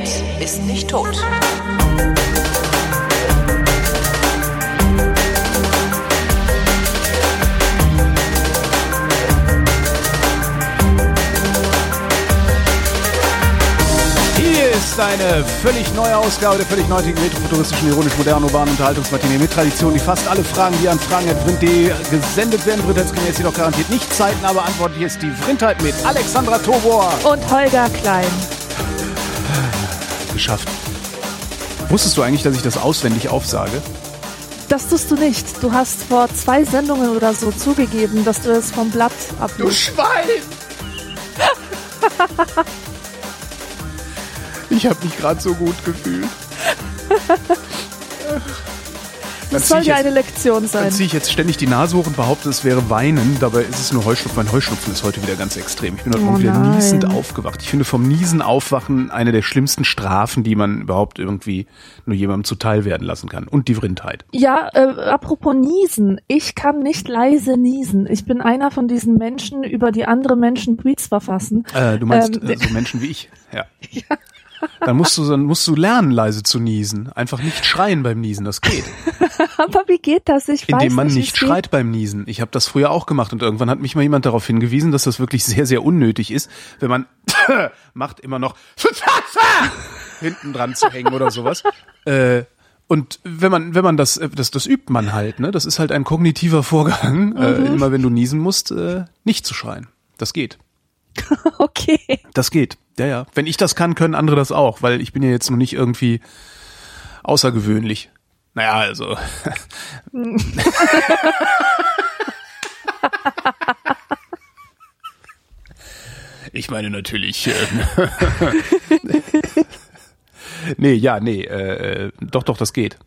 Internet ist nicht tot. Hier ist eine völlig neue Ausgabe der völlig neutigen retrofuturistischen, ironisch-modernen, urbanen Unterhaltungsmatinee mit Tradition, die fast alle Fragen, die an Fragen.vrind.de gesendet werden, vrindheitsgemäß jedoch garantiert nicht Zeiten, aber antwortlich ist die Vrindheit mit Alexandra Tobor. Und Holger Klein. Geschafft. Wusstest du eigentlich, dass ich das auswendig aufsage? Das tust du nicht. Du hast vor zwei Sendungen oder so zugegeben, dass du es vom Blatt abliest. Schwein! Ich habe mich gerade so gut gefühlt. Das soll ja eine Lektion sein. Dann ziehe ich jetzt ständig die Nase hoch und behaupte, es wäre Weinen. Dabei ist es nur Heuschnupfen. Mein Heuschnupfen ist heute wieder ganz extrem. Ich bin heute Oh Morgen wieder nein. niesend aufgewacht. Ich finde vom Niesen aufwachen eine der schlimmsten Strafen, die man überhaupt irgendwie nur jemandem zuteil werden lassen kann. Und die Vrindheit. Ja, äh, apropos Niesen. Ich kann nicht leise niesen. Ich bin einer von diesen Menschen, über die andere Menschen Tweets verfassen. Äh, du meinst Ähm, äh, so Menschen wie ich. Ja. Dann musst du, dann musst du lernen, leise zu niesen. Einfach nicht schreien beim Niesen. Das geht. Aber wie geht das? Ich weiß Indem man nicht, nicht geht. schreit beim Niesen. Ich habe das früher auch gemacht und irgendwann hat mich mal jemand darauf hingewiesen, dass das wirklich sehr, sehr unnötig ist, wenn man macht immer noch hinten dran zu hängen oder sowas. Äh, und wenn man, wenn man das, äh, das, das übt man halt, ne? Das ist halt ein kognitiver Vorgang, äh, immer wenn du niesen musst, äh, nicht zu schreien. Das geht. Okay. Das geht. Ja, ja. Wenn ich das kann, können andere das auch, weil ich bin ja jetzt noch nicht irgendwie außergewöhnlich. Naja, also. ich meine natürlich. Ähm, nee, ja, nee, äh, äh, doch, doch, das geht.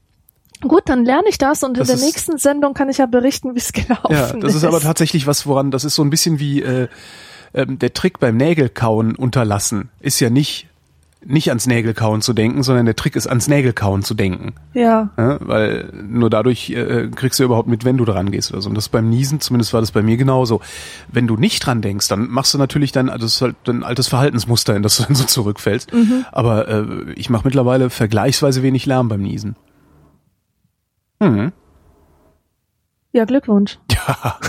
Gut, dann lerne ich das und Das in der ist- nächsten Sendung kann ich ja berichten, wie es gelaufen Ja, das ist aber tatsächlich was, woran, das ist so ein bisschen wie äh, ähm, der Trick beim Nägelkauen unterlassen. Ist ja nicht, nicht ans Nägelkauen zu denken, sondern der Trick ist ans Nägelkauen zu denken. Ja. Ja, weil nur dadurch äh, kriegst du überhaupt mit, wenn du dran gehst oder so. Und das beim Niesen, zumindest war das bei mir genauso. Wenn du nicht dran denkst, dann machst du natürlich dein, das ist halt dein altes Verhaltensmuster, in das du dann so zurückfällst. Aber äh, ich mache mittlerweile vergleichsweise wenig Lärm beim Niesen. Mhm. Ja, Glückwunsch. Ja.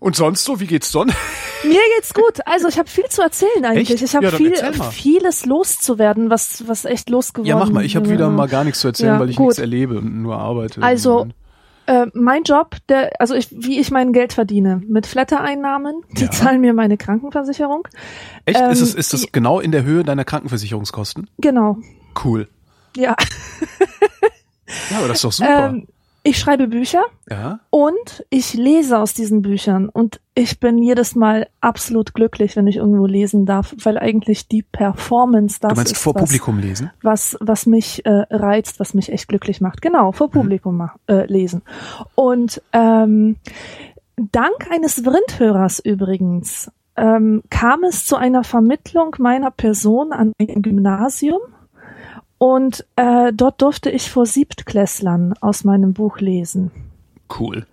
Und sonst so, wie geht's sonst? Mir geht's gut. Also ich habe viel zu erzählen eigentlich. Echt? Ich habe Ja, viel, vieles loszuwerden, was was echt losgeworden. Ja, mach mal. Ich habe wieder mal gar nichts zu erzählen, Ja, weil ich gut. nichts erlebe und nur arbeite. Also äh, mein Job, der, also ich, wie ich mein Geld verdiene, mit Flatter-Einnahmen, die zahlen mir meine Krankenversicherung. Echt? ist, ähm, es, ist das genau in der Höhe deiner Krankenversicherungskosten? Genau. Cool. Ja. Ja, aber das ist doch super. Ähm, ich schreibe Bücher ja? und ich lese aus diesen Büchern und ich bin jedes Mal absolut glücklich, wenn ich irgendwo lesen darf, weil eigentlich die Performance das Du meinst ist, vor was, Publikum lesen? was was mich äh, reizt, was mich echt glücklich macht. Genau, Mhm. vor Publikum ma- äh, lesen. Und ähm, dank eines Vrindhörers übrigens ähm, kam es zu einer Vermittlung meiner Person an ein Gymnasium und äh, dort durfte ich vor Siebtklässlern aus meinem Buch lesen. Cool.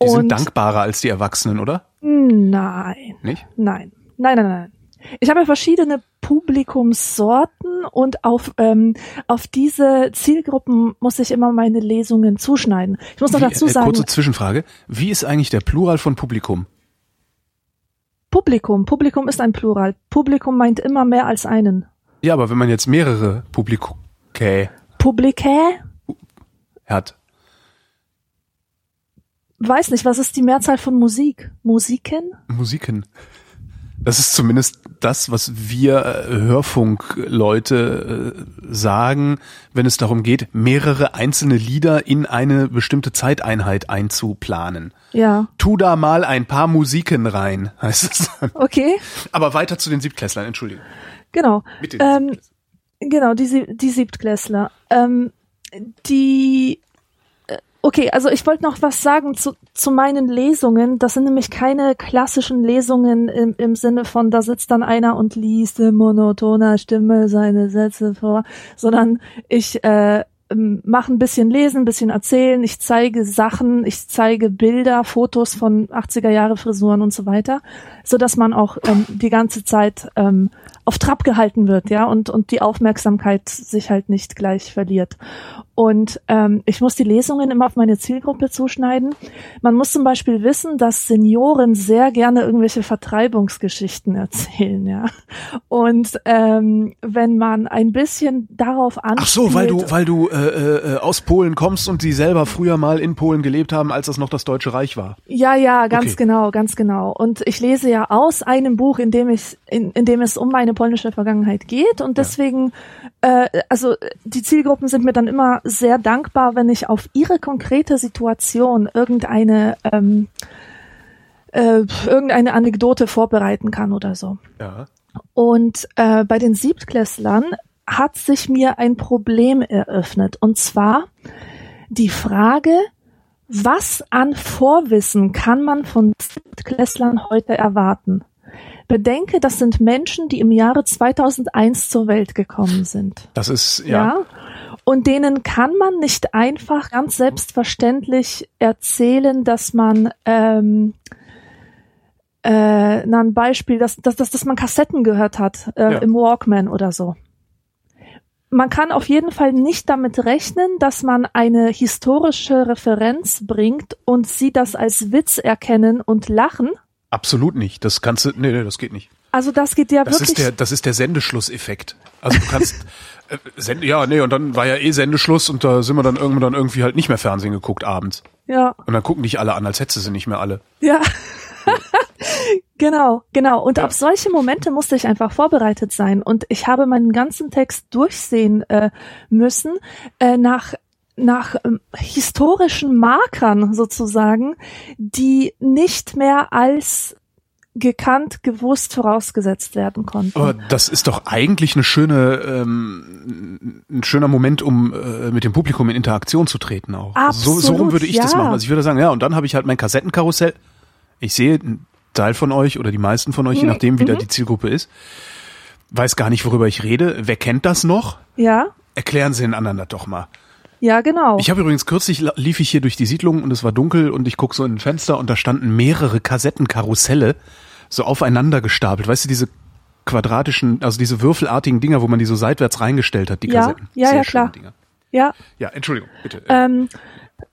Die sind Und- dankbarer als die Erwachsenen, oder? Nein, Nicht? nein, nein, nein, nein. Ich habe verschiedene Publikumssorten und auf, ähm, auf diese Zielgruppen muss ich immer meine Lesungen zuschneiden. Ich muss noch Wie, dazu äh, sagen, kurze Zwischenfrage. Wie ist eigentlich der Plural von Publikum? Publikum, Publikum ist ein Plural. Publikum meint immer mehr als einen. Ja, aber wenn man jetzt mehrere Publikukä Publikä? hat, Weiß nicht, was ist die Mehrzahl von Musik? Musiken? Musiken. Das ist zumindest das, was wir äh, Hörfunkleute äh, sagen, wenn es darum geht, mehrere einzelne Lieder in eine bestimmte Zeiteinheit einzuplanen. Ja. Tu da mal ein paar Musiken rein, heißt es dann. Okay, Aber weiter zu den Siebtklässlern, Entschuldigung. Genau. Mit den Ähm. Genau, die, die Siebtklässler. Ähm, die, äh, okay, also ich wollte noch was sagen zu, zu meinen Lesungen. Das sind nämlich keine klassischen Lesungen im, im Sinne von, da sitzt dann einer und liest in monotoner Stimme seine Sätze vor, sondern ich äh, mache ein bisschen lesen, ein bisschen erzählen, ich zeige Sachen, ich zeige Bilder, Fotos von 80er Jahre Frisuren und so weiter, so dass man auch ähm, die ganze Zeit ähm, auf Trab gehalten wird, ja, und, und die Aufmerksamkeit sich halt nicht gleich verliert. Und ähm, ich muss die Lesungen immer auf meine Zielgruppe zuschneiden. Man muss zum Beispiel wissen, dass Senioren sehr gerne irgendwelche Vertreibungsgeschichten erzählen, ja. Und ähm, wenn man ein bisschen darauf anspielt, Ach so, weil du, weil du äh, äh, aus Polen kommst und die selber früher mal in Polen gelebt haben, als das noch das Deutsche Reich war. Ja, ja, ganz Okay. genau, ganz genau. Und ich lese ja aus einem Buch, in dem ich, in, in dem es um meine polnische Vergangenheit geht. Und deswegen, äh, also die Zielgruppen sind mir dann immer sehr dankbar, wenn ich auf ihre konkrete Situation irgendeine ähm, äh, irgendeine Anekdote vorbereiten kann oder so. Ja. Und äh, bei den Siebtklässlern hat sich mir ein Problem eröffnet. Und zwar die Frage, was an Vorwissen kann man von Siebtklässlern heute erwarten? Bedenke, das sind Menschen, die im Jahre 2001 zur Welt gekommen sind. Das ist, Ja. ja. Und denen kann man nicht einfach ganz selbstverständlich erzählen, dass man ähm, äh, na, ein Beispiel, dass, dass, dass, dass man Kassetten gehört hat äh, Ja. im Walkman oder so. Man kann auf jeden Fall nicht damit rechnen, dass man eine historische Referenz bringt und sie das als Witz erkennen und lachen. Absolut nicht. Das kannst du, nee, nee, das geht nicht. Also das geht ja Das wirklich. ist der, das ist der Sendeschlusseffekt. Also du kannst, äh, Sende, ja, nee, und dann war ja eh Sendeschluss und da sind wir dann irgendwann dann irgendwie halt nicht mehr Fernsehen geguckt abends. ja, Und dann gucken dich alle an, als hättest du sie nicht mehr alle. ja. genau, genau. Und Ja. auf solche Momente musste ich einfach vorbereitet sein. Und ich habe meinen ganzen Text durchsehen äh, müssen äh, nach nach ähm, historischen Markern sozusagen, die nicht mehr als gekannt, gewusst vorausgesetzt werden konnten. Aber das ist doch eigentlich eine schöne, ähm, ein schöner Moment, um äh, mit dem Publikum in Interaktion zu treten auch. so, so rum Absolut, würde ich das ja. machen. Also ich würde sagen, ja, und dann habe ich halt mein Kassettenkarussell. Ich sehe einen Teil von euch oder die meisten von euch, je Mhm, nachdem, wie da mhm. die Zielgruppe ist, weiß gar nicht, worüber ich rede. Wer kennt das noch? Ja, Erklären Sie den anderen das doch mal. Ja, genau. Ich habe übrigens kürzlich lief ich hier durch die Siedlung und es war dunkel und ich guck so in ein Fenster und da standen mehrere Kassettenkarusselle so aufeinander gestapelt. Weißt du, diese quadratischen, also diese würfelartigen Dinger, wo man die so seitwärts reingestellt hat, die Ja, Kassetten. ja, Sehr ja, klar. Dinger. ja, Ja, Entschuldigung, bitte. Äh, Ähm,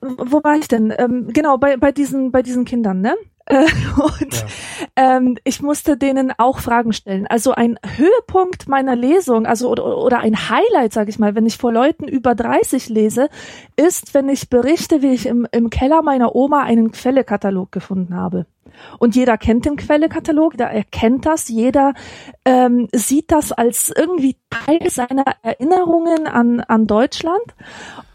wo war ich denn? Ähm, genau, bei, bei diesen, bei diesen Kindern, ne? Äh, und ähm, ich musste denen auch Fragen stellen. Also ein Höhepunkt meiner Lesung, also oder, oder ein Highlight, sage ich mal, wenn ich vor Leuten über 30 lese, ist, wenn ich berichte, wie ich im, im Keller meiner Oma einen Quellekatalog gefunden habe. Und jeder kennt den Quellekatalog, jeder erkennt das, jeder ähm, sieht das als irgendwie Teil seiner Erinnerungen an, an Deutschland.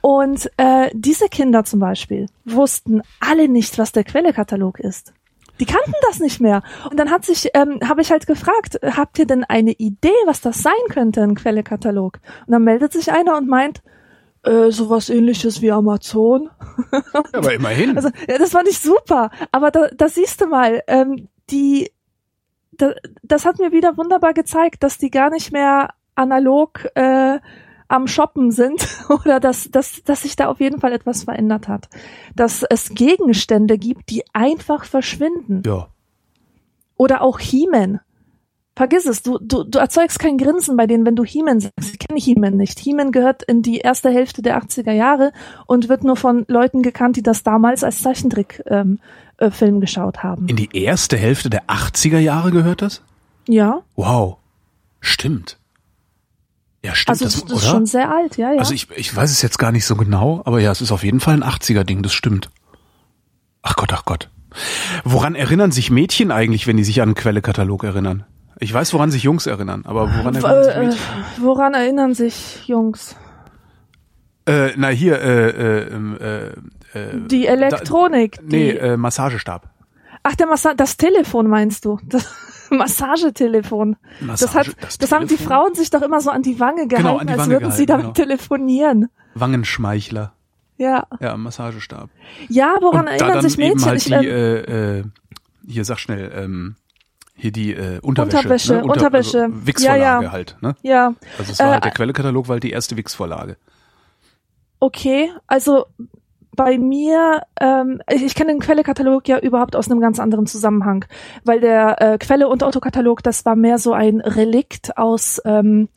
Und äh, diese Kinder zum Beispiel wussten alle nicht, was der Quellekatalog ist. Die kannten das nicht mehr. Und dann hat sich, ähm, habe ich halt gefragt, habt ihr denn eine Idee, was das sein könnte, ein Quellekatalog? Und dann meldet sich einer und meint, äh, sowas ähnliches wie Amazon. aber immerhin. Also ja, das fand ich super. Aber da, da siehst du mal, ähm, die, da, das hat mir wieder wunderbar gezeigt, dass die gar nicht mehr analog äh, am Shoppen sind oder dass, dass, dass sich da auf jeden Fall etwas verändert hat. Dass es Gegenstände gibt, die einfach verschwinden. ja. Oder auch He-Man. Vergiss es, du, du, du erzeugst kein Grinsen bei denen, wenn du He-Man sagst. Ich kenne He-Man nicht. He-Man gehört in die erste Hälfte der 80er Jahre und wird nur von Leuten gekannt, die das damals als Zeichentrick-Film äh, Film geschaut haben. In die erste Hälfte der 80er Jahre gehört das? Ja, Wow. Stimmt. Ja, stimmt also das, das, oder? ist schon sehr alt, ja, ja. Also ich, ich weiß es jetzt gar nicht so genau, aber ja, es ist auf jeden Fall ein 80er-Ding, das stimmt. Ach Gott, ach Gott. Woran erinnern sich Mädchen eigentlich, wenn die sich an einen Quellekatalog erinnern? Ich weiß, woran sich Jungs erinnern, aber woran erinnern sich äh, Mädchen? woran erinnern sich Jungs? Äh, na hier, äh, äh, ähm, äh, äh, Die Elektronik. nee, die, äh, Massagestab. ach, der Massa das Telefon meinst du? Das Massagetelefon. das hat, Massage- das das, haben die Telefon? Frauen sich doch immer so an die Wange gehalten, Genau, die als Wange würden sie gehalten, damit genau. telefonieren. Wangenschmeichler. Ja. Ja, Massagestab. Ja, woran Und da erinnern dann sich Mädchen? eben halt ich, die, ähm, äh, äh, hier sag schnell, ähm, hier die äh, Unterwäsche. Unterwäsche, ne? Unterwäsche. Also Wix-Vorlage Ja, ja. halt. Ne? ja, Also es war Äh, halt der Quellekatalog, war halt die erste Wix-Vorlage. okay. Also bei mir, ähm, ich, ich kenne den Quellekatalog ja überhaupt aus einem ganz anderen Zusammenhang, weil der äh, Quelle- und Autokatalog, das war mehr so ein Relikt aus ähm,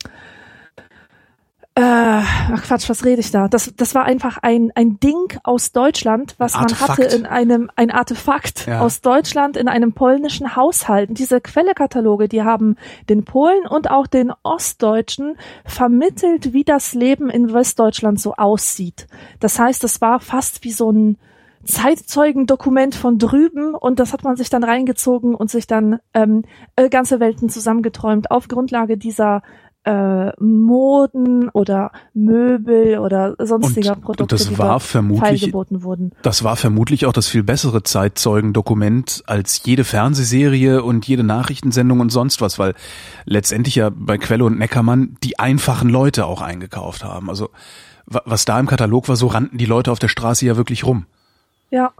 äh, ach Quatsch, was rede ich da? Das, das war einfach ein, ein Ding aus Deutschland, was man hatte in einem, ein Artefakt ja. aus Deutschland in einem polnischen Haushalt. Und diese Quellekataloge, die haben den Polen und auch den Ostdeutschen vermittelt, wie das Leben in Westdeutschland so aussieht. Das heißt, es war fast wie so ein, Zeitzeugendokument von drüben und das hat man sich dann reingezogen und sich dann ähm, äh, ganze Welten zusammengeträumt auf Grundlage dieser äh, Moden oder Möbel oder sonstiger und, Produkte, und das die war vermutlich, wurden. Das war vermutlich auch das viel bessere Zeitzeugendokument als jede Fernsehserie und jede Nachrichtensendung und sonst was, weil letztendlich ja bei Quelle und Neckermann die einfachen Leute auch eingekauft haben. Also was da im Katalog war, so rannten die Leute auf der Straße ja wirklich rum. Ja.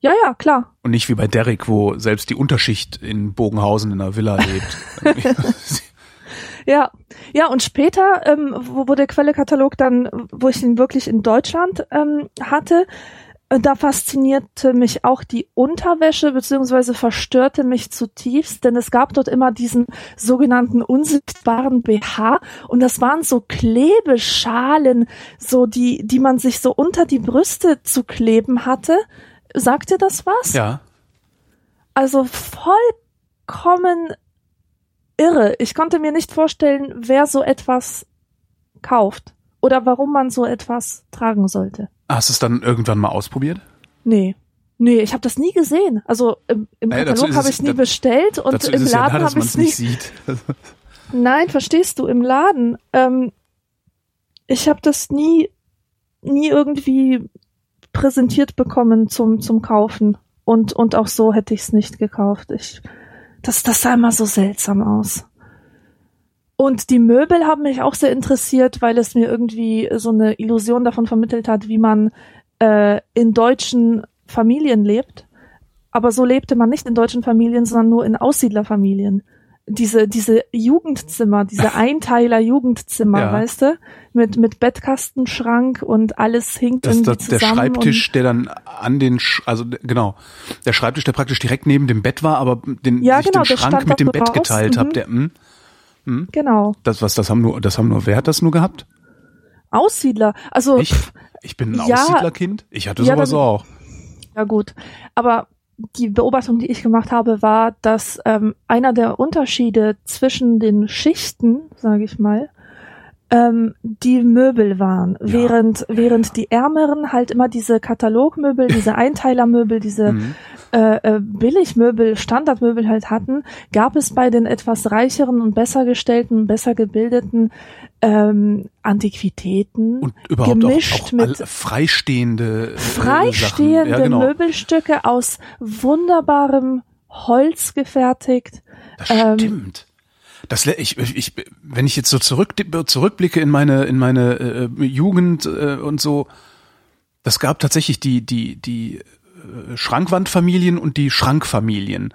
Ja, ja, klar. Und nicht wie bei Derrick, wo selbst die Unterschicht in Bogenhausen in einer Villa lebt. Ja, ja, und später, ähm, wo, wo der Quellekatalog dann, wo ich ihn wirklich in Deutschland ähm, hatte, äh, da faszinierte mich auch die Unterwäsche, beziehungsweise verstörte mich zutiefst, denn es gab dort immer diesen sogenannten unsichtbaren BH und das waren so Klebeschalen, so die, die man sich so unter die Brüste zu kleben hatte. Sagt ihr das was? Ja. Also vollkommen irre. Ich konnte mir nicht vorstellen, wer so etwas kauft oder warum man so etwas tragen sollte. Hast du es dann irgendwann mal ausprobiert? Nee. Nee, ich habe das nie gesehen. Also im, im naja, Katalog habe ich es nie bestellt und im Laden ja habe ich es nie. Sieht. Nein, verstehst du? Im Laden. Ähm, ich habe das nie, nie irgendwie präsentiert bekommen zum zum Kaufen und und auch so hätte ich es nicht gekauft. Ich das, das sah immer so seltsam aus. Und die Möbel haben mich auch sehr interessiert, weil es mir irgendwie so eine Illusion davon vermittelt hat, wie man äh, in deutschen Familien lebt. Aber so lebte man nicht in deutschen Familien, sondern nur in Aussiedlerfamilien diese, diese Jugendzimmer, diese Einteiler Jugendzimmer, ja. weißt du? Mit, mit Bettkastenschrank und alles hinkt das, irgendwie das, Der Schreibtisch, der dann an den, Sch also genau, der Schreibtisch, der praktisch direkt neben dem Bett war, aber den, ja, genau, den Schrank mit dem Bett raus. geteilt mhm. hat, der, hm, hm? Genau. Das, was, das haben nur, das haben nur, wer hat das nur gehabt? Aussiedler, also. Ich, ich bin ein ja, Aussiedlerkind. Ich hatte ja, sowas dann, auch. Ja gut, aber die Beobachtung, die ich gemacht habe, war, dass ähm, einer der Unterschiede zwischen den Schichten, sage ich mal, ähm, die Möbel waren, ja. während während die Ärmeren halt immer diese Katalogmöbel, diese Einteilermöbel, diese mhm. äh, äh, Billigmöbel, Standardmöbel halt hatten, gab es bei den etwas reicheren und besser gestellten, besser gebildeten ähm, Antiquitäten und überhaupt gemischt auch, auch mit freistehende äh, freistehende ja, genau. Möbelstücke aus wunderbarem Holz gefertigt. Das ähm, stimmt. Das, ich, ich, wenn ich jetzt so zurück, zurückblicke in meine, in meine äh, Jugend äh, und so, das gab tatsächlich die, die, die äh, Schrankwandfamilien und die Schrankfamilien.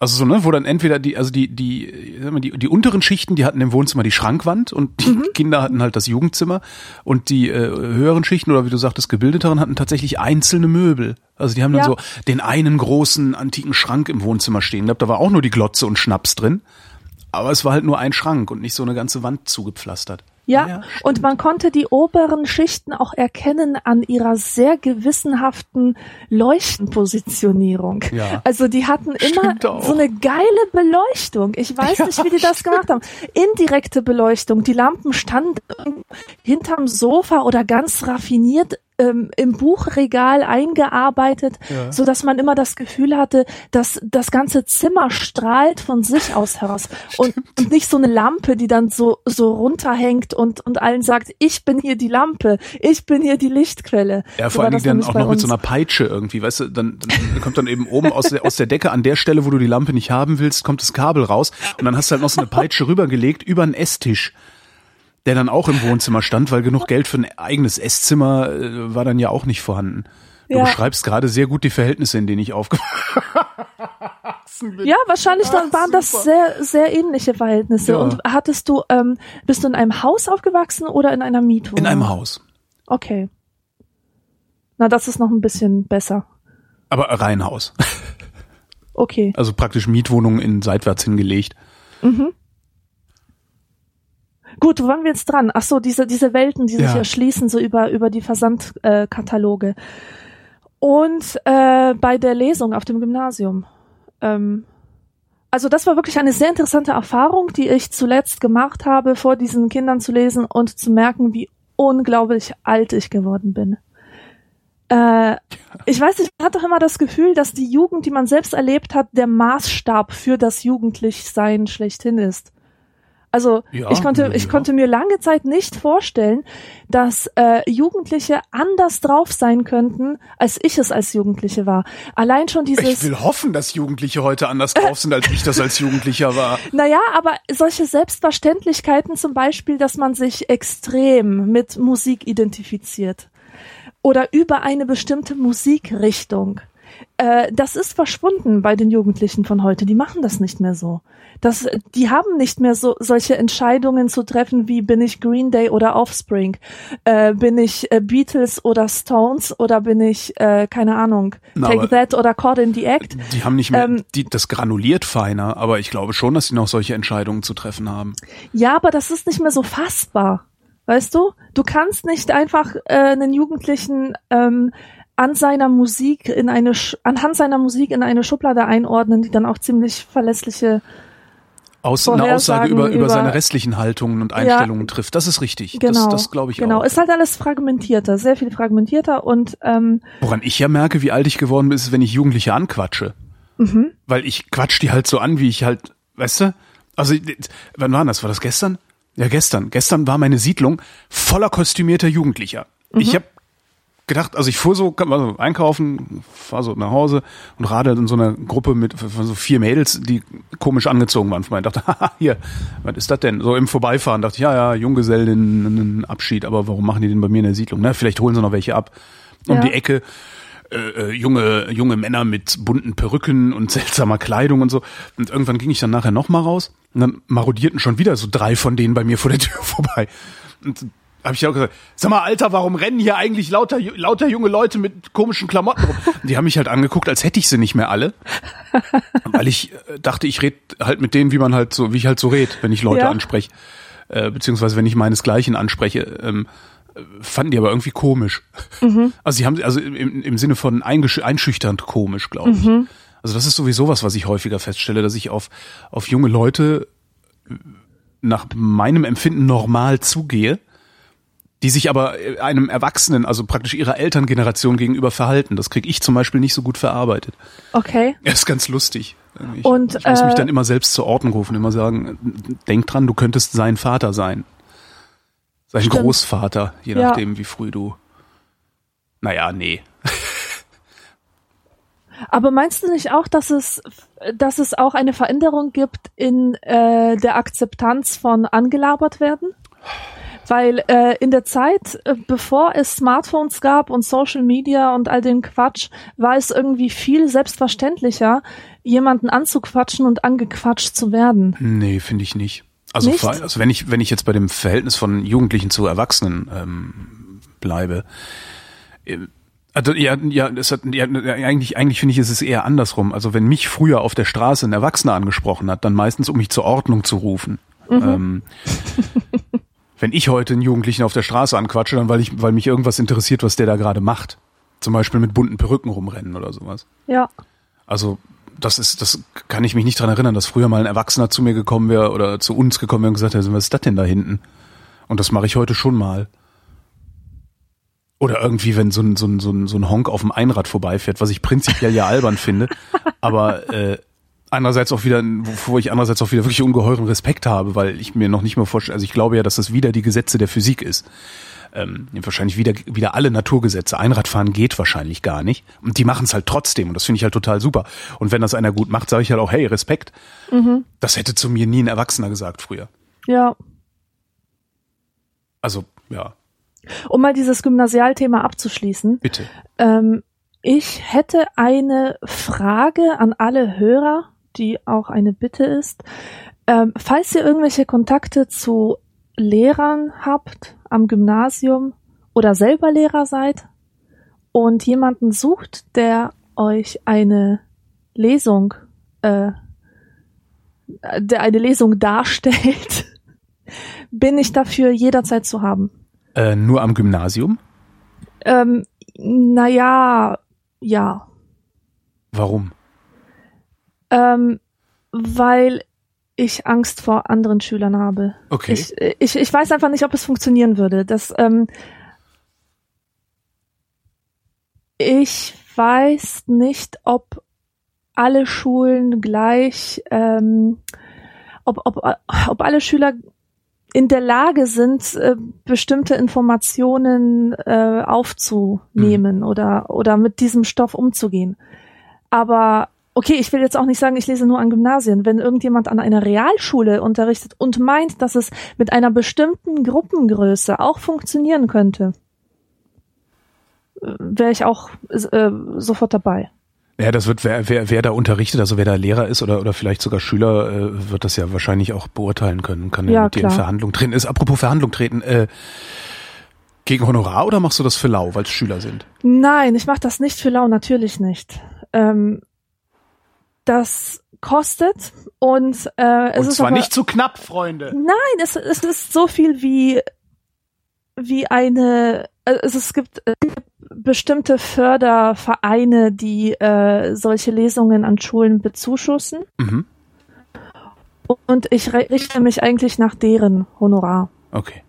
Also so, ne, wo dann entweder die, also die, die, die, die unteren Schichten, die hatten im Wohnzimmer die Schrankwand und die mhm. Kinder hatten halt das Jugendzimmer und die äh, höheren Schichten oder wie du sagtest, gebildeteren hatten tatsächlich einzelne Möbel. Also die haben dann ja. so den einen großen antiken Schrank im Wohnzimmer stehen gehabt, da war auch nur die Glotze und Schnaps drin. Aber es war halt nur ein Schrank und nicht so eine ganze Wand zugepflastert. Ja, ja und man konnte die oberen Schichten auch erkennen an ihrer sehr gewissenhaften Leuchtenpositionierung. Ja. Also die hatten immer so eine geile Beleuchtung. Ich weiß ja, nicht, wie die das gemacht haben. Indirekte Beleuchtung. Die Lampen standen hinterm Sofa oder ganz raffiniert ähm, im Buchregal eingearbeitet, ja. so dass man immer das Gefühl hatte, dass das ganze Zimmer strahlt von sich aus heraus und, und nicht so eine Lampe, die dann so so runterhängt und und allen sagt, ich bin hier die Lampe, ich bin hier die Lichtquelle. Ja, vor so allen Dingen dann auch noch mit so einer Peitsche irgendwie, weißt du, dann, dann kommt dann eben oben aus der aus der Decke an der Stelle, wo du die Lampe nicht haben willst, kommt das Kabel raus und dann hast du halt noch so eine Peitsche rübergelegt über einen Esstisch der dann auch im Wohnzimmer stand, weil genug Geld für ein eigenes Esszimmer äh, war dann ja auch nicht vorhanden. Du ja. beschreibst gerade sehr gut die Verhältnisse, in denen ich aufgewachsen bin. Ja, wahrscheinlich dann waren das sehr, sehr ähnliche Verhältnisse. Ja. Und hattest du, ähm, bist du in einem Haus aufgewachsen oder in einer Mietwohnung? In einem Haus. Okay. Na, das ist noch ein bisschen besser. Aber Reihenhaus. Okay. Also praktisch Mietwohnungen in seitwärts hingelegt. Gut, wo waren wir jetzt dran? Ach so, diese, diese Welten, die sich Ja. erschließen, so über, über die Versandkataloge. Äh. Und äh, bei der Lesung auf dem Gymnasium. Ähm, also das war wirklich eine sehr interessante Erfahrung, die ich zuletzt gemacht habe, vor diesen Kindern zu lesen und zu merken, wie unglaublich alt ich geworden bin. Äh, ich weiß nicht, man hat doch immer das Gefühl, dass die Jugend, die man selbst erlebt hat, der Maßstab für das Jugendlichsein schlechthin ist. Also Ja, ich konnte, ja, ich ja. konnte mir lange Zeit nicht vorstellen, dass äh, Jugendliche anders drauf sein könnten, als ich es als Jugendliche war. Allein schon dieses. Ich will hoffen, dass Jugendliche heute anders drauf sind, als ich das als Jugendlicher war. Naja, aber solche Selbstverständlichkeiten zum Beispiel, dass man sich extrem mit Musik identifiziert oder über eine bestimmte Musikrichtung. Äh, das ist verschwunden bei den Jugendlichen von heute. Die machen das nicht mehr so. Das, die haben nicht mehr so solche Entscheidungen zu treffen, wie bin ich Green Day oder Offspring, äh, bin ich äh, Beatles oder Stones oder bin ich äh, keine Ahnung Na, Take That oder Caught in the Act. Die haben nicht mehr, Ähm, die, das granuliert feiner, aber ich glaube schon, dass sie noch solche Entscheidungen zu treffen haben. Ja, aber das ist nicht mehr so fassbar. Weißt du? Du kannst nicht einfach äh, einen Jugendlichen ähm, an seiner Musik in eine Sch anhand seiner Musik in eine Schublade einordnen, die dann auch ziemlich verlässliche Aus, eine Aussage über, über über- seine restlichen Haltungen und Einstellungen trifft. Das ist richtig. genau. Das, das glaube ich genau. auch. Ist halt alles fragmentierter, sehr viel fragmentierter und ähm, Woran ich ja merke, wie alt ich geworden bin, ist, wenn ich Jugendliche anquatsche. Mhm. Weil ich quatsch die halt so an, wie ich halt, weißt du? Also, wann war das? War das gestern? Ja, gestern. Gestern war meine Siedlung voller kostümierter Jugendlicher. Mhm. Ich habe gedacht, also ich fuhr so, war so einkaufen, fahr so nach Hause und radelt in so einer Gruppe mit so vier Mädels, die komisch angezogen waren. Ich dachte, haha, hier, was ist das denn? So im Vorbeifahren dachte ich, ja, ja, Junggesellen, Abschied, aber warum machen die den bei mir in der Siedlung? Na, vielleicht holen sie noch welche ab. Um Ja. die Ecke äh, äh, junge junge Männer mit bunten Perücken und seltsamer Kleidung und so. Und irgendwann ging ich dann nachher noch mal raus und dann marodierten schon wieder so drei von denen bei mir vor der Tür vorbei. Und habe ich auch gesagt, sag mal, Alter, warum rennen hier eigentlich lauter lauter junge Leute mit komischen Klamotten rum? Und die haben mich halt angeguckt, als hätte ich sie nicht mehr alle, weil ich äh, dachte, ich red halt mit denen, wie man halt so, wie ich halt so red, wenn ich Leute Ja. anspreche, äh, beziehungsweise wenn ich meinesgleichen anspreche. Ähm, fanden die aber irgendwie komisch. Also sie haben also im, im Sinne von einschüchternd komisch, glaube ich. Also das ist sowieso was, was ich häufiger feststelle, dass ich auf auf junge Leute nach meinem Empfinden normal zugehe, die sich aber einem Erwachsenen, also praktisch ihrer Elterngeneration gegenüber verhalten. Das kriege ich zum Beispiel nicht so gut verarbeitet. okay. Das ist ganz lustig. Ich, Und, ich muss mich äh, dann immer selbst zur Ordnung rufen, immer sagen, denk dran, du könntest sein Vater sein. Sein Stimmt. Großvater, je Ja. nachdem, wie früh du. Naja, nee. Aber meinst du nicht auch, dass es, dass es auch eine Veränderung gibt in äh, der Akzeptanz von angelabert werden? Weil äh, in der Zeit, äh, bevor es Smartphones gab und Social Media und all den Quatsch, war es irgendwie viel selbstverständlicher, jemanden anzuquatschen und angequatscht zu werden. Nee, finde ich nicht. Also, Nicht? vor- also wenn ich wenn ich jetzt bei dem Verhältnis von Jugendlichen zu Erwachsenen ähm, bleibe, äh, also ja, ja, es hat, ja eigentlich eigentlich finde ich ist es eher andersrum. Also wenn mich früher auf der Straße ein Erwachsener angesprochen hat, dann meistens um mich zur Ordnung zu rufen. Ähm, wenn ich heute einen Jugendlichen auf der Straße anquatsche, dann weil ich weil mich irgendwas interessiert, was der da gerade macht. Zum Beispiel mit bunten Perücken rumrennen oder sowas. Ja. Also das ist, das kann ich mich nicht dran erinnern, dass früher mal ein Erwachsener zu mir gekommen wäre oder zu uns gekommen wäre und gesagt hätte, was ist das denn da hinten? Und das mache ich heute schon mal. Oder irgendwie, wenn so ein, so ein, so ein, so ein Honk auf dem Einrad vorbeifährt, was ich prinzipiell ja albern finde, aber äh, andererseits auch wieder, wovor ich andererseits auch wieder wirklich ungeheuren Respekt habe, weil ich mir noch nicht mal vorstelle, also ich glaube ja, dass das wieder die Gesetze der Physik ist. Ähm, wahrscheinlich wieder, wieder alle Naturgesetze. Einradfahren geht wahrscheinlich gar nicht. Und die machen es halt trotzdem. Und das finde ich halt total super. Und wenn das einer gut macht, sage ich halt auch, hey, Respekt. Das hätte zu mir nie ein Erwachsener gesagt früher. Ja. Also, ja, Um mal dieses Gymnasialthema abzuschließen. bitte. Ähm, ich hätte eine Frage an alle Hörer, die auch eine Bitte ist. Ähm, falls ihr irgendwelche Kontakte zu Lehrern habt am Gymnasium oder selber Lehrer seid und jemanden sucht, der euch eine Lesung, äh, der eine Lesung darstellt, bin ich dafür jederzeit zu haben. Äh, nur am Gymnasium? Ähm, naja, ja. Warum? Ähm, weil ich Angst vor anderen Schülern habe. Okay. Ich, ich, ich weiß einfach nicht, ob es funktionieren würde. Das, ähm, ich weiß nicht, ob alle Schulen gleich, ähm, ob, ob, ob alle Schüler in der Lage sind, äh, bestimmte Informationen äh, aufzunehmen Mhm. oder, oder mit diesem Stoff umzugehen. Aber okay, ich will jetzt auch nicht sagen, ich lese nur an Gymnasien. Wenn irgendjemand an einer Realschule unterrichtet und meint, dass es mit einer bestimmten Gruppengröße auch funktionieren könnte, wäre ich auch äh, sofort dabei. Ja, das wird, wer, wer, wer da unterrichtet, also wer da Lehrer ist oder, oder vielleicht sogar Schüler, äh, wird das ja wahrscheinlich auch beurteilen können, kann ja, mit dir in. Verhandlung treten. Ist apropos Verhandlung treten, äh, gegen Honorar oder machst du das für lau, weil es Schüler sind? Nein, ich mache das nicht für lau, natürlich nicht. Ähm, das kostet und äh, es Und ist zwar aber, nicht zu knapp, Freunde. Nein, es, es ist so viel wie wie eine. Also es gibt, es gibt bestimmte Fördervereine, die äh, solche Lesungen an Schulen bezuschussen Mhm. und ich richte mich eigentlich nach deren Honorar. Okay.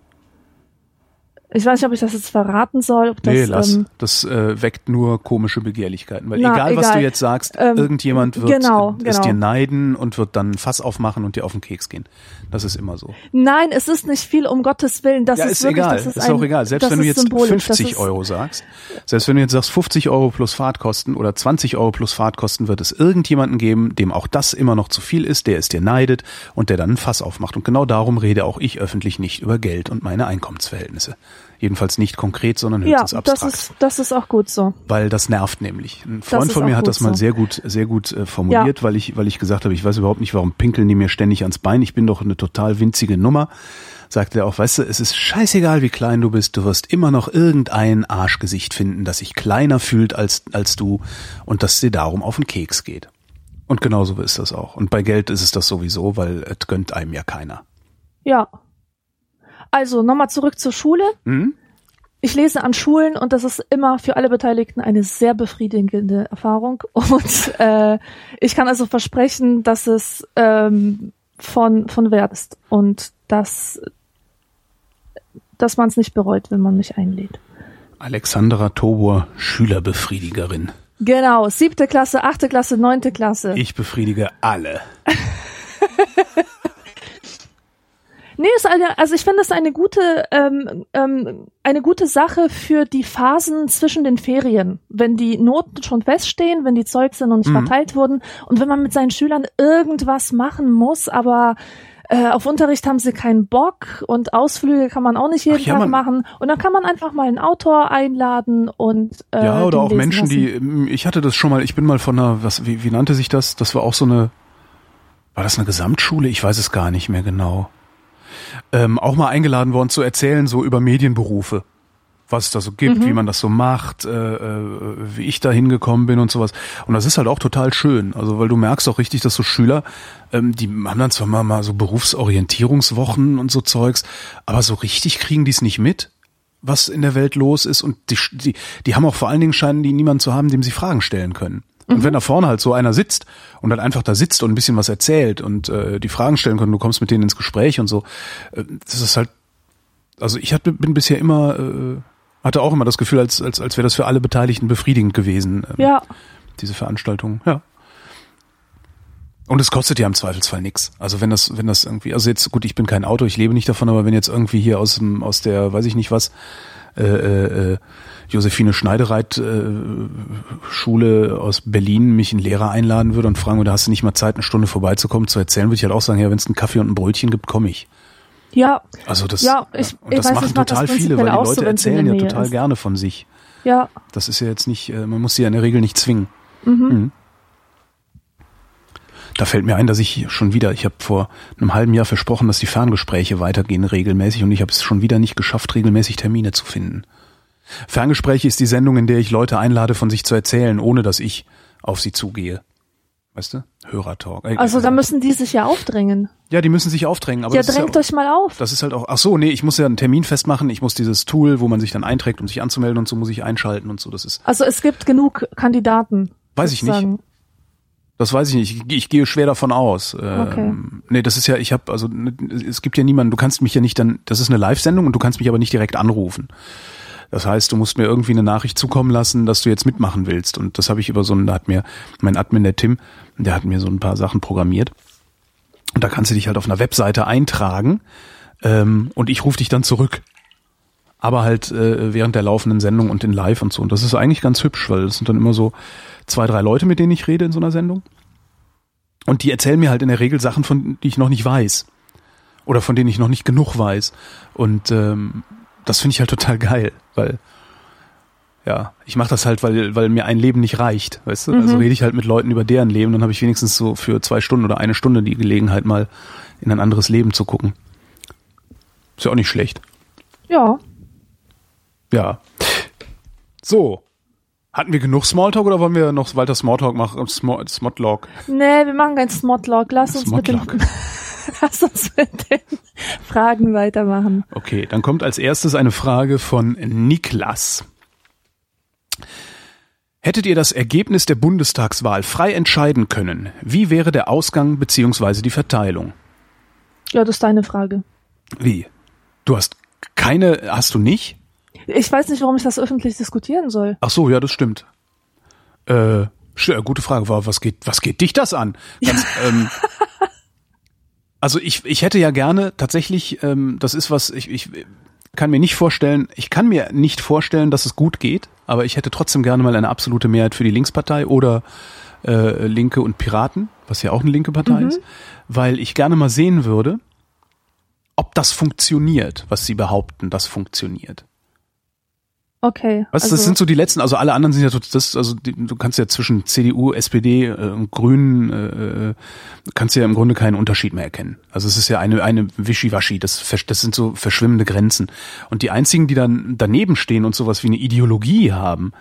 Ich weiß nicht, ob ich das jetzt verraten soll. Ob das, nee, lass. ähm, das äh, weckt nur komische Begehrlichkeiten. Weil Na, egal, was du egal. jetzt sagst, Ähm, irgendjemand wird genau, es genau. dir neiden und wird dann ein Fass aufmachen und dir auf den Keks gehen. Das ist immer so. Nein, es ist nicht viel, um Gottes Willen. Das ja, ist, ist wirklich, egal. Das ist, ist ein, auch egal. Selbst wenn du jetzt symbolisch. Das 50 ist, Euro sagst, selbst wenn du jetzt sagst 50 Euro plus Fahrtkosten oder 20 Euro plus Fahrtkosten, wird es irgendjemanden geben, dem auch das immer noch zu viel ist, der es dir neidet und der dann ein Fass aufmacht. Und genau darum rede auch ich öffentlich nicht über Geld und meine Einkommensverhältnisse. Jedenfalls nicht konkret, sondern Ja, höchstens das abstrakt. ist, das ist auch gut so. weil das nervt nämlich. Ein Freund von mir hat das mal so. sehr gut, sehr gut äh, formuliert, weil ich, weil ich gesagt habe, ich weiß überhaupt nicht, warum pinkeln die mir ständig ans Bein. Ich bin doch eine total winzige Nummer. Sagte er auch, weißt du, es ist scheißegal, wie klein du bist, du wirst immer noch irgendein Arschgesicht finden, das sich kleiner fühlt als, als du und das dir darum auf den Keks geht. Und genauso ist das auch. Und bei Geld ist es das sowieso, weil es gönnt einem ja keiner. Ja. Also nochmal zurück zur Schule. Hm? Ich lese an Schulen und das ist immer für alle Beteiligten eine sehr befriedigende Erfahrung. Und äh, ich kann also versprechen, dass es ähm, von, von Wert ist und dass, dass man es nicht bereut, wenn man mich einlädt. Alexandra Tobor, Schülerbefriedigerin. Genau, siebte Klasse, achte Klasse, neunte Klasse. Ich befriedige alle. Nee, ist eine, also ich finde es eine gute, ähm, ähm, eine gute Sache für die Phasen zwischen den Ferien, wenn die Noten schon feststehen, wenn die Zeugs noch nicht Mhm. verteilt wurden und wenn man mit seinen Schülern irgendwas machen muss, aber äh, auf Unterricht haben sie keinen Bock und Ausflüge kann man auch nicht jeden Ach ja, Tag machen und dann kann man einfach mal einen Autor einladen und äh, Ja, oder auch Menschen, lassen. die, ich hatte das schon mal, ich bin mal von einer, was, wie, wie nannte sich das? Das war auch so eine, war das eine Gesamtschule? Ich weiß es gar nicht mehr genau. Ähm, auch mal eingeladen worden zu erzählen, so über Medienberufe. Was es da so gibt, Mhm. wie man das so macht, äh, äh, wie ich da hingekommen bin und sowas. Und das ist halt auch total schön. Also, weil du merkst auch richtig, dass so Schüler, ähm, die haben dann zwar mal, mal so Berufsorientierungswochen und so Zeugs, aber so richtig kriegen die es nicht mit was in der Welt los ist und die, die, die haben auch vor allen Dingen scheinen die niemanden zu haben, dem sie Fragen stellen können. Und wenn da vorne halt so einer sitzt und dann einfach da sitzt und ein bisschen was erzählt und äh, die Fragen stellen können, du kommst mit denen ins Gespräch und so, äh, das ist halt, also ich hatte, bin bisher immer, äh, hatte auch immer das Gefühl, als, als, als wäre das für alle Beteiligten befriedigend gewesen, ähm, Ja, diese Veranstaltung, ja. Und es kostet ja im Zweifelsfall nix. Also wenn das, wenn das irgendwie, also jetzt gut, ich bin kein Auto, ich lebe nicht davon, aber wenn jetzt irgendwie hier aus dem, aus der, weiß ich nicht was, äh, äh, äh, Josephine Schneidereit äh, Schule aus Berlin mich einen Lehrer einladen würde und fragen würde, hast du nicht mal Zeit, eine Stunde vorbeizukommen, zu erzählen, würde ich halt auch sagen, ja, wenn es einen Kaffee und ein Brötchen gibt, komme ich. ja, Also das, Ja, ich- und das weiß, machen ich mach das total viele, weil die so, Leute in erzählen ja total ist. gerne von sich. ja. Das ist ja jetzt nicht, äh, man muss sie ja in der Regel nicht zwingen. Mhm. Mhm. Da fällt mir ein, dass ich schon wieder, ich habe vor einem halben Jahr versprochen, dass die Ferngespräche weitergehen regelmäßig und ich habe es schon wieder nicht geschafft, regelmäßig Termine zu finden. Ferngespräche ist die Sendung, in der ich Leute einlade, von sich zu erzählen, ohne dass ich auf sie zugehe. Weißt du? Hörertalk. Äh, Also da müssen die sich ja aufdrängen. ja, die müssen sich aufdrängen. Aber ja, ist ja drängt auch- euch mal auf. Das ist halt auch, ach so, nee, ich muss ja einen Termin festmachen, ich muss dieses Tool, wo man sich dann einträgt, um sich anzumelden und so muss ich einschalten und so, das ist, Also es gibt genug Kandidaten. Weiß ich nicht. sozusagen. das weiß ich nicht, ich, ich gehe schwer davon aus. Okay. Ähm, nee, das ist ja, ich habe, also ne, es gibt ja niemanden, du kannst mich ja nicht dann, das ist eine Live-Sendung und du kannst mich aber nicht direkt anrufen. Das heißt, du musst mir irgendwie eine Nachricht zukommen lassen, dass du jetzt mitmachen willst. Und das habe ich über so einen, da hat mir mein Admin, der Tim, der hat mir so ein paar Sachen programmiert. Und da kannst du dich halt auf einer Webseite eintragen ähm, und ich rufe dich dann zurück. Aber halt äh, während der laufenden Sendung und in Live und so. Und das ist eigentlich ganz hübsch, weil das sind dann immer so zwei, drei Leute, mit denen ich rede in so einer Sendung. Und die erzählen mir halt in der Regel Sachen, von die ich noch nicht weiß. Oder von denen ich noch nicht genug weiß. Und ähm, das finde ich halt total geil, weil ja, ich mache das halt, weil, weil mir ein Leben nicht reicht, weißt du? Also rede ich halt mit Leuten über deren Leben, dann habe ich wenigstens so für zwei Stunden oder eine Stunde die Gelegenheit, mal in ein anderes Leben zu gucken. Ist ja auch nicht schlecht. Ja. Ja. So. Hatten wir genug Smalltalk oder wollen wir noch weiter Smalltalk machen? Small, Smalltalk. Nee, wir machen keinen Smodlock. Lass uns mit dem. lass uns mit den Fragen weitermachen. Okay, dann kommt als erstes eine Frage von Niklas. Hättet ihr das Ergebnis der Bundestagswahl frei entscheiden können, wie wäre der Ausgang beziehungsweise die Verteilung? Ja, das ist deine Frage. Wie? Du hast keine, hast du nicht? Ich weiß nicht, warum ich das öffentlich diskutieren soll. Ach so, ja, das stimmt. Äh, gute Frage. Wa- Was geht, was geht dich das an? Ganz, ähm, also ich, ich hätte ja gerne tatsächlich, ähm, das ist was, ich, ich kann mir nicht vorstellen, ich kann mir nicht vorstellen, dass es gut geht, aber ich hätte trotzdem gerne mal eine absolute Mehrheit für die Linkspartei oder äh, Linke und Piraten, was ja auch eine linke Partei ist, weil ich gerne mal sehen würde, ob das funktioniert, was sie behaupten, das funktioniert. Okay. Was, also, das sind so die letzten, also alle anderen sind ja, tot- das, also die, du kannst ja zwischen CDU, SPD äh, und Grünen, äh, kannst ja im Grunde keinen Unterschied mehr erkennen. Also es ist ja eine, eine Wischiwaschi, das, das sind so verschwimmende Grenzen. Und die einzigen, die dann daneben stehen und sowas wie eine Ideologie haben,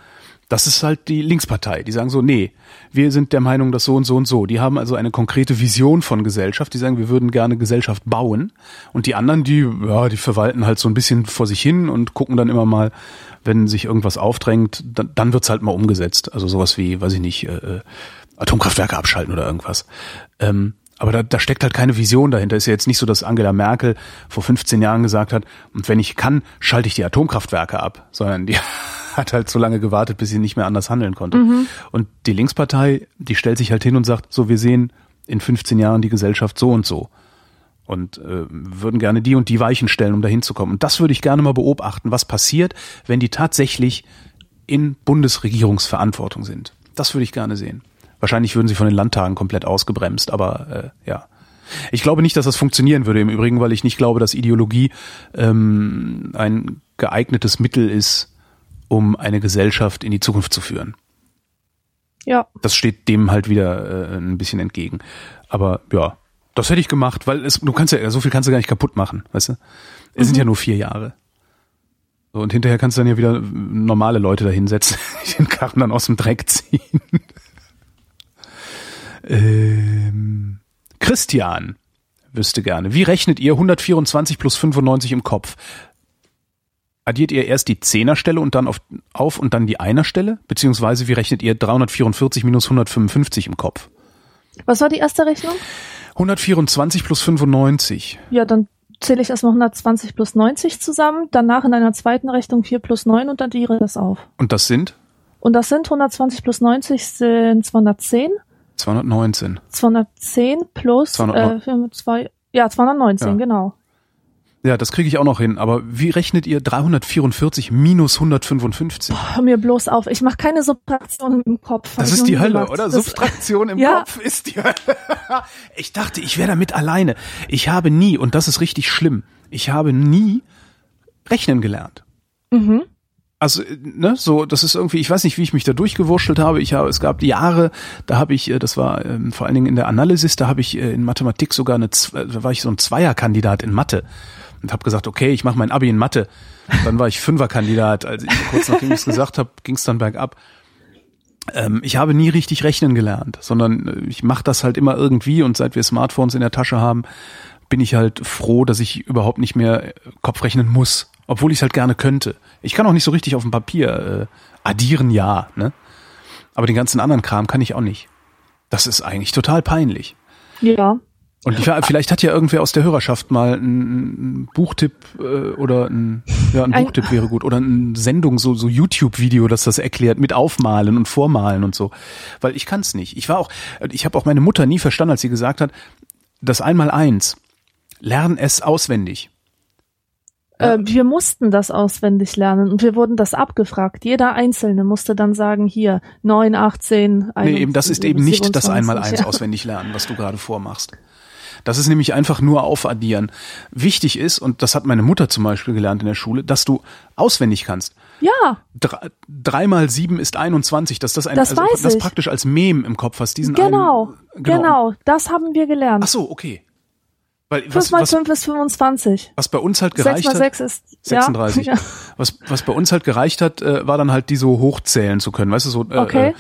das ist halt die Linkspartei. Die sagen so, nee, wir sind der Meinung, dass so und so und so. Die haben also eine konkrete Vision von Gesellschaft. Die sagen, wir würden gerne Gesellschaft bauen. Und die anderen, die, ja, die verwalten halt so ein bisschen vor sich hin und gucken dann immer mal, wenn sich irgendwas aufdrängt, dann, dann wird's halt mal umgesetzt. Also sowas wie, weiß ich nicht, äh, äh, Atomkraftwerke abschalten oder irgendwas. Ähm, aber da, da steckt halt keine Vision dahinter. Ist ja jetzt nicht so, dass Angela Merkel vor 15 Jahren gesagt hat, und wenn ich kann, schalte ich die Atomkraftwerke ab, sondern die hat halt so lange gewartet, bis sie nicht mehr anders handeln konnte. Und die Linkspartei, die stellt sich halt hin und sagt, so, wir sehen in 15 Jahren die Gesellschaft so und so. Und äh, würden gerne die und die Weichen stellen, um dahin zu kommen. Und das würde ich gerne mal beobachten, was passiert, wenn die tatsächlich in Bundesregierungsverantwortung sind. Das würde ich gerne sehen. Wahrscheinlich würden sie von den Landtagen komplett ausgebremst, aber äh, ja. Ich glaube nicht, dass das funktionieren würde im Übrigen, weil ich nicht glaube, dass Ideologie ähm, ein geeignetes Mittel ist, um eine Gesellschaft in die Zukunft zu führen. Ja. Das steht dem halt wieder äh, ein bisschen entgegen. Aber ja, das hätte ich gemacht, weil es, du kannst ja, so viel kannst du gar nicht kaputt machen, weißt du? Es sind ja nur vier Jahre. So, und hinterher kannst du dann ja wieder normale Leute da hinsetzen, die den Karren dann aus dem Dreck ziehen. ähm, Christian wüsste gerne, wie rechnet ihr 124 plus 95 im Kopf? Addiert ihr erst die Zehnerstelle und dann auf, auf und dann die Einerstelle? Beziehungsweise wie rechnet ihr 344 minus 155 im Kopf? Was war die erste Rechnung? 124 plus 95. Ja, dann zähle ich erstmal 120 plus 90 zusammen, danach in einer zweiten Rechnung 4 plus 9 und addiere das auf. Und das sind Und das sind 120 plus 90 sind 210. 219. 210 plus 209. äh, vier- zwei, ja 219, Ja. genau. Ja, das kriege ich auch noch hin. Aber wie rechnet ihr 344 minus 155? Hör mir bloß auf, ich mache keine Subtraktion im Kopf. Das ist die Hölle, gemacht. oder? Das- Subtraktion im Ja. Kopf ist die Hölle. Ich dachte, ich wäre damit alleine. Ich habe nie, und das ist richtig schlimm, ich habe nie rechnen gelernt. Mhm. Also, äh, ne, so, das ist irgendwie, ich weiß nicht, wie ich mich da durchgewurschtelt habe. Ich habe, es gab Jahre, da habe ich, äh, das war ähm, vor allen Dingen in der Analysis, da habe ich äh, in Mathematik sogar eine, äh, da war ich so ein Zweierkandidat in Mathe. Und habe gesagt, okay, ich mache mein Abi in Mathe. Dann war ich Fünferkandidat. Also kurz nachdem ich es gesagt habe, ging es dann bergab. Ähm, ich habe nie richtig rechnen gelernt, sondern äh, ich mache das halt immer irgendwie und seit wir Smartphones in der Tasche haben, bin ich halt froh, dass ich überhaupt nicht mehr äh, Kopf rechnen muss, obwohl ich es halt gerne könnte. Ich kann auch nicht so richtig auf dem Papier äh, addieren, ja, ne? Aber den ganzen anderen Kram kann ich auch nicht. Das ist eigentlich total peinlich. Ja. Und ich, vielleicht hat ja irgendwer aus der Hörerschaft mal einen Buchtipp äh, oder ein, ja, ein, ein Buchtipp wäre gut oder eine Sendung, so, so YouTube-Video, das das erklärt, mit Aufmalen und Vormalen und so. Weil ich kann es nicht. Ich war auch, ich habe auch meine Mutter nie verstanden, als sie gesagt hat, das Einmal-Eins, lern es auswendig. Äh, wir mussten das auswendig lernen und wir wurden das abgefragt. Jeder Einzelne musste dann sagen, hier, 9, 18, 1, Nee, eben, das ist eben nicht das Einmal-Eins ja. auswendig lernen, was du gerade vormachst. Das ist nämlich einfach nur aufaddieren. Wichtig ist, und das hat meine Mutter zum Beispiel gelernt in der Schule, dass du auswendig kannst. Ja. Drei, drei mal sieben ist 21, dass das ein, das also, weiß das praktisch als Mem im Kopf hast, diesen genau, einen, genau, genau, das haben wir gelernt. Ach so, okay. Weil, 5 was, mal was, 5 ist 25. Was bei uns halt gereicht 6 mal 6 hat. ist 36. Ja. Was, was bei uns halt gereicht hat, äh, war dann halt die so hochzählen zu können. Weißt du, so äh, okay. äh,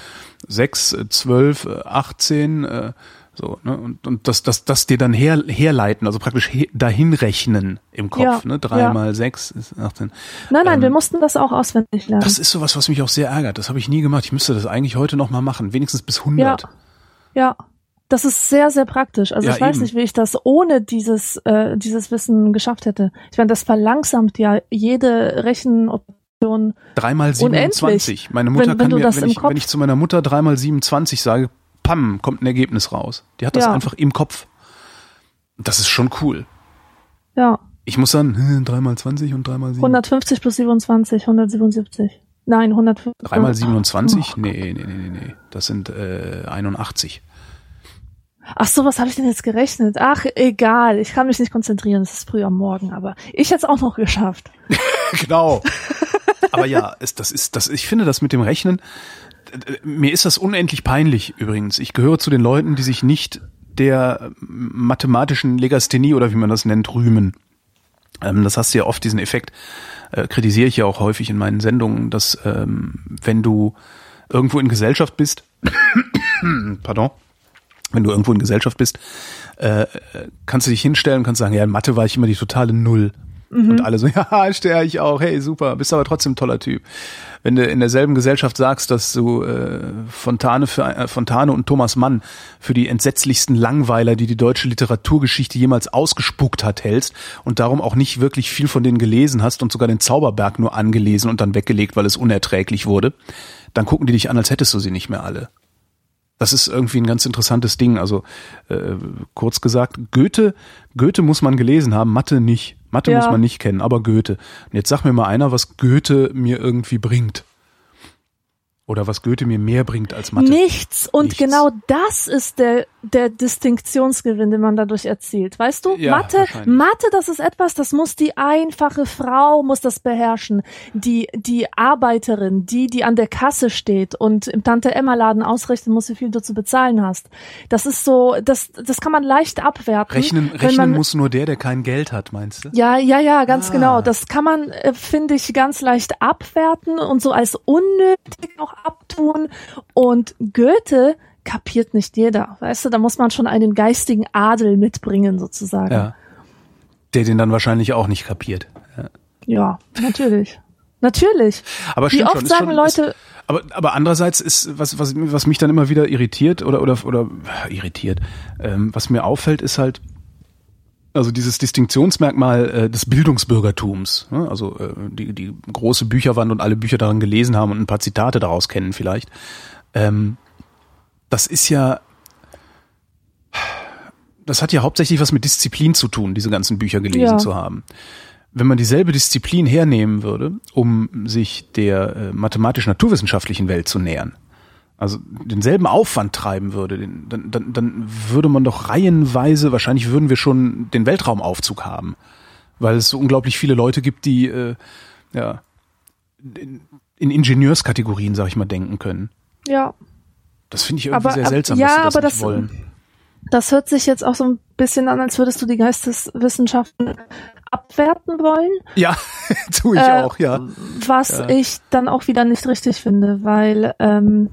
6, 12, 18, äh, so, ne? Und, und das, das, das dir dann her, herleiten, also praktisch he, dahin rechnen im Kopf, Ja, ne? Drei ja. mal sechs ist 18. Nein, nein, Ähm, wir mussten das auch auswendig lernen. Das ist sowas, was mich auch sehr ärgert. Das habe ich nie gemacht. Ich müsste das eigentlich heute noch mal machen. Wenigstens bis 100. Ja. Ja. Das ist sehr, sehr praktisch. Also Ja, ich weiß eben. nicht, wie ich das ohne dieses, äh, dieses Wissen geschafft hätte. Ich meine, das verlangsamt ja jede Rechenoption. Dreimal Unendlich. 27. Meine Mutter Wenn- wenn kann mir, das wenn ich, wenn ich zu meiner Mutter dreimal 27 sage, pam, kommt ein Ergebnis raus. Die hat das Ja. einfach im Kopf. Das ist schon cool. Ja. Ich muss dann hm, dreimal 20 und dreimal 7. 150 plus 27, 177. Nein, 150. Dreimal 27? Nee, nee, nee, nee, nee. Das sind äh, 81. Ach so, was habe ich denn jetzt gerechnet? Ach, egal. Ich kann mich nicht konzentrieren. Es ist früh am Morgen, aber ich hätte es auch noch geschafft. genau. Aber ja, es, das ist, das, ich finde das mit dem Rechnen, mir ist das unendlich peinlich übrigens. Ich gehöre zu den Leuten, die sich nicht der mathematischen Legasthenie oder wie man das nennt, rühmen. Ähm, das hast du ja oft diesen Effekt, äh, kritisiere ich ja auch häufig in meinen Sendungen, dass ähm, wenn du irgendwo in Gesellschaft bist, pardon, wenn du irgendwo in Gesellschaft bist, äh, kannst du dich hinstellen und kannst sagen, ja, in Mathe war ich immer die totale Null. Und alle so, ja, stehe ich auch, hey, super, bist aber trotzdem ein toller Typ. Wenn du in derselben Gesellschaft sagst, dass du äh, Fontane, für, äh, Fontane und Thomas Mann für die entsetzlichsten Langweiler, die die deutsche Literaturgeschichte jemals ausgespuckt hat, hältst und darum auch nicht wirklich viel von denen gelesen hast und sogar den Zauberberg nur angelesen und dann weggelegt, weil es unerträglich wurde, dann gucken die dich an, als hättest du sie nicht mehr alle. Das ist irgendwie ein ganz interessantes Ding. Also äh, kurz gesagt, Goethe, Goethe muss man gelesen haben, Mathe nicht. Mathe Ja. muss man nicht kennen, aber Goethe. Und jetzt sag mir mal einer, was Goethe mir irgendwie bringt. Oder was Goethe mir mehr bringt als Mathe. Nichts. Und Nichts. genau das ist der, der Distinktionsgewinn, den man dadurch erzielt. Weißt du? Ja, Mathe. Mathe, das ist etwas, das muss die einfache Frau, muss das beherrschen. Die, die Arbeiterin, die, die an der Kasse steht und im Tante-Emma-Laden ausrechnen muss, wie viel du zu bezahlen hast. Das ist so, das, das kann man leicht abwerten. Rechnen, rechnen man, muss nur der, der kein Geld hat, meinst du? Ja, ja, ja, ganz Ah. genau. Das kann man, äh, finde ich, ganz leicht abwerten und so als unnötig auch abtun. Und Goethe kapiert nicht jeder. Weißt du, da muss man schon einen geistigen Adel mitbringen, sozusagen. Ja. Der den dann wahrscheinlich auch nicht kapiert. Ja. Ja, natürlich. Natürlich. Aber Wie oft schon, sagen schon, Leute, Ist, aber, aber andererseits ist, was, was, was mich dann immer wieder irritiert oder, oder, oder irritiert, ähm, was mir auffällt, ist halt, also dieses Distinktionsmerkmal äh, des Bildungsbürgertums, ne? also äh, die, die große Bücherwand und alle Bücher darin gelesen haben und ein paar Zitate daraus kennen vielleicht. Ähm, das ist ja, das hat ja hauptsächlich was mit Disziplin zu tun, diese ganzen Bücher gelesen Ja. zu haben. Wenn man dieselbe Disziplin hernehmen würde, um sich der äh, mathematisch-naturwissenschaftlichen Welt zu nähern, also denselben Aufwand treiben würde, den, dann, dann, dann würde man doch reihenweise, wahrscheinlich würden wir schon den Weltraumaufzug haben, weil es so unglaublich viele Leute gibt, die äh, ja in, in Ingenieurskategorien, sag ich mal, denken können. ja, Das finde ich irgendwie Aber- sehr ab- seltsam, ja, dass sie das aber nicht das- wollen. Das hört sich jetzt auch so ein bisschen an, als würdest du die Geisteswissenschaften abwerten wollen. Ja, tue ich Äh, auch, ja. Was Ja. ich dann auch wieder nicht richtig finde, weil ähm,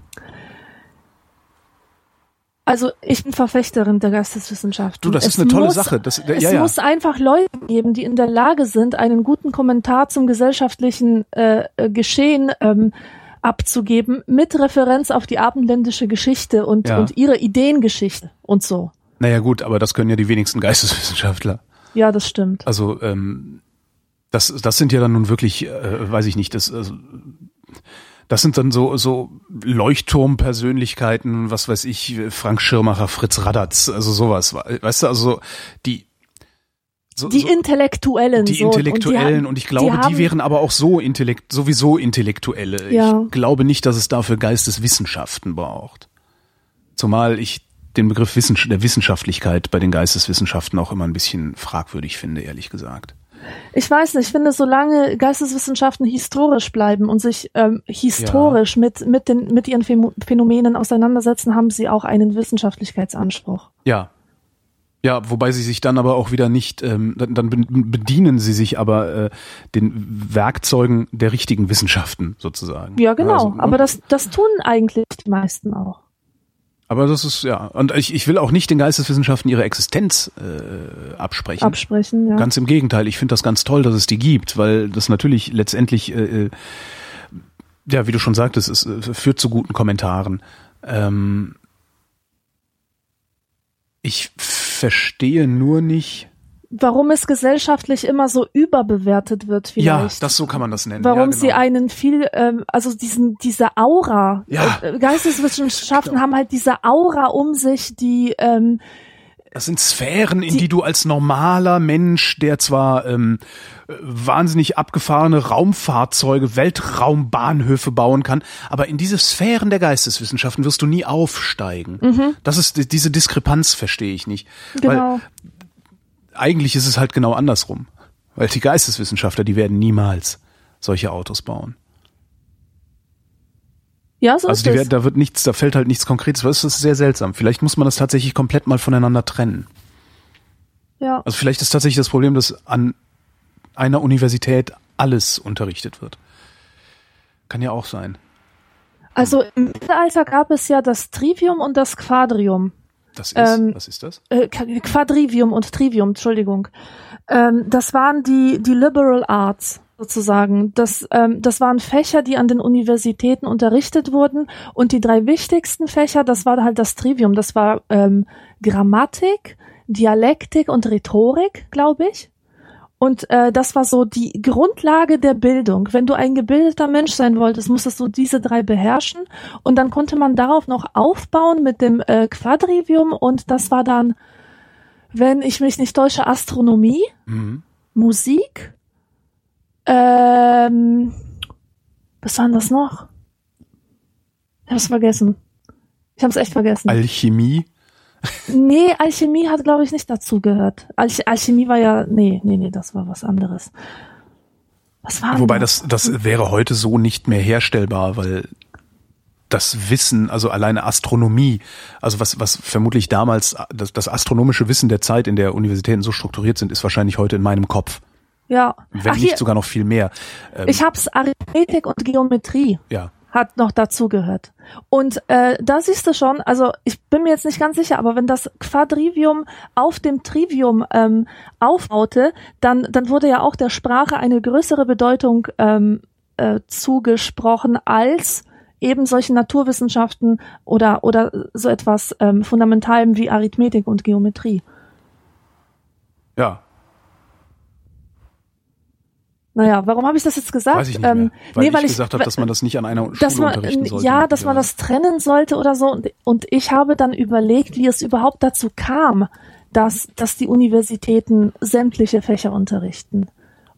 also ich bin Verfechterin der Geisteswissenschaften. Du, das Es ist eine tolle muss, Sache. Das, Es ja, ja. muss einfach Leute geben, die in der Lage sind, einen guten Kommentar zum gesellschaftlichen äh, äh, Geschehen ähm, abzugeben, mit Referenz auf die abendländische Geschichte und, Ja. und ihre Ideengeschichte und so. Naja gut, aber das können ja die wenigsten Geisteswissenschaftler. Ja, das stimmt. Also ähm, das, das sind ja dann nun wirklich, äh, weiß ich nicht, das, also, das sind dann so, so Leuchtturmpersönlichkeiten, was weiß ich, Frank Schirmacher, Fritz Radatz, also sowas, weißt du, also die so, Die so, Intellektuellen. die so, Intellektuellen und, und, ich glaube, die, haben- wären aber auch so intellekt, sowieso Intellektuelle. Ja. Ich glaube nicht, dass es dafür Geisteswissenschaften braucht. Zumal ich den Begriff Wissens der Wissenschaftlichkeit bei den Geisteswissenschaften auch immer ein bisschen fragwürdig finde, ehrlich gesagt. Ich weiß nicht, ich finde, solange Geisteswissenschaften historisch bleiben und sich ähm, historisch mit, mit, den, mit ihren Phänomenen auseinandersetzen, haben sie auch einen Wissenschaftlichkeitsanspruch. Ja. Ja, wobei sie sich dann aber auch wieder nicht, ähm, dann, dann be- bedienen sie sich aber äh, den Werkzeugen der richtigen Wissenschaften sozusagen. Ja, genau. Also, ne? Aber das, das tun eigentlich die meisten auch. Aber das ist ja, und ich, ich will auch nicht den Geisteswissenschaften ihre Existenz äh, absprechen. Absprechen, ja. Ganz im Gegenteil, ich finde das ganz toll, dass es die gibt, weil das natürlich letztendlich, äh, äh, ja, wie du schon sagtest, es äh, führt zu guten Kommentaren. Ähm, ich verstehe nur nicht. Warum es gesellschaftlich immer so überbewertet wird Ja, vielleicht. das so kann man das nennen. Warum ja, genau. sie einen viel, ähm, also diesen, diese Aura, Ja. äh, Geisteswissenschaften Genau. haben halt diese Aura um sich, die, ähm, Das sind Sphären, in Die- die, du als normaler Mensch, der zwar ähm, äh, wahnsinnig abgefahrene Raumfahrzeuge, Weltraumbahnhöfe bauen kann, aber in diese Sphären der Geisteswissenschaften wirst du nie aufsteigen. Das ist die- diese Diskrepanz verstehe ich nicht. Mhm. genau. Weil eigentlich ist es halt genau andersrum. Weil die Geisteswissenschaftler, die werden niemals solche Autos bauen. ja, so Also ist die es. werden, da wird nichts, da fällt halt nichts Konkretes. Das ist sehr seltsam. Vielleicht muss man das tatsächlich komplett mal voneinander trennen. ja. Also vielleicht ist tatsächlich das Problem, dass an einer Universität alles unterrichtet wird. Kann ja auch sein. Also im Mittelalter gab es ja das Trivium und das Quadrium. Das ist, Ähm, was ist das? Äh, Qu- Quadrivium und Trivium, Entschuldigung. Ähm, das waren die, die Liberal Arts sozusagen. Das, ähm, das waren Fächer, die an den Universitäten unterrichtet wurden. Und die drei wichtigsten Fächer, das war halt das Trivium. Das war ähm, Grammatik, Dialektik und Rhetorik, glaube ich. Und äh, das war so die Grundlage der Bildung. Wenn du ein gebildeter Mensch sein wolltest, musstest du diese drei beherrschen. Und dann konnte man darauf noch aufbauen mit dem äh, Quadrivium. Und das war dann, wenn ich mich nicht täusche, Astronomie, Mhm. Musik. Ähm, was war denn das noch? Ich hab's vergessen. Ich hab's echt vergessen. Alchemie. Nee, Alchemie hat, glaube ich, nicht dazu gehört. Alch Alchemie war ja, nee, nee, nee, das war was anderes. Was war Wobei das? das, das wäre heute so nicht mehr herstellbar, weil das Wissen, also alleine Astronomie, also was, was vermutlich damals, das, das astronomische Wissen der Zeit, in der Universitäten so strukturiert sind, ist wahrscheinlich heute in meinem Kopf. Ja. Wenn Ach, nicht hier, sogar noch viel mehr. Ähm, ich hab's Arithmetik und Geometrie ja. Hat noch dazu gehört. Und äh, da siehst du schon, also ich bin mir jetzt nicht ganz sicher, aber wenn das Quadrivium auf dem Trivium ähm, aufbaute, dann, dann wurde ja auch der Sprache eine größere Bedeutung ähm, äh, zugesprochen als eben solche Naturwissenschaften oder, oder so etwas ähm, Fundamentalem wie Arithmetik und Geometrie. Ja, Naja, warum habe ich das jetzt gesagt? weiß ich nicht Ähm. Weil nee, ich weil ich gesagt habe, dass man das nicht an einer Schule man, unterrichten sollte. ja, dass man das trennen sollte oder so. Und, und ich habe dann überlegt, wie es überhaupt dazu kam, dass, dass die Universitäten sämtliche Fächer unterrichten.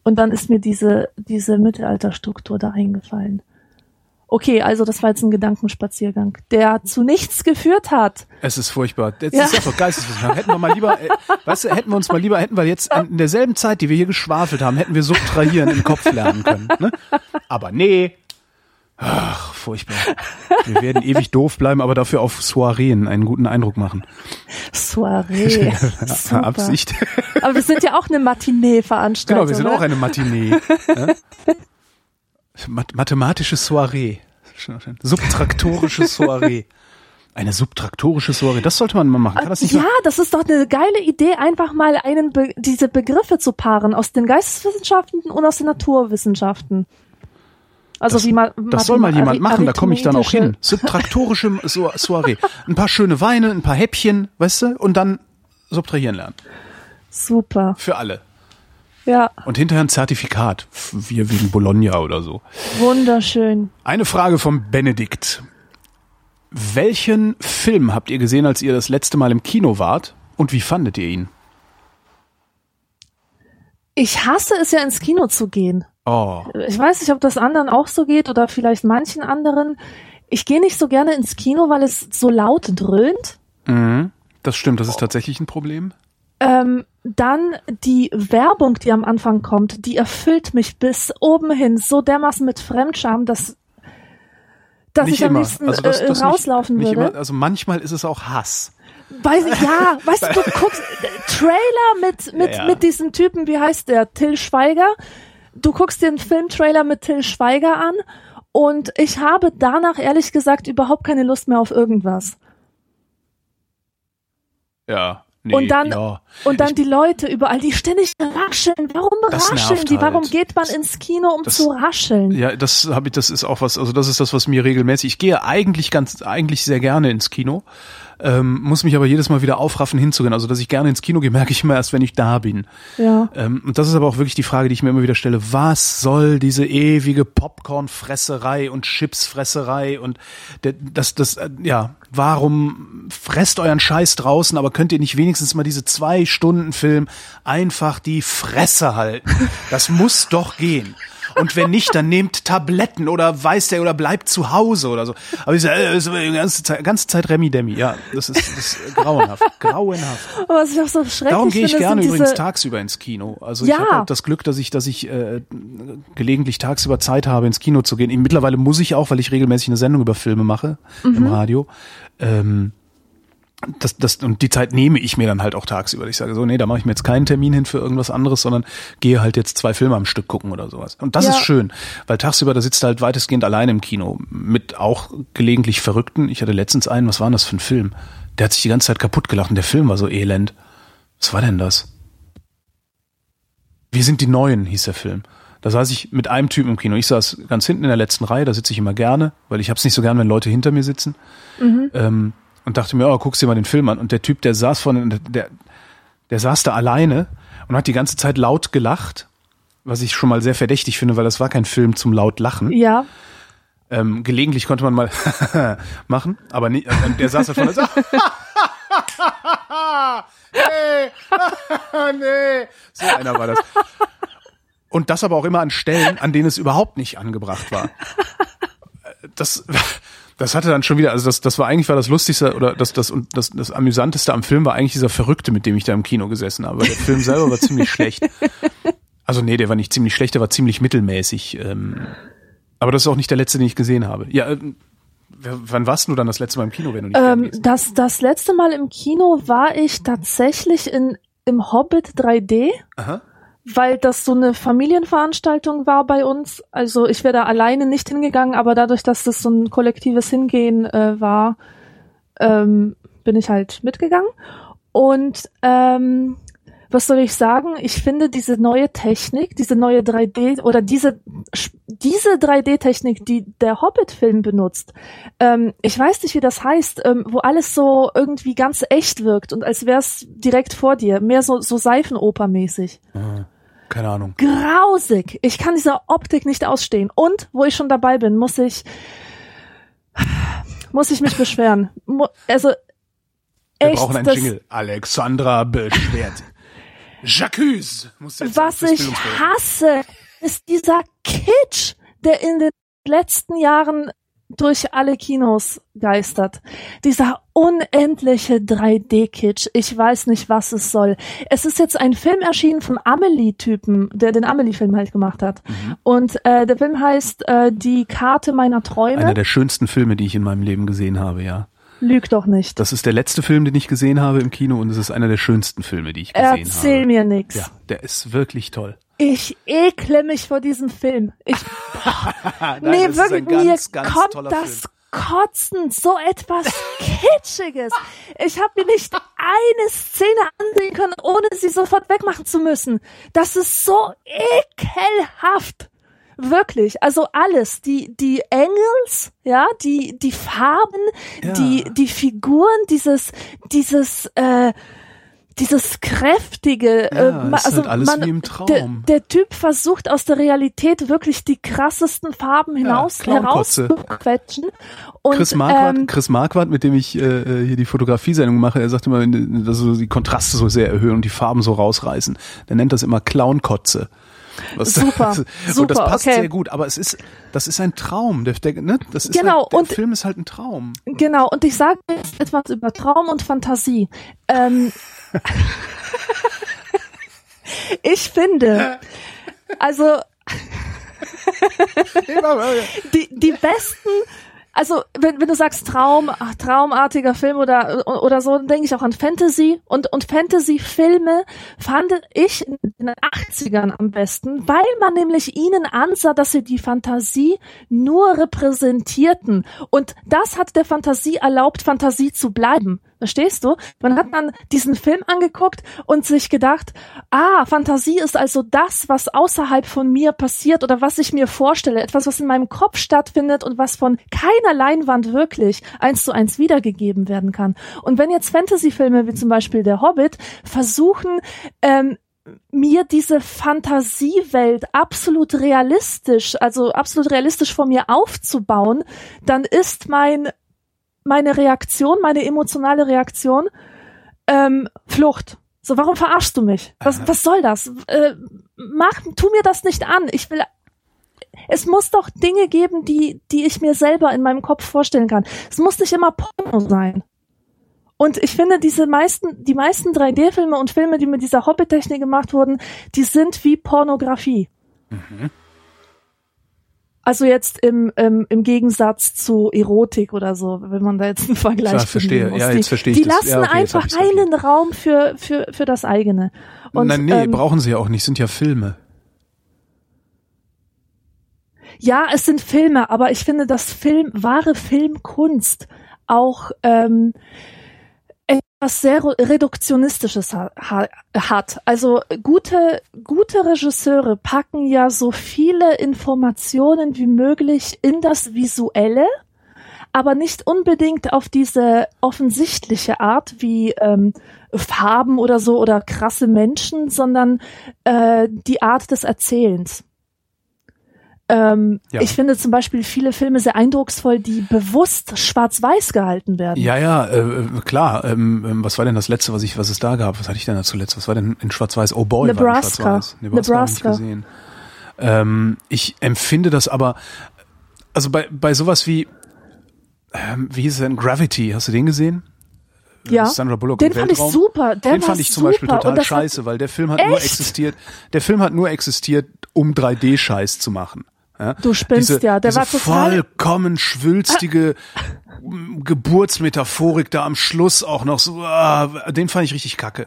Und dann ist mir diese, diese Mittelalterstruktur da eingefallen. Okay, also das war jetzt ein Gedankenspaziergang, der zu nichts geführt hat. Es ist furchtbar. Das Ja. ist doch Geisteswissenschaft. Hätten wir mal lieber, äh, weißt du, hätten wir uns mal lieber, hätten wir jetzt an, in derselben Zeit, die wir hier geschwafelt haben, hätten wir subtrahieren im Kopf lernen können. Ne? Aber nee. Ach, furchtbar. Wir werden ewig doof bleiben, aber dafür auf Soireen einen guten Eindruck machen. Soiree. Super. Absicht. Aber wir sind ja auch eine Matinee-Veranstaltung. Genau, wir sind ne? auch eine Matinee. ja? Math mathematische Soiree. Subtraktorische Soiree. Eine subtraktorische Soiree, das sollte man mal machen. Kann das nicht ja, das ist doch eine geile Idee, einfach mal einen Be diese Begriffe zu paaren aus den Geisteswissenschaften und aus den Naturwissenschaften. Also Das- wie man Das soll mal jemand machen, da komme ich dann auch hin. Subtraktorische so Soiree. Ein paar schöne Weine, ein paar Häppchen, weißt du, und dann subtrahieren lernen. Super. Für alle. Ja, Und hinterher ein Zertifikat. Wir wegen Bologna oder so. wunderschön. Eine Frage vom Benedikt. Welchen Film habt ihr gesehen, als ihr das letzte Mal im Kino wart? Und wie fandet ihr ihn? Ich hasse es ja ins Kino zu gehen. Oh, Ich weiß nicht, ob das anderen auch so geht oder vielleicht manchen anderen. Ich gehe nicht so gerne ins Kino, weil es so laut dröhnt. mhm. das stimmt, das ist tatsächlich ein Problem. Ähm, dann die Werbung, die am Anfang kommt, die erfüllt mich bis oben hin so dermaßen mit Fremdscham, dass, dass nicht ich am immer. liebsten Also das, äh, das rauslaufen nicht, nicht würde. Immer, also manchmal ist es auch Hass. Weiß ich, ja, weißt du, du guckst Trailer mit mit Ja, ja. mit diesem Typen, wie heißt der, Till Schweiger. Du guckst einen Filmtrailer mit Till Schweiger an und ich habe danach ehrlich gesagt überhaupt keine Lust mehr auf irgendwas. Ja. Nee, und dann ja. und dann die Leute überall, die ständig rascheln. Warum rascheln die? Warum halt. geht man ins Kino, um das- zu rascheln? Ja, das habe ich, das ist auch was, also das ist das, was mir regelmäßig. Ich gehe eigentlich ganz, eigentlich sehr gerne ins Kino, ähm, muss mich aber jedes Mal wieder aufraffen hinzugehen. Also, dass ich gerne ins Kino gehe, merke ich immer erst, wenn ich da bin. Ja. Ähm, und das ist aber auch wirklich die Frage, die ich mir immer wieder stelle. Was soll diese ewige Popcornfresserei und Chipsfresserei und der, das, das, äh, ja, warum fresst euren Scheiß draußen, aber könnt ihr nicht wenigstens mal diese zwei Stunden Film einfach die Fresse halten? Das muss doch gehen. Und wenn nicht, dann nehmt Tabletten oder weiß der oder bleibt zu Hause oder so. Aber ich sage, äh, ist die ganze Zeit, ganze Zeit Remi Demi. Ja, das ist, das ist grauenhaft. Grauenhaft. Aber was ich auch so schrecklich Darum gehe ich finde, gerne übrigens tagsüber ins Kino. Also Ja. ich habe halt das Glück, dass ich, dass ich äh, gelegentlich tagsüber Zeit habe, ins Kino zu gehen. Mittlerweile muss ich auch, weil ich regelmäßig eine Sendung über Filme mache im Mhm. Radio. Ähm, das, das, und die Zeit nehme ich mir dann halt auch tagsüber. Ich sage so, nee, da mache ich mir jetzt keinen Termin hin für irgendwas anderes, sondern gehe halt jetzt zwei Filme am Stück gucken oder sowas. Und das Ja. ist schön, weil tagsüber, da sitzt du halt weitestgehend allein im Kino mit auch gelegentlich Verrückten. Ich hatte letztens einen, was war denn das für ein Film? Der hat sich die ganze Zeit kaputt gelacht und der Film war so elend. Was war denn das? Wir sind die Neuen, hieß der Film. Da saß ich mit einem Typen im Kino. Ich saß ganz hinten in der letzten Reihe, da sitze ich immer gerne, weil ich hab's nicht so gern, wenn Leute hinter mir sitzen. Ähm, und dachte mir, oh, guckst dir mal den Film an. Und der Typ, der saß vorne, der, der saß da alleine und hat die ganze Zeit laut gelacht, was ich schon mal sehr verdächtig finde, weil das war kein Film zum laut Lachen. ja, Ähm, gelegentlich konnte man mal machen, aber nie, äh, der saß da vorne und so, nee, nee. So einer war das. Und das aber auch immer an Stellen, an denen es überhaupt nicht angebracht war. Das, das hatte dann schon wieder, also das, das war eigentlich war das Lustigste oder das, das, und das, das Amüsanteste am Film war eigentlich dieser Verrückte, mit dem ich da im Kino gesessen habe. Der Film selber war ziemlich schlecht. Also nee, der war nicht ziemlich schlecht, der war ziemlich mittelmäßig. Ähm, aber das ist auch nicht der letzte, den ich gesehen habe. Ja, ähm, wann warst du dann das letzte Mal im Kino, wenn du nicht ähm, das das letzte Mal im Kino war ich tatsächlich in im Hobbit 3D. Aha. Weil das so eine Familienveranstaltung war bei uns. Also ich wäre da alleine nicht hingegangen, aber dadurch, dass das so ein kollektives Hingehen äh, war, ähm, bin ich halt mitgegangen. Und ähm, was soll ich sagen? Ich finde diese neue Technik, diese neue 3D oder diese diese 3D-Technik, die der Hobbit-Film benutzt, ähm, ich weiß nicht, wie das heißt, ähm, wo alles so irgendwie ganz echt wirkt und als wäre es direkt vor dir, mehr so, so Seifenoper-mäßig. Ah, Keine Ahnung. Grausig. Ich kann dieser Optik nicht ausstehen. Und, wo ich schon dabei bin, muss ich, muss ich mich beschweren. Also, Wir echt, brauchen einen Jingle. Alexandra beschwert. Jacques. Was ich hasse, ist dieser Kitsch, der in den letzten Jahren durch alle Kinos geistert. Dieser unendliche 3D-Kitsch. Ich weiß nicht, was es soll. Es ist jetzt ein Film erschienen vom Amelie-Typen, der den Amelie-Film halt gemacht hat. Mhm. Und äh, der Film heißt äh, Die Karte meiner Träume. Einer der schönsten Filme, die ich in meinem Leben gesehen habe, ja. Lüg doch nicht. Das ist der letzte Film, den ich gesehen habe im Kino und es ist einer der schönsten Filme, die ich gesehen Erzähl habe. mir nix. Ja, der ist wirklich toll. Ich ekle mich vor diesem Film. Ich, Nein, nee, wirklich, mir kommt das Film. Kotzen, so etwas Kitschiges. Ich habe mir nicht eine Szene ansehen können, ohne sie sofort wegmachen zu müssen. Das ist so ekelhaft. Wirklich, also alles, die die Engels, ja, die die Farben, Ja. die die Figuren, dieses dieses äh, dieses kräftige, Ja, äh, ma- ist also halt alles man, Der, Traum. der Typ versucht aus der Realität wirklich die krassesten Farben hinaus Clownkotze. herauszuquetschen. Und, Chris Marquardt, ähm, Chris Marquardt, mit dem ich äh, hier die Fotografiesendung mache, er sagt immer, dass so die Kontraste so sehr erhöhen und die Farben so rausreißen. Der nennt das immer Clownkotze. Was, Super, und das super, passt okay. sehr gut, aber es ist, das ist ein Traum. Der, der, ne? das ist Genau, halt, der und- Film ist halt ein Traum. Genau, und ich sage jetzt etwas über Traum und Fantasie. Ähm, ich finde, also die, die besten, also wenn, wenn du sagst Traum, traumartiger Film oder, oder so, dann denke ich auch an Fantasy und, und Fantasy-Filme fand ich in den 80ern am besten, weil man nämlich ihnen ansah, dass sie die Fantasie nur repräsentierten und das hat der Fantasie erlaubt, Fantasie zu bleiben. Verstehst du? Man hat dann diesen Film angeguckt und sich gedacht, ah, Fantasie ist also das, was außerhalb von mir passiert oder was ich mir vorstelle, etwas, was in meinem Kopf stattfindet und was von keiner Leinwand wirklich eins zu eins wiedergegeben werden kann. Und wenn jetzt Fantasy-Filme wie zum Beispiel Der Hobbit versuchen, ähm, mir diese Fantasiewelt absolut realistisch, also absolut realistisch vor mir aufzubauen, dann ist mein meine Reaktion, meine emotionale Reaktion, ähm, Flucht. So, warum verarschst du mich? Was, was soll das? Äh, mach, tu mir das nicht an. Ich will. Es muss doch Dinge geben, die, die ich mir selber in meinem Kopf vorstellen kann. Es muss nicht immer Porno sein. Und ich finde, diese meisten, die meisten 3D-Filme und Filme, die mit dieser Hobbit-Technik gemacht wurden, die sind wie Pornografie. Also jetzt im, im, im Gegensatz zu Erotik oder so, wenn man da jetzt einen Vergleich Klar, finden verstehe. muss. Ja, die, jetzt verstehe ich die das. lassen Ja, okay, einfach keinen Raum für, für, für das eigene. Und, Nein, nee, ähm, brauchen sie ja auch nicht, sind ja Filme. Ja, es sind Filme, aber ich finde, dass Film, wahre Filmkunst auch ähm, etwas sehr Reduktionistisches ha ha hat. Also gute, gute Regisseure packen ja so viele Informationen wie möglich in das Visuelle, aber nicht unbedingt auf diese offensichtliche Art wie ähm, Farben oder so oder krasse Menschen, sondern äh, die Art des Erzählens. Ähm, Ja. Ich finde zum Beispiel viele Filme sehr eindrucksvoll, die bewusst schwarz-weiß gehalten werden. Ja, ja, äh, klar. Ähm, ähm, was war denn das letzte, was ich, was es da gab? Was hatte ich denn da zuletzt? Was war denn in Schwarz-Weiß? Oh Boy, Nebraska. war in Schwarz-Weiß. Nebraska, Nebraska. Nicht gesehen. Ähm, ich empfinde das aber, also bei, bei sowas wie, ähm, wie hieß es denn? Gravity, hast du den gesehen? ja. Sandra Bullock Den fand ich super. Der den fand ich zum super. Beispiel total scheiße, weil der Film hat nur Echt? existiert, der Film hat nur existiert, um 3D-Scheiß zu machen. Ja? Du spinnst diese, ja, der war total- vollkommen schwülstige Geburtsmetaphorik da am Schluss auch noch so, ah, den fand ich richtig kacke.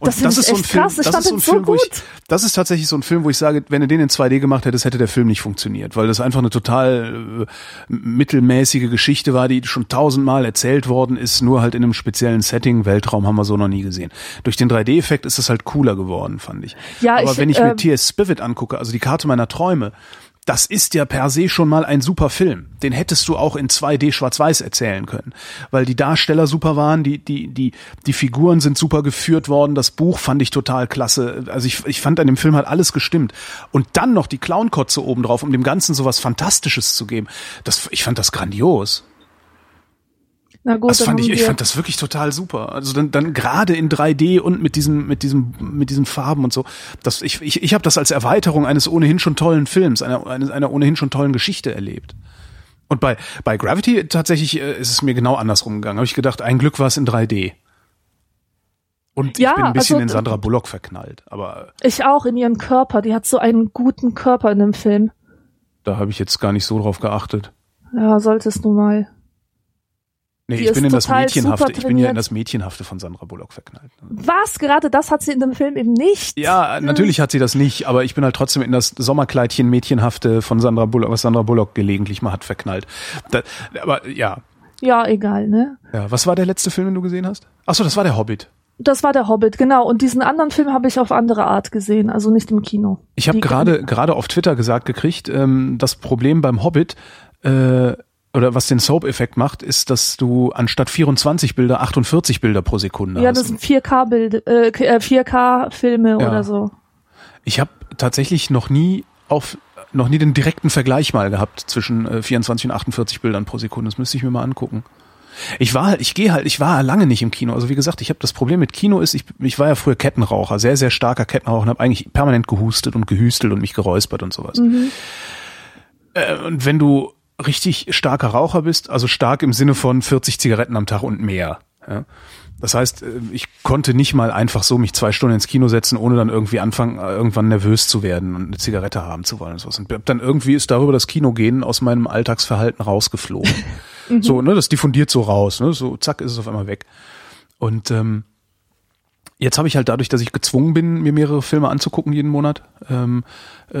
Und Das find ich echt krass. Ich das ist so ein so Film, wo ich, das ist tatsächlich so ein Film, wo ich sage, wenn du den in 2D gemacht hättest, hätte der Film nicht funktioniert, weil das einfach eine total äh, mittelmäßige Geschichte war, die schon tausendmal erzählt worden ist, nur halt in einem speziellen Setting. Weltraum haben wir so noch nie gesehen. Durch den 3D-Effekt ist es halt cooler geworden, fand ich. Ja, Aber ich, wenn ich mir äh, T.S. Spivet angucke, also die Karte meiner Träume, das ist ja per se schon mal ein super Film. Den hättest du auch in 2D schwarz-weiß erzählen können, weil die Darsteller super waren, die die die die Figuren sind super geführt worden, das Buch fand ich total klasse. Also ich ich fand an dem Film hat alles gestimmt und dann noch die Clownkotze oben drauf, um dem ganzen sowas fantastisches zu geben. Das ich fand das grandios. Na gut, Das fand ich, ich fand das wirklich total super. Also dann, dann gerade in 3D und mit diesem, mit diesem, mit diesen Farben und so. Das, ich, ich, ich habe das als Erweiterung eines ohnehin schon tollen Films, einer, einer ohnehin schon tollen Geschichte erlebt. Und bei, bei Gravity tatsächlich äh, ist es mir genau andersrum gegangen. Habe ich gedacht, ein Glück war es in 3D. Und Ja, ich bin ein bisschen also- in Sandra Bullock verknallt. Aber Ich auch in ihren Körper. Die hat so einen guten Körper in dem Film. da habe ich jetzt gar nicht so drauf geachtet. Ja, solltest du mal. Nee, Die ich bin in das Mädchenhafte, ich bin ja in das Mädchenhafte von Sandra Bullock verknallt. Was? Gerade das hat sie in dem Film eben nicht. Ja, natürlich hat sie das nicht, aber ich bin halt trotzdem in das Sommerkleidchen Mädchenhafte von Sandra Bullock, was Sandra Bullock gelegentlich mal hat verknallt. Da, aber ja, Ja, egal, ne? ja, was war der letzte Film, den du gesehen hast? Ach so, das war der Hobbit. Das war der Hobbit, genau. Und diesen anderen Film habe ich auf andere Art gesehen, also nicht im Kino. Ich habe gerade gerade auf Twitter gesagt gekriegt, ähm, das Problem beim Hobbit äh, oder was den Soap-Effekt macht, ist, dass du anstatt 24 Bilder 48 Bilder pro Sekunde Ja, hast. das sind 4K-Bild, äh, 4K-Filme Ja. oder so. Ich habe tatsächlich noch nie auf noch nie den direkten Vergleich mal gehabt zwischen äh, 24 und 48 Bildern pro Sekunde. Das müsste ich mir mal angucken. Ich war halt, ich gehe halt, ich war lange nicht im Kino. Also wie gesagt, ich habe das Problem mit Kino ist, ich, ich war ja früher Kettenraucher, sehr sehr starker Kettenraucher und habe eigentlich permanent gehustet und gehüstelt und mich geräuspert und sowas. Äh, und wenn du richtig starker Raucher bist, also stark im Sinne von 40 Zigaretten am Tag und mehr. Ja? Das heißt, äh, ich konnte nicht mal einfach so mich zwei Stunden ins Kino setzen, ohne dann irgendwie anfangen, äh, irgendwann nervös zu werden und eine Zigarette haben zu wollen. Und, sowas. und dann irgendwie ist darüber das Kinogehen aus meinem Alltagsverhalten rausgeflogen. So, ne, das diffundiert so raus, ne, so zack ist es auf einmal weg. Und ähm, jetzt habe ich halt dadurch, dass ich gezwungen bin, mir mehrere Filme anzugucken jeden Monat, ähm, äh,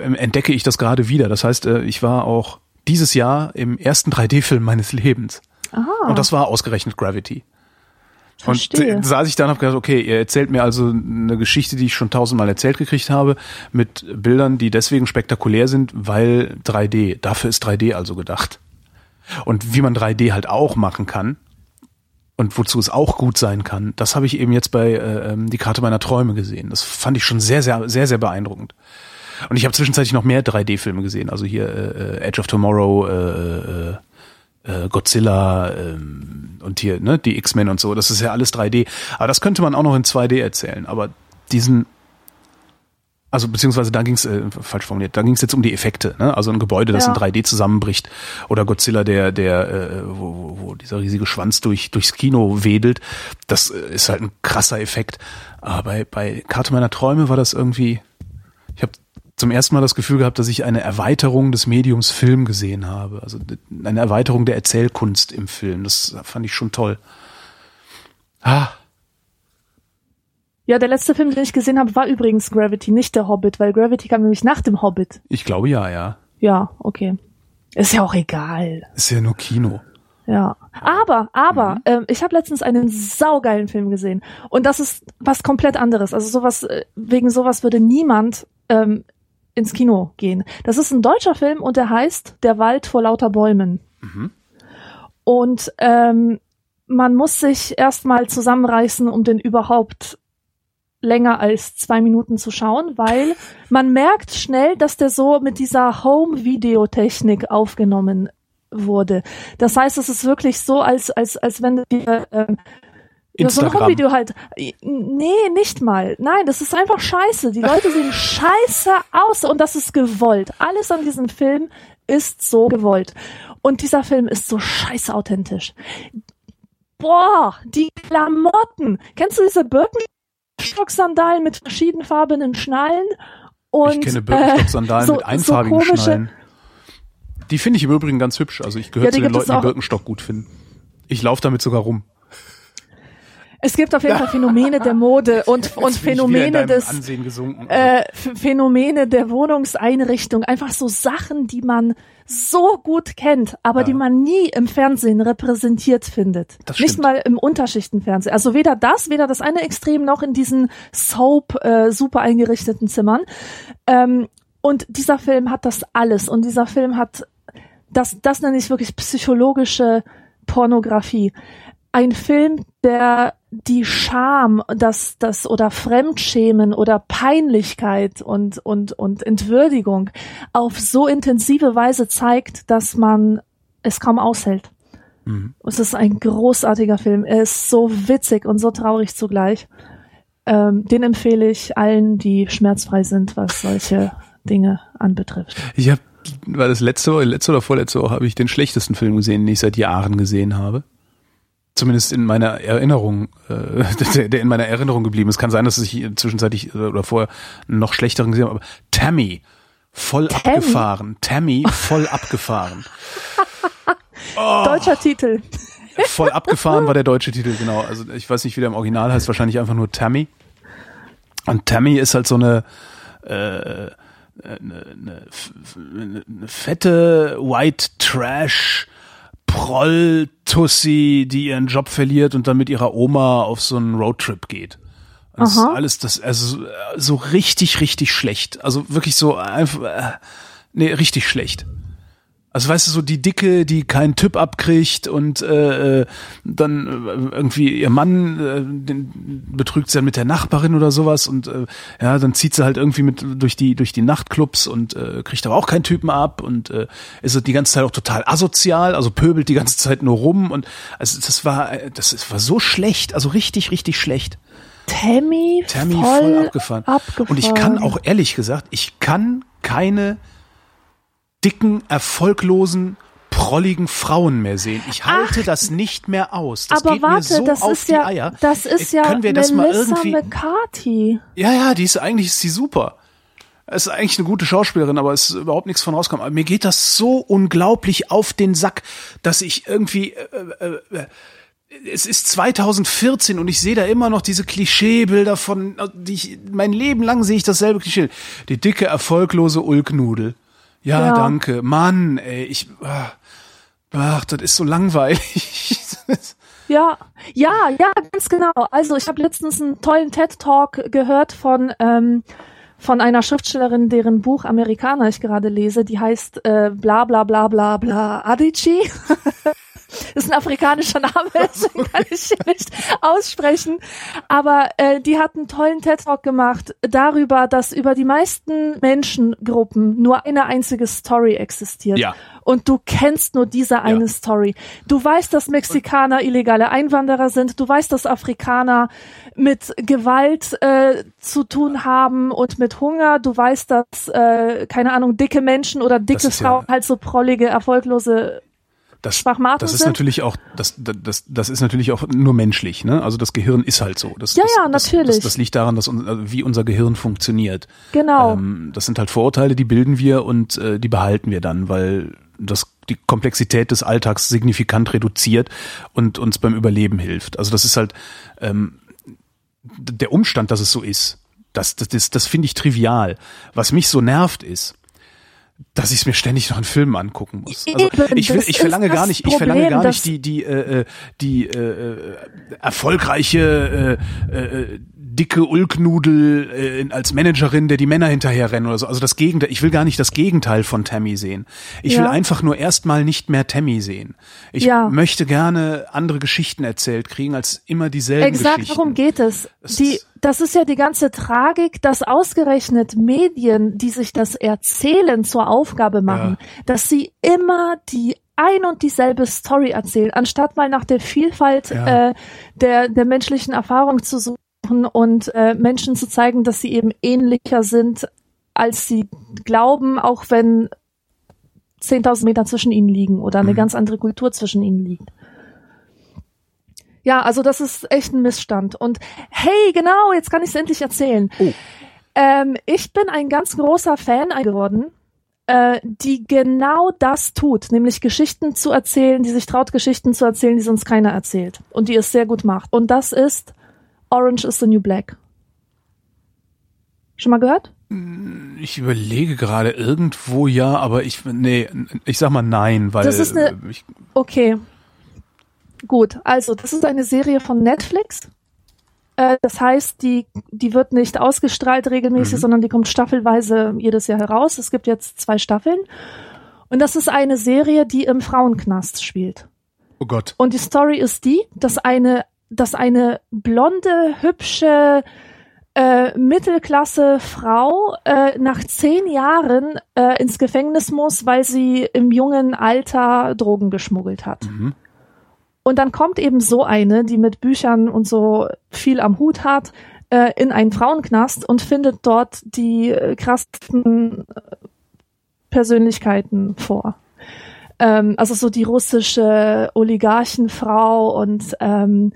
entdecke ich das gerade wieder. Das heißt, äh, ich war auch dieses Jahr im ersten 3D-Film meines Lebens. Aha, Und das war ausgerechnet Gravity. verstehe. Und äh, saß ich dann und hab gedacht, okay, ihr erzählt mir also eine Geschichte, die ich schon tausendmal erzählt gekriegt habe, mit Bildern, die deswegen spektakulär sind, weil 3D. Dafür ist 3D also gedacht. Und wie man 3D halt auch machen kann und wozu es auch gut sein kann, das habe ich eben jetzt bei äh, ähm, Die Karte meiner Träume gesehen. Das fand ich schon sehr, sehr, sehr, sehr beeindruckend. Und ich habe zwischenzeitlich noch mehr 3D-Filme gesehen. Also hier äh, äh, Edge of Tomorrow, äh, äh, äh, Godzilla ähm, und hier ne die X-Men und so. Das ist ja alles 3D. Aber das könnte man auch noch in 2D erzählen. Aber diesen also beziehungsweise da ging es äh, falsch formuliert, da ging es jetzt um die Effekte, ne? Also ein Gebäude, das Ja. in 3D zusammenbricht oder Godzilla, der der äh, wo, wo, wo dieser riesige Schwanz durch durchs Kino wedelt, das äh, ist halt ein krasser Effekt. Aber bei bei Karte meiner Träume war das irgendwie ich habe zum ersten Mal das Gefühl gehabt, dass ich eine Erweiterung des Mediums Film gesehen habe, also eine Erweiterung der Erzählkunst im Film. Das fand ich schon toll. Ah, Ja, der letzte Film, den ich gesehen habe, war übrigens Gravity, nicht der Hobbit, weil Gravity kam nämlich nach dem Hobbit. ich glaube ja, ja. Ja, okay. Ist ja auch egal. Ist ja nur Kino. Ja. Aber, aber, ähm, ich habe letztens einen saugeilen Film gesehen. Und das ist was komplett anderes. Also sowas, äh, wegen sowas würde niemand ähm, ins Kino gehen. Das ist ein deutscher Film und der heißt Der Wald vor lauter Bäumen. Und ähm, man muss sich erstmal zusammenreißen, um den überhaupt länger als zwei Minuten zu schauen, weil man merkt schnell, dass der so mit dieser Home-Videotechnik aufgenommen wurde. Das heißt, es ist wirklich so, als, als, als wenn dir ähm, ja, so ein Instagram. Home-Video halt. Nee, nicht mal. Nein, das ist einfach scheiße. Die Leute sehen scheiße aus und das ist gewollt. Alles an diesem Film ist so gewollt. Und dieser Film ist so scheiße authentisch. Boah, die Klamotten. Kennst du diese Birkenstock-Sandalen mit verschiedenfarbenen Schnallen? Und, ich kenne Birkenstock-Sandalen äh, so- mit einfarbigen so komische, Schnallen. Die finde ich im Übrigen ganz hübsch. Also ich gehöre Ja, zu den Leuten, die. Birkenstock gut finden. Ich laufe damit sogar rum. Es gibt auf jeden Fall Phänomene der Mode und, und Jetzt in Phänomene des, Ansehen gesunken. äh, Ph- Phänomene der Wohnungseinrichtung, einfach so Sachen, die man so gut kennt, aber Ja. die man nie im Fernsehen repräsentiert findet. Das Nicht mal im Unterschichtenfernsehen. Also weder das, weder das eine Extrem noch in diesen Soap äh, super eingerichteten Zimmern. Ähm, und dieser Film hat das alles. Und dieser Film hat das, das nenne ich wirklich psychologische Pornografie. Ein Film, der die Scham, das, das oder Fremdschämen oder Peinlichkeit und, und, und Entwürdigung auf so intensive Weise zeigt, dass man es kaum aushält. Mhm. Es ist ein großartiger Film. Er ist so witzig und so traurig zugleich. Ähm, den empfehle ich allen, die schmerzfrei sind, was solche Dinge anbetrifft. Ich habe, war das letzte letzte oder vorletzte Woche, habe ich den schlechtesten Film gesehen, den ich seit Jahren gesehen habe. Zumindest in meiner Erinnerung, äh, der, der in meiner Erinnerung geblieben ist. Kann sein, dass ich zwischenzeitlich äh, oder vorher einen noch schlechteren gesehen habe. Aber Tammy, voll Tammy? abgefahren. Tammy, voll abgefahren. Deutscher Titel. voll abgefahren war der deutsche Titel, genau. Also ich weiß nicht, wie der im Original heißt, wahrscheinlich einfach nur Tammy. Und Tammy ist halt so eine, äh, eine, eine, eine fette White Trash Proll-Tussi, die ihren Job verliert und dann mit ihrer Oma auf so einen Roadtrip geht. Das ist alles das, also so richtig, richtig schlecht. Also wirklich so einfach, äh, nee, richtig schlecht. Also weißt du, so die Dicke, die keinen Typ abkriegt und äh, äh dann äh, irgendwie ihr Mann äh, den betrügt sie dann mit der Nachbarin oder sowas und äh, ja, dann zieht sie halt irgendwie mit durch die durch die Nachtclubs und äh, kriegt aber auch keinen Typen ab und äh, ist die ganze Zeit auch total asozial, also pöbelt die ganze Zeit nur rum und also das war das war so schlecht, also richtig richtig schlecht. Tammy, Tammy voll, voll abgefahren. abgefahren. Und ich kann auch ehrlich gesagt, ich kann keine dicken, erfolglosen, prolligen Frauen mehr sehen. Ich halte Ach, das nicht mehr aus. Das aber geht warte, mir so das auf ist die ja, Eier. Das ist ja Können wir Melissa das mal irgendwie McCarthy. Ja, ja, die ist eigentlich ist die super. Es ist eigentlich eine gute Schauspielerin, aber es ist überhaupt nichts von rauskommt. Aber mir geht das so unglaublich auf den Sack, dass ich irgendwie äh, äh, äh, es ist 2014 und ich sehe da immer noch diese Klischeebilder von, die ich, mein Leben lang sehe ich dasselbe Klischee. Die dicke, erfolglose Ulknudel. Ja, ja, danke. Mann, ey, ich, ach, ach das ist so langweilig. ja, ja, ja, ganz genau. Also ich habe letztens einen tollen TED-Talk gehört von, ähm, von einer Schriftstellerin, deren Buch Amerikaner ich gerade lese, die heißt äh, bla bla bla bla bla Adichie. ist ein afrikanischer Name, deswegen kann ich ihn nicht aussprechen. Aber äh, die hat einen tollen TED-Talk gemacht darüber, dass über die meisten Menschengruppen nur eine einzige Story existiert. Ja. Und du kennst nur diese eine ja. Story. Du weißt, dass Mexikaner illegale Einwanderer sind. Du weißt, dass Afrikaner mit Gewalt äh, zu tun haben und mit Hunger. Du weißt, dass, äh, keine Ahnung, dicke Menschen oder dicke Frauen ja halt so prollige, erfolglose das, das ist natürlich auch, das, das, das ist natürlich auch nur menschlich, ne? Also das Gehirn ist halt so. Das, ja, das, ja, natürlich. Das, das, liegt daran, dass un, also wie unser Gehirn funktioniert. Genau. Ähm, das sind halt Vorurteile, die bilden wir und äh, die behalten wir dann, weil das die Komplexität des Alltags signifikant reduziert und uns beim Überleben hilft. Also das ist halt ähm, der Umstand, dass es so ist. Das, das, das, das finde ich trivial. Was mich so nervt ist, dass ich es mir ständig noch in Filmen angucken muss. Also ich will, ich verlange gar nicht, ich verlange gar nicht die die äh, äh, die äh, äh, erfolgreiche äh, äh, dicke Ulknudel äh, als Managerin, der die Männer hinterherrennen oder so. Also das Gegenteil. Ich will gar nicht das Gegenteil von Tammy sehen. Ich ja. will einfach nur erstmal nicht mehr Tammy sehen. Ich ja. möchte gerne andere Geschichten erzählt kriegen als immer dieselben Exakt, Geschichten. worum geht es? Die, das ist ja die ganze Tragik, dass ausgerechnet Medien, die sich das Erzählen zur Aufgabe machen, ja. dass sie immer die ein und dieselbe Story erzählen, anstatt mal nach der Vielfalt ja. äh, der, der menschlichen Erfahrung zu suchen und äh, Menschen zu zeigen, dass sie eben ähnlicher sind, als sie glauben, auch wenn 10.000 Meter zwischen ihnen liegen oder eine mhm. ganz andere Kultur zwischen ihnen liegt. Ja, also das ist echt ein Missstand. Und hey, genau, jetzt kann ich es endlich erzählen. Oh. Ähm, ich bin ein ganz großer Fan geworden, äh, die genau das tut, nämlich Geschichten zu erzählen, die sich traut, Geschichten zu erzählen, die sonst keiner erzählt und die es sehr gut macht. Und das ist Orange is the New Black. Schon mal gehört? Ich überlege gerade irgendwo ja, aber ich nee, ich sag mal nein, weil das ist eine, ich, okay. Gut, also das ist eine Serie von Netflix. Äh, das heißt, die die wird nicht ausgestrahlt regelmäßig, mhm. sondern die kommt staffelweise jedes Jahr heraus. Es gibt jetzt zwei Staffeln und das ist eine Serie, die im Frauenknast spielt. Oh Gott. Und die Story ist die, dass eine dass eine blonde, hübsche äh, Mittelklasse Frau äh, nach zehn Jahren äh, ins Gefängnis muss, weil sie im jungen Alter Drogen geschmuggelt hat. Mhm. Und dann kommt eben so eine, die mit Büchern und so viel am Hut hat, äh, in einen Frauenknast und findet dort die äh, krassesten Persönlichkeiten vor. Ähm, also so die russische Oligarchenfrau und ähm,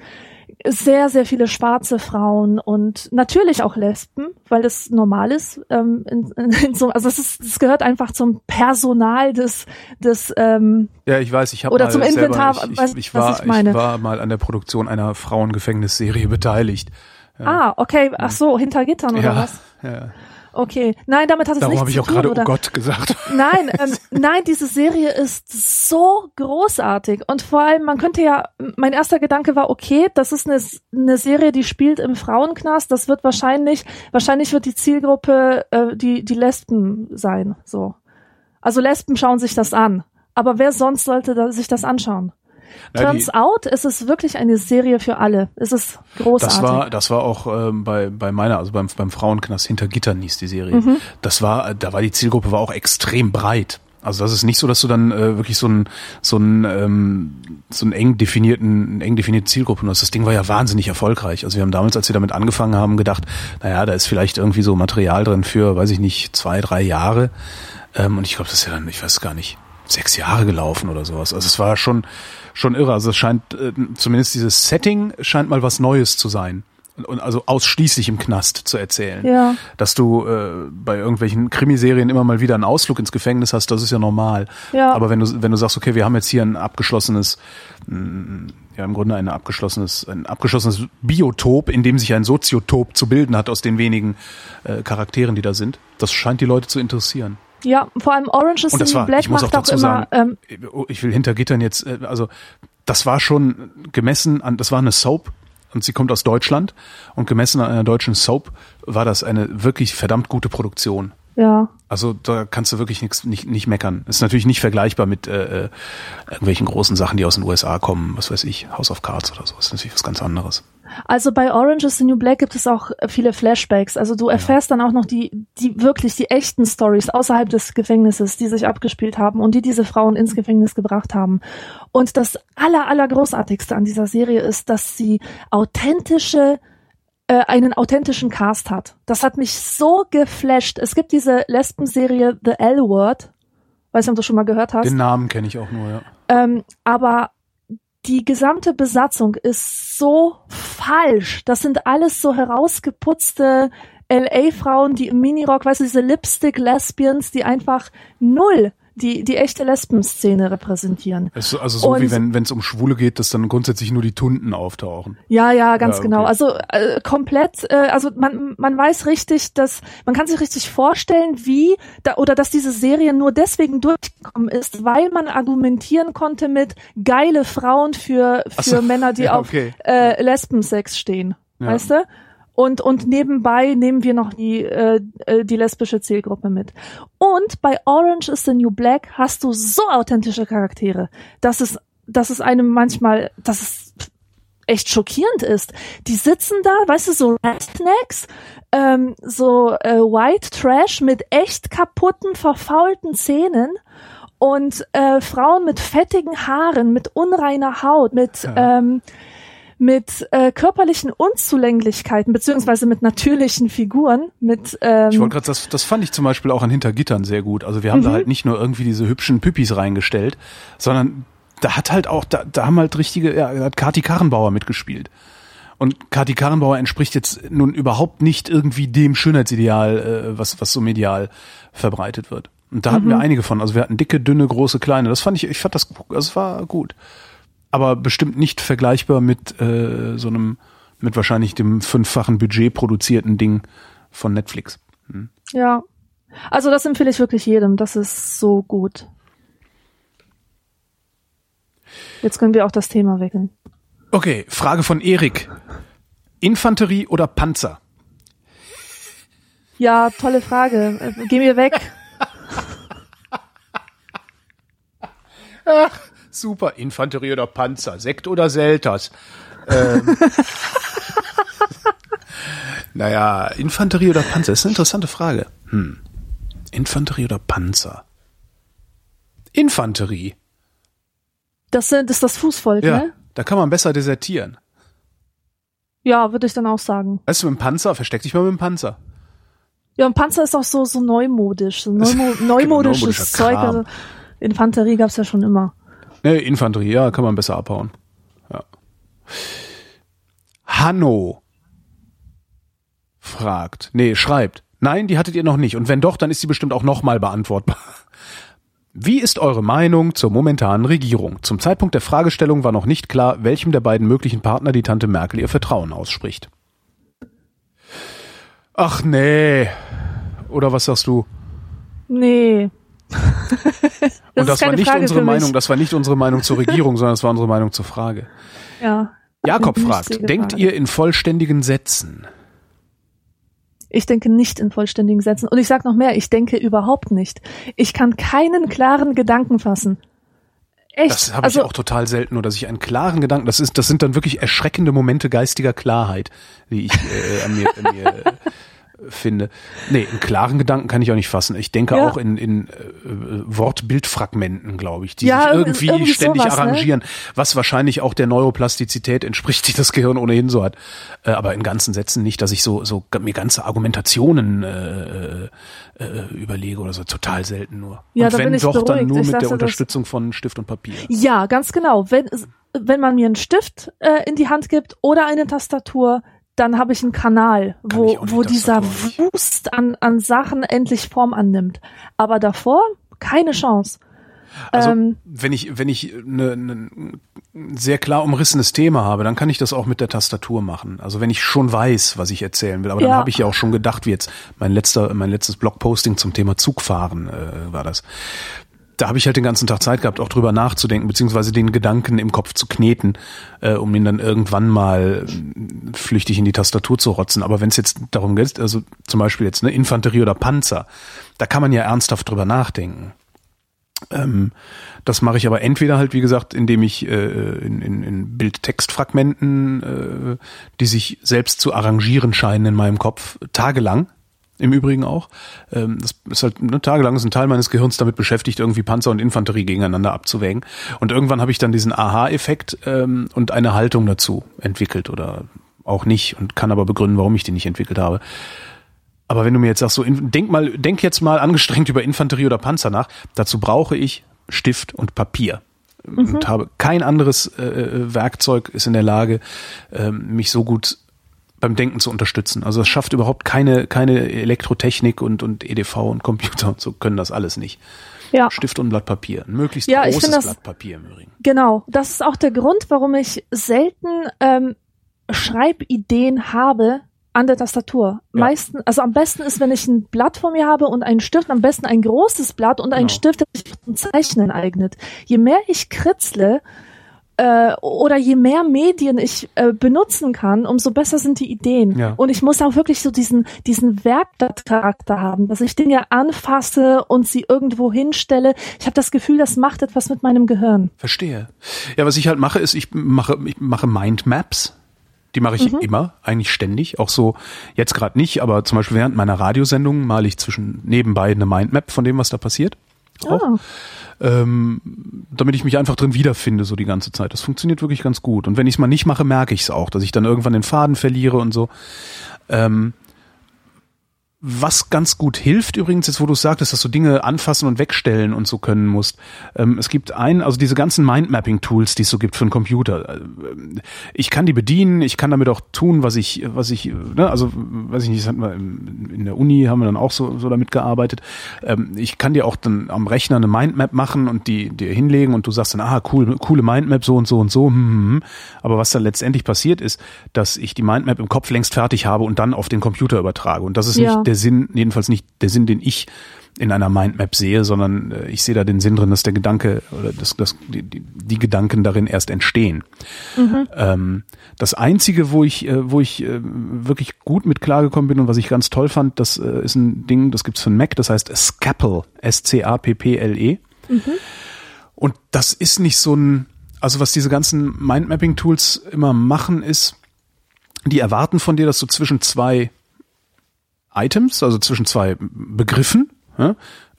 sehr, sehr viele schwarze Frauen und natürlich auch Lesben, weil das normal ist. Ähm, in, in, so, also es ist, es gehört einfach zum Personal des, des ähm, Ja, ich weiß, ich habe Oder zum Inventar, selber, ich, ich, ich, was war, ich meine. war mal an der Produktion einer Frauengefängnisserie beteiligt. Ah, okay, ach so, hinter Gittern oder ja, was? ja. Okay, nein, damit hat es Darum nichts habe ich zu auch tun, gerade oder? oh Gott gesagt. Nein, ähm, nein, diese Serie ist so großartig und vor allem, man könnte ja, mein erster Gedanke war, okay, das ist eine, eine Serie, die spielt im Frauenknast, das wird wahrscheinlich, wahrscheinlich wird die Zielgruppe äh, die die Lesben sein, so. Also Lesben schauen sich das an, aber wer sonst sollte da, sich das anschauen? Turns out, es ist wirklich eine Serie für alle. Es ist großartig. Das war, das war auch ähm, bei, bei meiner, also beim, beim Frauenknast hinter Gittern hieß die Serie. Mhm. Das war, da war die Zielgruppe war auch extrem breit. Also das ist nicht so, dass du dann äh, wirklich so ein so ein ähm, so einen eng definierten, eng definierte Zielgruppe hast. Das Ding war ja wahnsinnig erfolgreich. Also wir haben damals, als wir damit angefangen haben, gedacht, naja, da ist vielleicht irgendwie so Material drin für, weiß ich nicht, zwei, drei Jahre. Ähm, und ich glaube, das ist ja dann, ich weiß gar nicht, sechs Jahre gelaufen oder sowas. Also es war schon schon irre. Also es scheint äh, zumindest dieses Setting scheint mal was Neues zu sein. Und, also ausschließlich im Knast zu erzählen. Ja. Dass du äh, bei irgendwelchen Krimiserien immer mal wieder einen Ausflug ins Gefängnis hast, das ist ja normal. Ja. Aber wenn du wenn du sagst, okay, wir haben jetzt hier ein abgeschlossenes mh, ja im Grunde ein abgeschlossenes ein abgeschlossenes Biotop, in dem sich ein Soziotop zu bilden hat aus den wenigen äh, Charakteren, die da sind. Das scheint die Leute zu interessieren. Ja, vor allem Orange is the das New Black auch macht auch dazu immer, sagen, ähm, ich will hinter Gittern jetzt, äh, also das war schon gemessen an, das war eine Soap und sie kommt aus Deutschland und gemessen an einer deutschen Soap war das eine wirklich verdammt gute Produktion. ja. Also da kannst du wirklich nix, nicht, nicht meckern. Ist natürlich nicht vergleichbar mit äh, äh, irgendwelchen großen Sachen, die aus den USA kommen, was weiß ich, House of Cards oder so. ist natürlich was ganz anderes. Also bei Orange is the New Black gibt es auch äh, viele Flashbacks. Also du erfährst dann auch noch die, die wirklich die echten Stories außerhalb des Gefängnisses, die sich abgespielt haben und die diese Frauen ins Gefängnis gebracht haben. Und das aller, aller großartigste an dieser Serie ist, dass sie authentische äh, einen authentischen Cast hat. Das hat mich so geflasht. Es gibt diese Lesben-Serie The L-Word. Weiß nicht, ob du schon mal gehört hast. Den Namen kenne ich auch nur, ja. Ähm, aber die gesamte Besatzung ist so falsch. Das sind alles so herausgeputzte LA-Frauen, die im Minirock, weißt du, diese Lipstick-Lesbians, die einfach null die, die echte Lesben-Szene repräsentieren. Ist also so Und- wie wenn wenn es um Schwule geht, dass dann grundsätzlich nur die Tunden auftauchen. Ja, ja, ganz Ja, genau. okay. Also äh, komplett, äh, also man, man weiß richtig, dass man kann sich richtig vorstellen, wie da, oder dass diese Serie nur deswegen durchgekommen ist, weil man argumentieren konnte mit geile Frauen für für so, Männer, die ja, auf okay. äh, Lesbensex stehen, Ja. weißt du? Und, und nebenbei nehmen wir noch die, äh, äh, die lesbische Zielgruppe mit. Und bei Orange is the New Black hast du so authentische Charaktere, dass es, dass es einem manchmal, dass es echt schockierend ist. Die sitzen da, weißt du, so Rednecks, ähm, so äh, White Trash mit echt kaputten, verfaulten Zähnen und äh, Frauen mit fettigen Haaren, mit unreiner Haut, mit ähm, mit äh, körperlichen Unzulänglichkeiten beziehungsweise mit natürlichen Figuren, mit ähm, Ich wollte gerade, das, das fand ich zum Beispiel auch an Hintergittern sehr gut. Also wir haben Mhm. da halt nicht nur irgendwie diese hübschen Püppis reingestellt, sondern da hat halt auch, da, da haben halt richtige, ja, da hat Kati Karrenbauer mitgespielt. Und Kati Karrenbauer entspricht jetzt nun überhaupt nicht irgendwie dem Schönheitsideal, äh, was, was so medial verbreitet wird. Und da hatten Mhm. wir einige von. Also wir hatten dicke, dünne, große, kleine. Das fand ich, ich fand das, es war gut. Aber bestimmt nicht vergleichbar mit äh, so einem, mit wahrscheinlich dem fünffachen Budget produzierten Ding von Netflix. ja. Also das empfehle ich wirklich jedem. Das ist so gut. Jetzt können wir auch das Thema wechseln. Okay, Frage von Erik. Infanterie oder Panzer? Ja, tolle Frage. Äh, Geh mir weg. Super, Infanterie oder Panzer, Sekt oder Selters? Ähm, naja, Infanterie oder Panzer, ist eine interessante Frage. Hm. Infanterie oder Panzer? Infanterie. Das, sind, das ist das Fußvolk, Ja, ne? da kann man besser desertieren. Ja, würde ich dann auch sagen. Weißt du, mit dem Panzer, versteck dich mal mit dem Panzer. Ja, und Panzer ist auch so, so neumodisch. So neumo neumodisches neumodischer Zeug. Also Infanterie gab's ja schon immer. Ne, Infanterie, ja, kann man besser abhauen. Ja. Hanno fragt, nee, schreibt, nein, die hattet ihr noch nicht. Und wenn doch, dann ist sie bestimmt auch nochmal beantwortbar. Wie ist eure Meinung zur momentanen Regierung? Zum Zeitpunkt der Fragestellung war noch nicht klar, welchem der beiden möglichen Partner die Tante Merkel ihr Vertrauen ausspricht. Ach nee. Oder was sagst du? Nee. Und das war nicht unsere Meinung, das war nicht unsere Meinung zur Regierung, sondern das war unsere Meinung zur Frage. Ja. Jakob fragt, denkt ihr in vollständigen Sätzen? Ich denke nicht in vollständigen Sätzen. Und ich sage noch mehr, ich denke überhaupt nicht. Ich kann keinen klaren Gedanken fassen. Echt? Das habe also, ich auch total selten, nur dass ich einen klaren Gedanken, das ist, das sind dann wirklich erschreckende Momente geistiger Klarheit, die ich äh, an mir, an mir finde. Nee, einen klaren Gedanken kann ich auch nicht fassen. Ich denke ja. auch in, in äh, Wortbildfragmenten, glaube ich, die ja, sich irgendwie, irgendwie ständig sowas, ne? arrangieren, ne? was wahrscheinlich auch der Neuroplastizität entspricht, die das Gehirn ohnehin so hat. Äh, aber in ganzen Sätzen nicht, dass ich so, so mir ganze Argumentationen äh, äh, überlege oder so, total selten nur. Ja, und wenn doch, beruhigt. dann nur ich mit der Unterstützung von Stift und Papier. Ja, ganz genau. Wenn, wenn man mir einen Stift äh, in die Hand gibt oder eine Tastatur, dann habe ich einen Kanal, wo, wo dieser Wust an, an Sachen endlich Form annimmt. Aber davor keine Chance. Also ähm, wenn ich wenn ich ne, ne, sehr klar umrissenes Thema habe, dann kann ich das auch mit der Tastatur machen. Also wenn ich schon weiß, was ich erzählen will, aber dann ja. habe ich ja auch schon gedacht, wie jetzt mein letzter mein letztes Blogposting zum Thema Zugfahren äh, war das da habe ich halt den ganzen Tag Zeit gehabt, auch drüber nachzudenken, beziehungsweise den Gedanken im Kopf zu kneten, äh, um ihn dann irgendwann mal äh, flüchtig in die Tastatur zu rotzen. Aber wenn es jetzt darum geht, also zum Beispiel jetzt eine Infanterie oder Panzer, da kann man ja ernsthaft drüber nachdenken. Ähm, das mache ich aber entweder halt, wie gesagt, indem ich äh, in, in, in Bild-Text-Fragmenten, äh, die sich selbst zu arrangieren scheinen in meinem Kopf, tagelang im Übrigen auch. Ähm, das ist halt ne, tagelang ist ein Teil meines Gehirns damit beschäftigt, irgendwie Panzer und Infanterie gegeneinander abzuwägen. Und irgendwann habe ich dann diesen Aha-Effekt ähm, und eine Haltung dazu entwickelt oder auch nicht und kann aber begründen, warum ich die nicht entwickelt habe. Aber wenn du mir jetzt sagst, so denk mal, denk jetzt mal angestrengt über Infanterie oder Panzer nach, dazu brauche ich Stift und Papier. Mhm. Und habe kein anderes äh, äh Werkzeug ist in der Lage, äh, mich so gut beim Denken zu unterstützen. Also es schafft überhaupt keine, keine Elektrotechnik und, und EDV und Computer und so können das alles nicht. Ja. Stift und Blatt Papier. Ein möglichst ja, großes das, Blatt Papier im Übrigen. Genau. Das ist auch der Grund, warum ich selten ähm, Schreibideen habe an der Tastatur. Ja. Meisten, also am besten ist, wenn ich ein Blatt vor mir habe und einen Stift, am besten ein großes Blatt und einen genau. Stift, der sich zum Zeichnen eignet. Je mehr ich kritzle, äh, oder je mehr Medien ich äh, benutzen kann, umso besser sind die Ideen. Ja. Und ich muss auch wirklich so diesen, diesen Werkcharakter haben, dass ich Dinge anfasse und sie irgendwo hinstelle. Ich habe das Gefühl, das macht etwas mit meinem Gehirn. Verstehe. Ja, was ich halt mache, ist, ich mache, ich mache Mindmaps. Die mache ich mhm. immer, eigentlich ständig. Auch so, jetzt gerade nicht, aber zum Beispiel während meiner Radiosendung male ich zwischen nebenbei eine Mindmap von dem, was da passiert. Auch. Oh ähm, damit ich mich einfach drin wiederfinde so die ganze Zeit. Das funktioniert wirklich ganz gut. Und wenn ich es mal nicht mache, merke ich es auch, dass ich dann irgendwann den Faden verliere und so. Ähm, was ganz gut hilft übrigens, jetzt wo du sagtest, dass du Dinge anfassen und wegstellen und so können musst. Ähm, es gibt ein, also diese ganzen Mindmapping-Tools, die es so gibt für einen Computer. Äh, ich kann die bedienen, ich kann damit auch tun, was ich, was ich, ne, also weiß ich nicht, das hatten wir in der Uni haben wir dann auch so, so damit gearbeitet. Ähm, ich kann dir auch dann am Rechner eine Mindmap machen und die dir hinlegen und du sagst dann, ah, cool, coole Mindmap, so und so und so. Hm, hm, hm. Aber was dann letztendlich passiert ist, dass ich die Mindmap im Kopf längst fertig habe und dann auf den Computer übertrage. Und das ist ja. nicht der Sinn, jedenfalls nicht der Sinn, den ich in einer Mindmap sehe, sondern äh, ich sehe da den Sinn drin, dass der Gedanke oder dass, dass die, die, Gedanken darin erst entstehen. Mhm. Ähm, das einzige, wo ich, äh, wo ich äh, wirklich gut mit klargekommen bin und was ich ganz toll fand, das ist ein Ding, das gibt's für einen Mac, das heißt Scapple, S-C-A-P-P-L-E. Mhm. Und das ist nicht so ein, also was diese ganzen Mindmapping-Tools immer machen, ist, die erwarten von dir, dass du zwischen zwei Items, also zwischen zwei Begriffen, äh,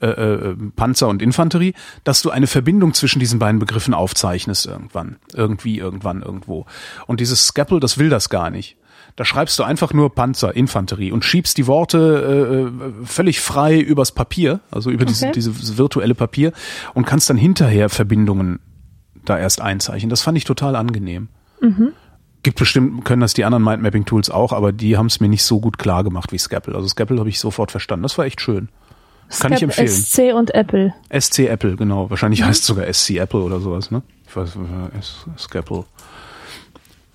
äh, Panzer und Infanterie, dass du eine Verbindung zwischen diesen beiden Begriffen aufzeichnest irgendwann, irgendwie, irgendwann, irgendwo. Und dieses Scapple, das will das gar nicht. Da schreibst du einfach nur Panzer, Infanterie und schiebst die Worte äh, völlig frei übers Papier, also über okay. diese, dieses virtuelle Papier und kannst dann hinterher Verbindungen da erst einzeichnen. Das fand ich total angenehm. Mhm. Gibt bestimmt, können das die anderen Mindmapping-Tools auch, aber die haben es mir nicht so gut klar gemacht wie Scapple. Also Scapple habe ich sofort verstanden. Das war echt schön. Kann ich empfehlen. SC und Apple. SC Apple, genau. Wahrscheinlich heißt es sogar SC Apple oder sowas, ne? Ich weiß, äh, Scapple.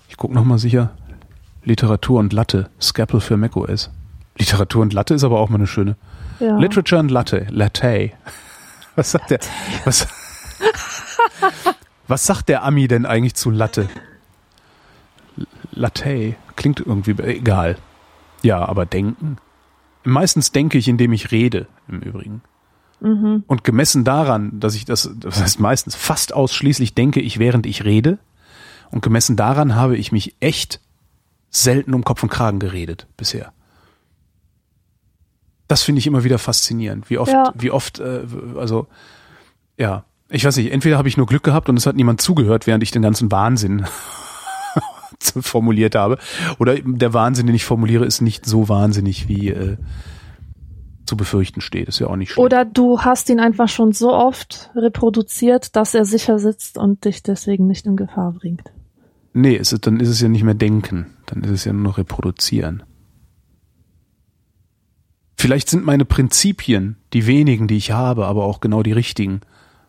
Ich guck noch mal sicher. Literatur und Latte. Scapple für macOS. Literatur und Latte ist aber auch mal eine schöne. Ja. Literature und Latte. Latte. Was sagt der? Was, was sagt der Ami denn eigentlich zu Latte? Latte. Klingt irgendwie, egal. Ja, aber denken. Meistens denke ich, indem ich rede, im Übrigen. Und gemessen daran, dass ich das, das heißt meistens fast ausschließlich denke ich, während ich rede, und gemessen daran habe ich mich echt selten um Kopf und Kragen geredet bisher. Das finde ich immer wieder faszinierend, wie oft, Ja. wie oft, äh, also ja, ich weiß nicht, entweder habe ich nur Glück gehabt und es hat niemand zugehört, während ich den ganzen Wahnsinn formuliert habe, oder der Wahnsinn, den ich formuliere, ist nicht so wahnsinnig, wie äh, zu befürchten steht. Ist ja auch nicht schlecht. Oder du hast ihn einfach schon so oft reproduziert, dass er sicher sitzt und dich deswegen nicht in Gefahr bringt. Nee, es ist, dann ist es ja nicht mehr denken, dann ist es ja nur noch reproduzieren. Vielleicht sind meine Prinzipien, die wenigen, die ich habe, aber auch genau die richtigen,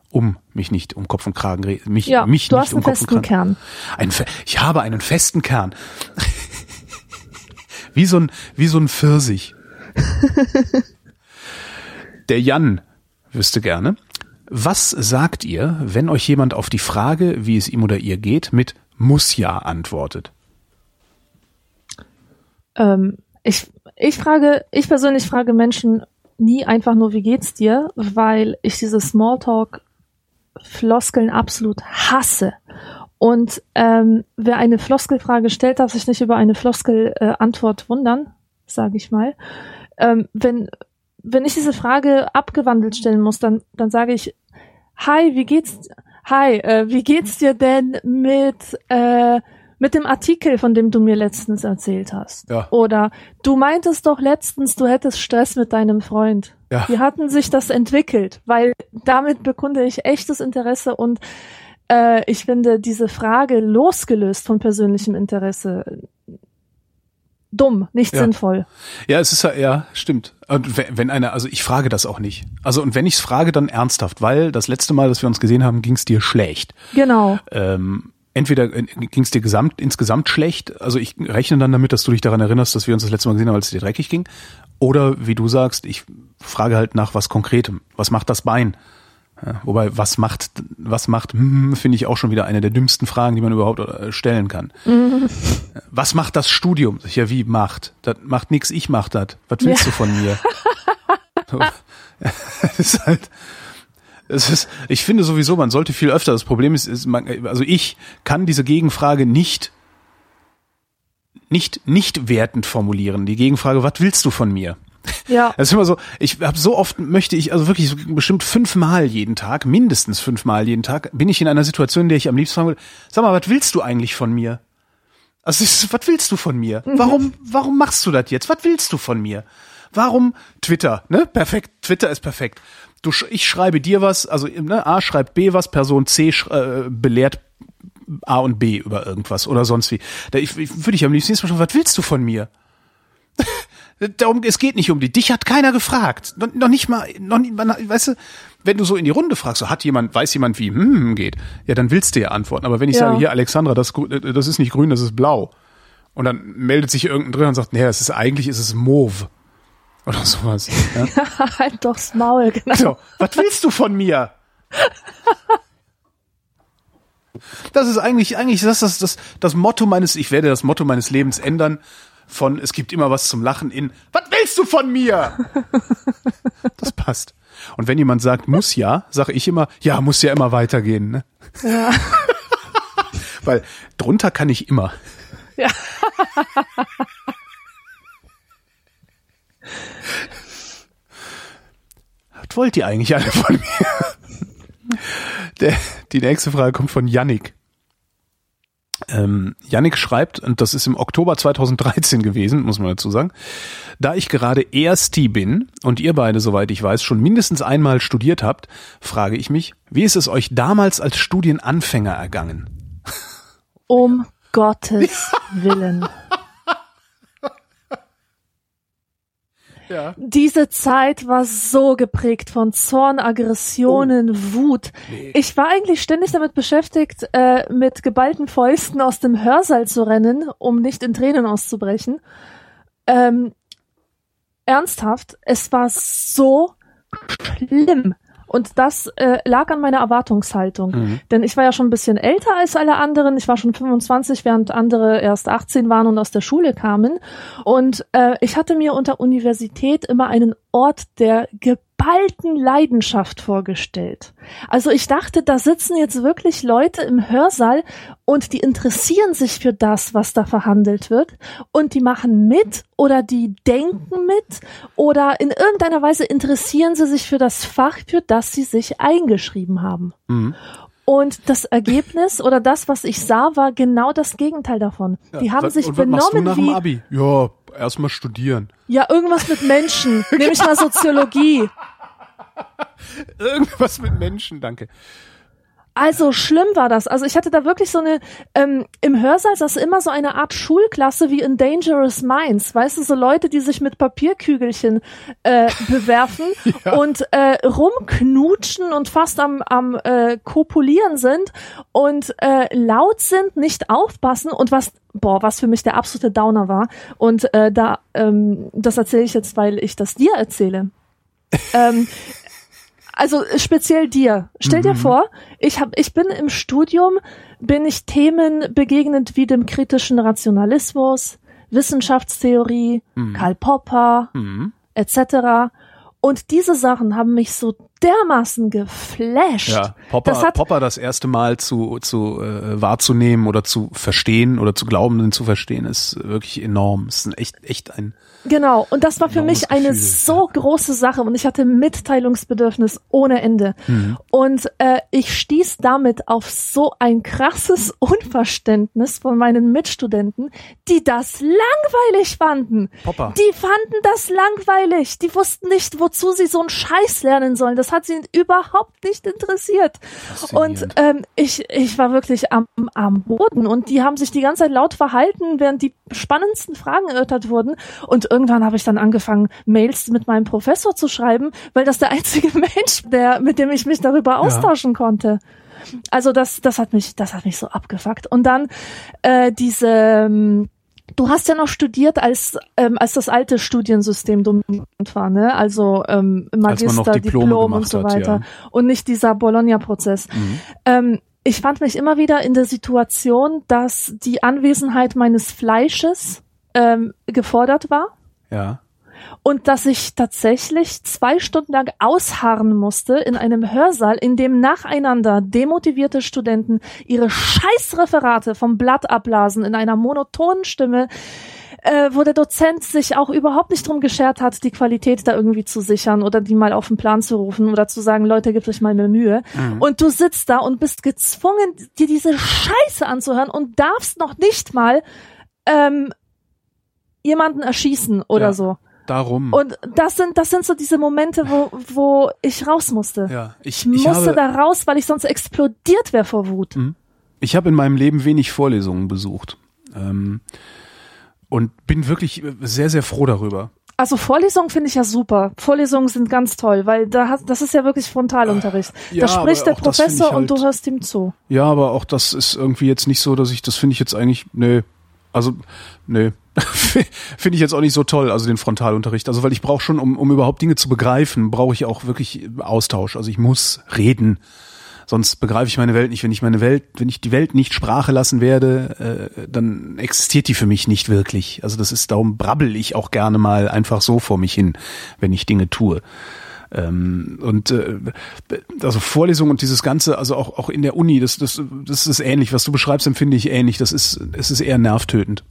um mich nicht um Kopf und Kragen mich Ja, mich du nicht hast um einen Kopf und festen Kragen. Kern. Ein, ich habe einen festen Kern. wie so ein wie so ein Pfirsich. Der Jan wüsste gerne, was sagt ihr, wenn euch jemand auf die Frage, wie es ihm oder ihr geht, mit muss ja antwortet? Ähm, ich, ich frage, ich persönlich frage Menschen nie einfach nur, wie geht's dir, weil ich diese Smalltalk-Floskeln absolut hasse. Und ähm, wer eine Floskelfrage stellt, darf sich nicht über eine Floskel-Antwort wundern, sage ich mal. Ähm, wenn, wenn ich diese Frage abgewandelt stellen muss, dann, dann sage ich, hi, wie geht's, hi, äh, wie geht's dir denn mit, äh, mit dem Artikel, von dem du mir letztens erzählt hast? Ja. Oder du meintest doch letztens, du hättest Stress mit deinem Freund. Ja. Wie hatten sich das entwickelt? Weil damit bekunde ich echtes Interesse und äh, ich finde diese Frage losgelöst von persönlichem Interesse dumm, nicht Ja. sinnvoll. Ja, es ist ja, ja, stimmt. Und we- wenn einer, also ich frage das auch nicht. Also und wenn ich es frage, dann ernsthaft, weil das letzte Mal, dass wir uns gesehen haben, ging es dir schlecht. Genau. Ähm, entweder ging es dir gesamt, insgesamt schlecht, also ich rechne dann damit, dass du dich daran erinnerst, dass wir uns das letzte Mal gesehen haben, als es dir dreckig ging. Oder wie du sagst, ich frage halt nach was Konkretem. Was macht das Bein? Ja, wobei, was macht, was macht, hm, finde ich auch schon wieder eine der dümmsten Fragen, die man überhaupt äh, stellen kann. Was macht das Studium? Ja, wie macht? Das macht nix, ich mach das. Was willst Ja. du von mir? So. Es ist halt, es ist, ich finde sowieso, man sollte viel öfter. Das Problem ist, ist man, also ich kann diese Gegenfrage nicht, nicht, nicht wertend formulieren. Die Gegenfrage, was willst du von mir? Ja. Das ist immer so, ich habe so oft möchte ich, also wirklich bestimmt fünfmal jeden Tag, mindestens fünfmal jeden Tag, bin ich in einer Situation, in der ich am liebsten fragen will, sag mal, was willst du eigentlich von mir? Also, was willst du von mir? Warum, warum machst du das jetzt? Was willst du von mir? Warum Twitter, ne? Perfekt, Twitter ist perfekt. Du, ich schreibe dir was, also ne, A schreibt B was, Person C äh, belehrt A und B über irgendwas oder sonst wie. Da ich, ich, würde ich am liebsten mal fragen, was willst du von mir? Darum, es geht nicht um die. Dich hat keiner gefragt. Noch, noch nicht mal, noch nicht, man, weißt du, wenn du so in die Runde fragst, so hat jemand, weiß jemand, wie hm geht, ja, dann willst du ja antworten. Aber wenn ich Ja. sage, hier, Alexandra, das, äh, das ist nicht grün, das ist blau. Und dann meldet sich irgendein drin und sagt, nee, es ist eigentlich, ist es Mauve. Oder sowas. Ja? halt doch's Maul, genau. So, was willst du von mir? Das ist eigentlich, eigentlich das, das, das, das Motto meines, ich werde das Motto meines Lebens ändern von, es gibt immer was zum Lachen in, was willst du von mir? Das passt. Und wenn jemand sagt, muss ja, sage ich immer, ja, muss ja immer weitergehen. Ne? Ja. Weil drunter kann ich immer. Ja. Was wollt ihr eigentlich alle von mir? Der, die nächste Frage kommt von Yannick. Ähm, Yannick schreibt, und das ist im Oktober 2013 gewesen, muss man dazu sagen, da ich gerade Ersti bin und ihr beide, soweit ich weiß, schon mindestens einmal studiert habt, frage ich mich, wie ist es euch damals als Studienanfänger ergangen? Um Gottes Willen. Ja. Diese Zeit war so geprägt von Zorn, Aggressionen, Oh. Wut. Ich war eigentlich ständig damit beschäftigt, äh, mit geballten Fäusten aus dem Hörsaal zu rennen, um nicht in Tränen auszubrechen. Ähm, ernsthaft, es war so schlimm. Und das äh, lag an meiner Erwartungshaltung. Mhm. Denn ich war ja schon ein bisschen älter als alle anderen. Ich war schon 25, während andere erst 18 waren und aus der Schule kamen. Und äh, ich hatte mir unter Universität immer einen Ort der geballten Leidenschaft vorgestellt. Also ich dachte, da sitzen jetzt wirklich Leute im Hörsaal und die interessieren sich für das, was da verhandelt wird und die machen mit oder die denken mit oder in irgendeiner Weise interessieren sie sich für das Fach, für das sie sich eingeschrieben haben. Mhm. Und das Ergebnis oder das, was ich sah, war genau das Gegenteil davon. die haben sich benommen nach dem wie Abi? Ja, erstmal studieren. ja irgendwas mit Menschen, nämlich mal Soziologie. Irgendwas mit Menschen, danke. Also schlimm war das. Also ich hatte da wirklich so eine, ähm, im Hörsaal saß immer so eine Art Schulklasse wie in Dangerous Minds. Weißt du, so Leute, die sich mit Papierkügelchen äh, bewerfen Ja. und äh, rumknutschen und fast am, am äh, kopulieren sind und äh, laut sind, nicht aufpassen und was boah, was für mich der absolute Downer war. Und äh, da, ähm, das erzähle ich jetzt, weil ich das dir erzähle. ähm, also speziell dir. Stell dir vor, ich hab, ich bin im Studium, bin ich Themen begegnend wie dem kritischen Rationalismus, Wissenschaftstheorie, Karl Popper, Mhm. etc. Und diese Sachen haben mich so dermaßen geflasht. Ja, Popper, Das Popper das erste Mal zu, zu äh, wahrzunehmen oder zu verstehen oder zu glauben, zu verstehen, ist wirklich enorm. Es ist echt, echt ein Genau, und das war für Enormes mich eine so große Sache und ich hatte Mitteilungsbedürfnis ohne Ende. Mhm. Und äh, ich stieß damit auf so ein krasses Unverständnis von meinen Mitstudenten, die das langweilig fanden. Popper. Die fanden das langweilig. Die wussten nicht, wozu sie so einen Scheiß lernen sollen. Das hat sie überhaupt nicht interessiert. Und ähm, ich, ich war wirklich am, am Boden und die haben sich die ganze Zeit laut verhalten, während die spannendsten Fragen erörtert wurden. Und irgendwann habe ich dann angefangen, Mails mit meinem Professor zu schreiben, weil das der einzige Mensch, der, mit dem ich mich darüber austauschen konnte. Also das, das hat mich, das hat mich so abgefuckt. Und dann äh, diese, ähm, du hast ja noch studiert, als ähm, als das alte Studiensystem dominant war, ne? Also ähm, Magister, noch Diplome Diplom und so hat, weiter ja. Mhm. und nicht dieser Bologna-Prozess. Ähm, ich fand mich immer wieder in der Situation, dass die Anwesenheit meines Fleisches ähm, gefordert war Ja. und dass ich tatsächlich zwei Stunden lang ausharren musste in einem Hörsaal, in dem nacheinander demotivierte Studenten ihre Scheißreferate vom Blatt abblasen in einer monotonen Stimme, äh, wo der Dozent sich auch überhaupt nicht drum geschert hat, die Qualität da irgendwie zu sichern oder die mal auf den Plan zu rufen oder zu sagen, Leute, gebt euch mal mehr Mühe. Und du sitzt da und bist gezwungen, dir diese Scheiße anzuhören und darfst noch nicht mal ähm, jemanden erschießen oder Ja. so. Darum. Und das sind, das sind so diese Momente, wo, wo ich raus musste. ja, ich, Ich musste habe, da raus, weil ich sonst explodiert wäre vor Wut. Ich habe in meinem Leben wenig Vorlesungen besucht. Ähm, und bin wirklich sehr, sehr froh darüber. Also Vorlesungen finde ich ja super. Vorlesungen sind ganz toll, weil da hat, das ist ja wirklich Frontalunterricht. Ja, da spricht der Professor ich und du halt- hörst ihm zu. Ja, aber auch das ist irgendwie jetzt nicht so, dass ich, das finde ich jetzt eigentlich, nee, also, nee, finde ich jetzt auch nicht so toll, also den Frontalunterricht. Also, weil ich brauche schon, um, um überhaupt Dinge zu begreifen, brauche ich auch wirklich Austausch. Also ich muss reden. Sonst begreife ich meine Welt nicht. Wenn ich meine Welt, wenn ich die Welt nicht Sprache lassen werde, äh, dann existiert die für mich nicht wirklich. Also das ist, darum brabbel ich auch gerne mal einfach so vor mich hin, wenn ich Dinge tue. Ähm, und äh, also Vorlesung und dieses Ganze, also auch auch in der Uni, das das das ist ähnlich. Was du beschreibst, empfinde ich ähnlich. Das ist es ist eher nervtötend.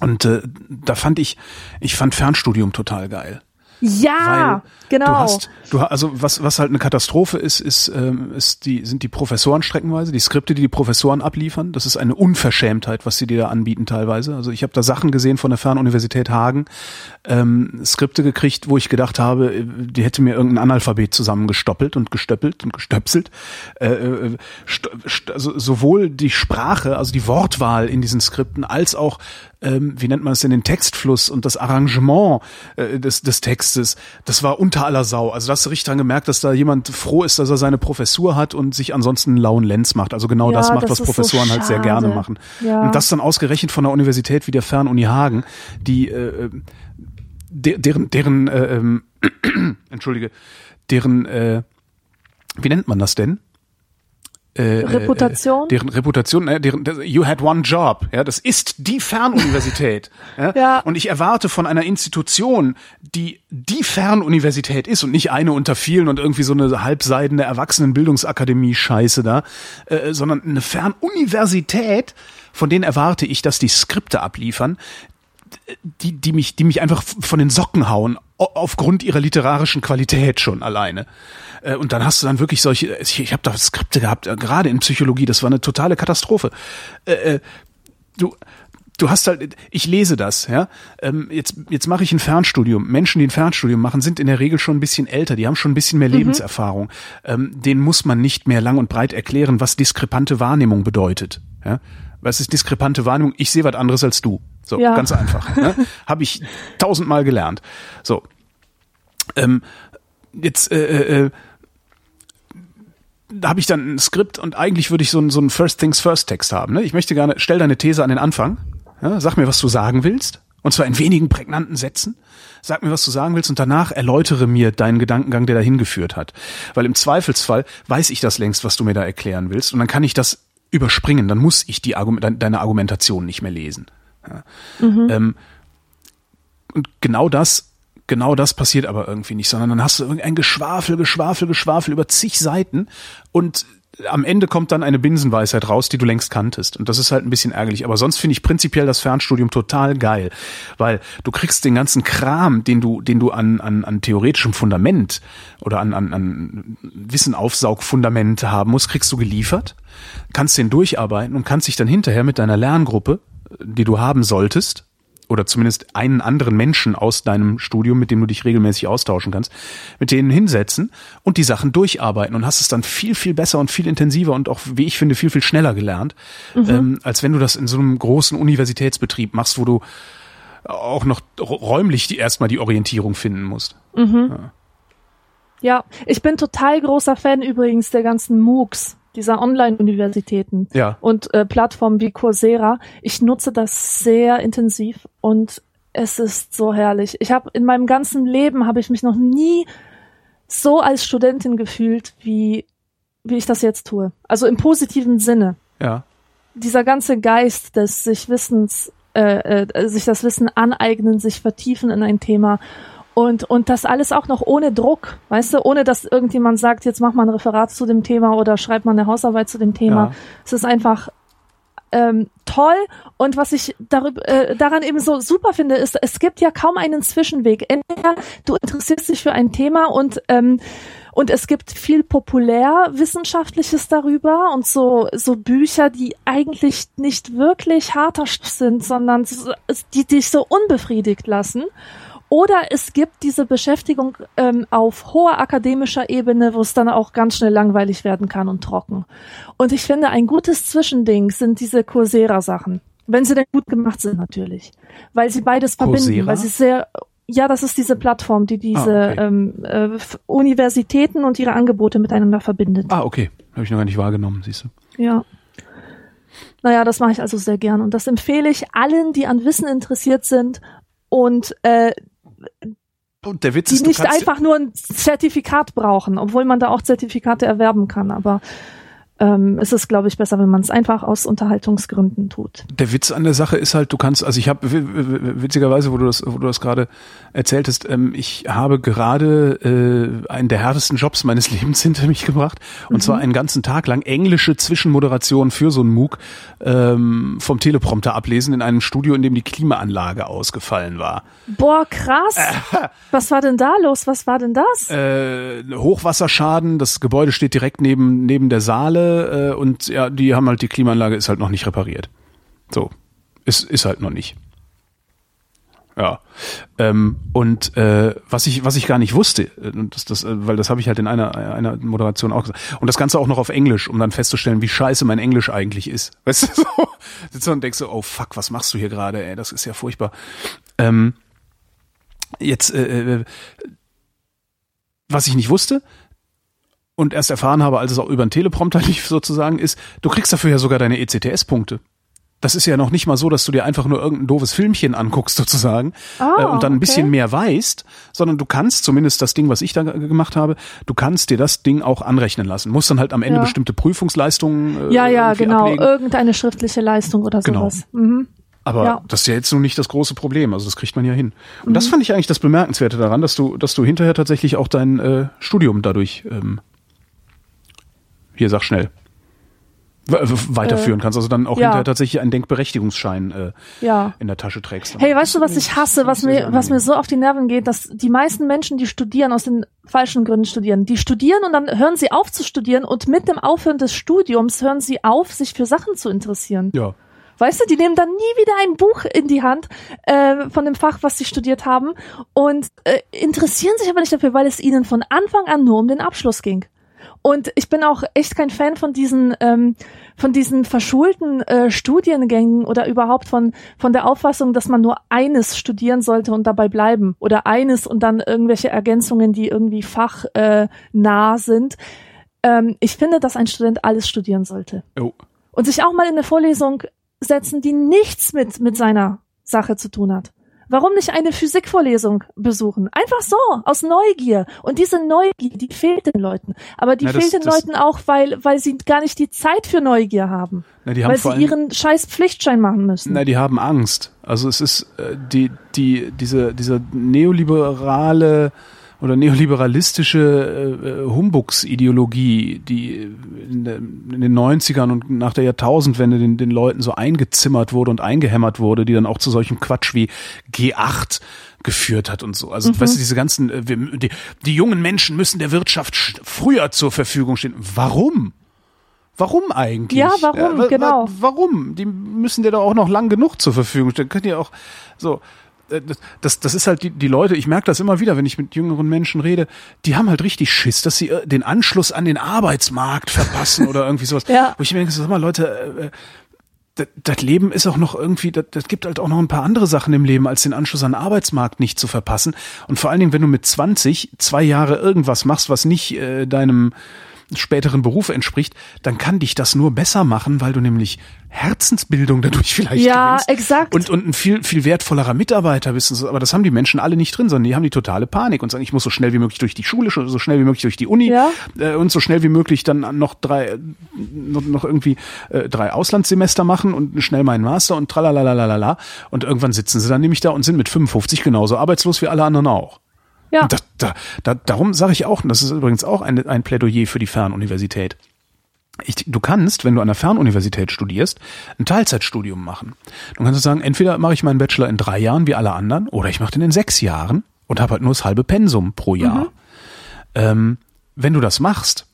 Und äh, da fand ich, ich fand Fernstudium total geil. Ja, Weil genau. Du hast, du also was was halt eine Katastrophe ist, ist ähm, ist die sind die Professoren streckenweise, die Skripte, die die Professoren abliefern. Das ist eine Unverschämtheit, was sie dir da anbieten teilweise. Also ich habe da Sachen gesehen von der Fernuniversität Hagen, ähm, Skripte gekriegt, wo ich gedacht habe, äh, die hätte mir irgendein Analphabet zusammengestoppelt und gestöppelt und gestöpselt. Äh, äh, also sowohl die Sprache, also die Wortwahl in diesen Skripten, als auch ähm, wie nennt man es denn, den Textfluss und das Arrangement äh, des, des Textes, das war unter aller Sau. Also da hast du richtig dran gemerkt, dass da jemand froh ist, dass er seine Professur hat und sich ansonsten einen lauen Lenz macht. Also genau Ja, das macht, das was ist so Professoren halt sehr gerne machen. Ja. Und das dann ausgerechnet von einer Universität wie der Fernuni Hagen, die äh, de deren, deren äh, ähm, entschuldige, deren äh, wie nennt man das denn? Äh, Reputation? Äh, deren Reputation, äh, deren, der- you had one job, ja, das ist die Fernuniversität. ja? Ja. Und ich erwarte von einer Institution, die die Fernuniversität ist und nicht eine unter vielen und irgendwie so eine halbseidene Erwachsenenbildungsakademie-Scheiße da, äh, sondern eine Fernuniversität, von denen erwarte ich, dass die Skripte abliefern, die, die mich, die mich einfach von den Socken hauen, aufgrund ihrer literarischen Qualität schon alleine. Äh, Und dann hast du dann wirklich solche, ich, ich habe da Skripte gehabt, äh, gerade in Psychologie, das war eine totale Katastrophe. Äh, äh, Du, du hast halt, ich lese das, ja. Ähm, Jetzt, jetzt mache ich ein Fernstudium. Menschen, die ein Fernstudium machen, sind in der Regel schon ein bisschen älter, die haben schon ein bisschen mehr Lebenserfahrung. Ähm, denen muss man nicht mehr lang und breit erklären, was diskrepante Wahrnehmung bedeutet. Ja? Was ist diskrepante Wahrnehmung? Ich sehe was anderes als du. So, Ja. ganz einfach. Ne? Habe ich tausendmal gelernt. So. Ähm, jetzt äh, äh, da habe ich dann ein Skript und eigentlich würde ich so einen so einen First Things First Text haben. Ne? Ich möchte gerne, stell deine These an den Anfang. Ja? Sag mir, was du sagen willst. Und zwar in wenigen prägnanten Sätzen. Sag mir, was du sagen willst und danach erläutere mir deinen Gedankengang, der dahin geführt hat. Weil im Zweifelsfall weiß ich das längst, was du mir da erklären willst. Und dann kann ich das überspringen. Dann muss ich die Argument, dein- deine Argumentation nicht mehr lesen. Ja? Ähm, und genau das, genau das passiert aber irgendwie nicht, sondern dann hast du irgendein Geschwafel, Geschwafel, Geschwafel über zig Seiten und am Ende kommt dann eine Binsenweisheit raus, die du längst kanntest. Und das ist halt ein bisschen ärgerlich. Aber sonst finde ich prinzipiell das Fernstudium total geil. Weil du kriegst den ganzen Kram, den du, den du an, an, an theoretischem Fundament oder an, an, an Wissenaufsaugfundament haben musst, kriegst du geliefert, kannst den durcharbeiten und kannst dich dann hinterher mit deiner Lerngruppe, die du haben solltest, oder zumindest einen anderen Menschen aus deinem Studium, mit dem du dich regelmäßig austauschen kannst, mit denen hinsetzen und die Sachen durcharbeiten. Und hast es dann viel, viel besser und viel intensiver und auch, wie ich finde, viel, viel schneller gelernt, ähm, als wenn du das in so einem großen Universitätsbetrieb machst, wo du auch noch räumlich die, erstmal die Orientierung finden musst. Ja, ich bin total großer Fan übrigens der ganzen MOOCs, dieser Online-Universitäten Ja. und äh, Plattformen wie Coursera. Ich nutze das sehr intensiv und es ist so herrlich. Ich habe in meinem ganzen Leben habe ich mich noch nie so als Studentin gefühlt, wie wie ich das jetzt tue. Also im positiven Sinne. Ja. Dieser ganze Geist des sich Wissens, äh, äh, sich das Wissen aneignen, sich vertiefen in ein Thema und, und das alles auch noch ohne Druck, weißt du, ohne dass irgendjemand sagt, jetzt mach mal ein Referat zu dem Thema oder schreib mal eine Hausarbeit zu dem Thema. Ja. Es ist einfach ähm, toll und was ich darüber, äh, daran eben so super finde, ist, es gibt ja kaum einen Zwischenweg. Entweder du interessierst dich für ein Thema und ähm, und es gibt viel populärwissenschaftliches darüber und so so Bücher, die eigentlich nicht wirklich harter sind, sondern so- die dich so unbefriedigt lassen. Oder es gibt diese Beschäftigung ähm, auf hoher akademischer Ebene, wo es dann auch ganz schnell langweilig werden kann und trocken. Und ich finde, ein gutes Zwischending sind diese Coursera-Sachen. Wenn sie denn gut gemacht sind, natürlich. Weil sie beides verbinden, Coursera? weil sie sehr, ja, das ist diese Plattform, die diese Ah, okay. ähm, äh, Universitäten und ihre Angebote miteinander verbindet. Ah, okay. Habe ich noch gar nicht wahrgenommen, siehst du. Ja. Naja, das mache ich also sehr gern. Und das empfehle ich allen, die an Wissen interessiert sind und äh, Und der Witz die ist, nicht einfach nur ein Zertifikat brauchen, obwohl man da auch Zertifikate erwerben kann. Aber ähm, ist es, glaube ich, besser, wenn man es einfach aus Unterhaltungsgründen tut. Der Witz an der Sache ist halt, du kannst, also ich habe witzigerweise, wo du das, wo du das gerade erzähltest, ähm, ich habe gerade äh, einen der härtesten Jobs meines Lebens hinter mich gebracht und mhm. zwar einen ganzen Tag lang englische Zwischenmoderation für so einen MOOC ähm, vom Teleprompter ablesen in einem Studio, in dem die Klimaanlage ausgefallen war. Boah, krass. Äh, Was war denn da los? Was war denn das? Äh, Hochwasserschaden. Das Gebäude steht direkt neben neben der Saale äh, und ja, die haben halt die Klimaanlage ist halt noch nicht repariert. So. Ist, ist halt noch nicht. Ja. Ähm, und äh, was ich was ich gar nicht wusste, äh, das, das, äh, weil das habe ich halt in einer einer Moderation auch gesagt. Und das Ganze auch noch auf Englisch, um dann festzustellen, wie scheiße mein Englisch eigentlich ist. Weißt du so? Sitzt und denkst so, oh fuck, was machst du hier gerade? Ey, das ist ja furchtbar. Ähm, jetzt äh, äh, was ich nicht wusste, und erst erfahren habe, als es auch über den Teleprompter lief sozusagen, ist, du kriegst dafür ja sogar deine ECTS-Punkte. Das ist ja noch nicht mal so, dass du dir einfach nur irgendein doofes Filmchen anguckst sozusagen oh, äh, und dann ein okay. bisschen mehr weißt, sondern du kannst zumindest das Ding, was ich da gemacht habe, du kannst dir das Ding auch anrechnen lassen. Musst dann halt am Ende Ja. bestimmte Prüfungsleistungen äh, ja, ja, genau. ablegen. Irgendeine schriftliche Leistung oder Genau. sowas. Mhm. Aber Ja. das ist ja jetzt nun nicht das große Problem. Also das kriegt man ja hin. Und Mhm. das fand ich eigentlich das Bemerkenswerte daran, dass du, dass du hinterher tatsächlich auch dein äh, Studium dadurch ähm, hier sag schnell weiterführen kannst. Also dann auch Äh, ja. hinterher tatsächlich einen Denkberechtigungsschein äh, Ja. in der Tasche trägst. Hey, weißt du, was ich hasse, was mir, was mir so auf die Nerven geht, dass die meisten Menschen, die studieren, aus den falschen Gründen studieren, die studieren und dann hören sie auf zu studieren und mit dem Aufhören des Studiums hören sie auf, sich für Sachen zu interessieren. Ja. Weißt du, die nehmen dann nie wieder ein Buch in die Hand äh, von dem Fach, was sie studiert haben und äh, interessieren sich aber nicht dafür, weil es ihnen von Anfang an nur um den Abschluss ging. Und ich bin auch echt kein Fan von diesen ähm, von diesen verschulten äh, Studiengängen oder überhaupt von von der Auffassung, dass man nur eines studieren sollte und dabei bleiben oder eines und dann irgendwelche Ergänzungen, die irgendwie fachnah äh, sind. Ähm, ich finde, dass ein Student alles studieren sollte Oh. und sich auch mal in eine Vorlesung setzen, die nichts mit, mit seiner Sache zu tun hat. Warum nicht eine Physikvorlesung besuchen? Einfach so, aus Neugier. Und diese Neugier, die fehlt den Leuten. Aber die Na, das- fehlt den das- Leuten auch, weil, weil sie gar nicht die Zeit für Neugier haben. Na, die haben Weil sie allem, ihren scheiß Pflichtschein machen müssen. na, die haben Angst. Also es ist äh, die die diese diese neoliberale oder neoliberalistische äh, Humbugsideologie, die in, der, in den 90ern und nach der Jahrtausendwende den, den Leuten so eingezimmert wurde und eingehämmert wurde, die dann auch zu solchem Quatsch wie G8 geführt hat und so. Also Mhm. weißt du, diese ganzen, äh, die, die jungen Menschen müssen der Wirtschaft sch- früher zur Verfügung stehen. Warum? Warum eigentlich? Ja, warum? wa- wa- Genau. Warum? Die müssen dir doch auch noch lang genug zur Verfügung stellen. Könnt ihr auch so. Äh, Das, das ist halt die, die Leute, ich merke das immer wieder, wenn ich mit jüngeren Menschen rede, die haben halt richtig Schiss, dass sie äh, den Anschluss an den Arbeitsmarkt verpassen oder irgendwie sowas. Ja. Wo ich mir denke, sag mal, Leute, äh, das, das Leben ist auch noch irgendwie, das, das gibt halt auch noch ein paar andere Sachen im Leben, als den Anschluss an den Arbeitsmarkt nicht zu verpassen. Und vor allen Dingen, wenn du mit 20 zwei Jahre irgendwas machst, was nicht äh, deinem späteren Beruf entspricht, dann kann dich das nur besser machen, weil du nämlich Herzensbildung dadurch vielleicht Ja, gewinnst. exakt. Und, und ein viel, viel wertvollerer Mitarbeiter bist. so. Aber das haben die Menschen alle nicht drin, sondern die haben die totale Panik und sagen, ich muss so schnell wie möglich durch die Schule, so schnell wie möglich durch die Uni Ja. äh, und so schnell wie möglich dann noch drei, noch, noch irgendwie äh, drei Auslandssemester machen und schnell meinen Master und tralalalalala. Und irgendwann sitzen sie dann nämlich da und sind mit 55 genauso arbeitslos wie alle anderen auch. Ja. Da, da, da, darum sage ich auch, und das ist übrigens auch ein, ein Plädoyer für die Fernuniversität. Ich, du kannst, wenn du an der Fernuniversität studierst, ein Teilzeitstudium machen. Du kannst sagen, entweder mache ich meinen Bachelor in drei Jahren wie alle anderen, oder ich mache den in sechs Jahren und habe halt nur das halbe Pensum pro Jahr. Ähm, wenn du das machst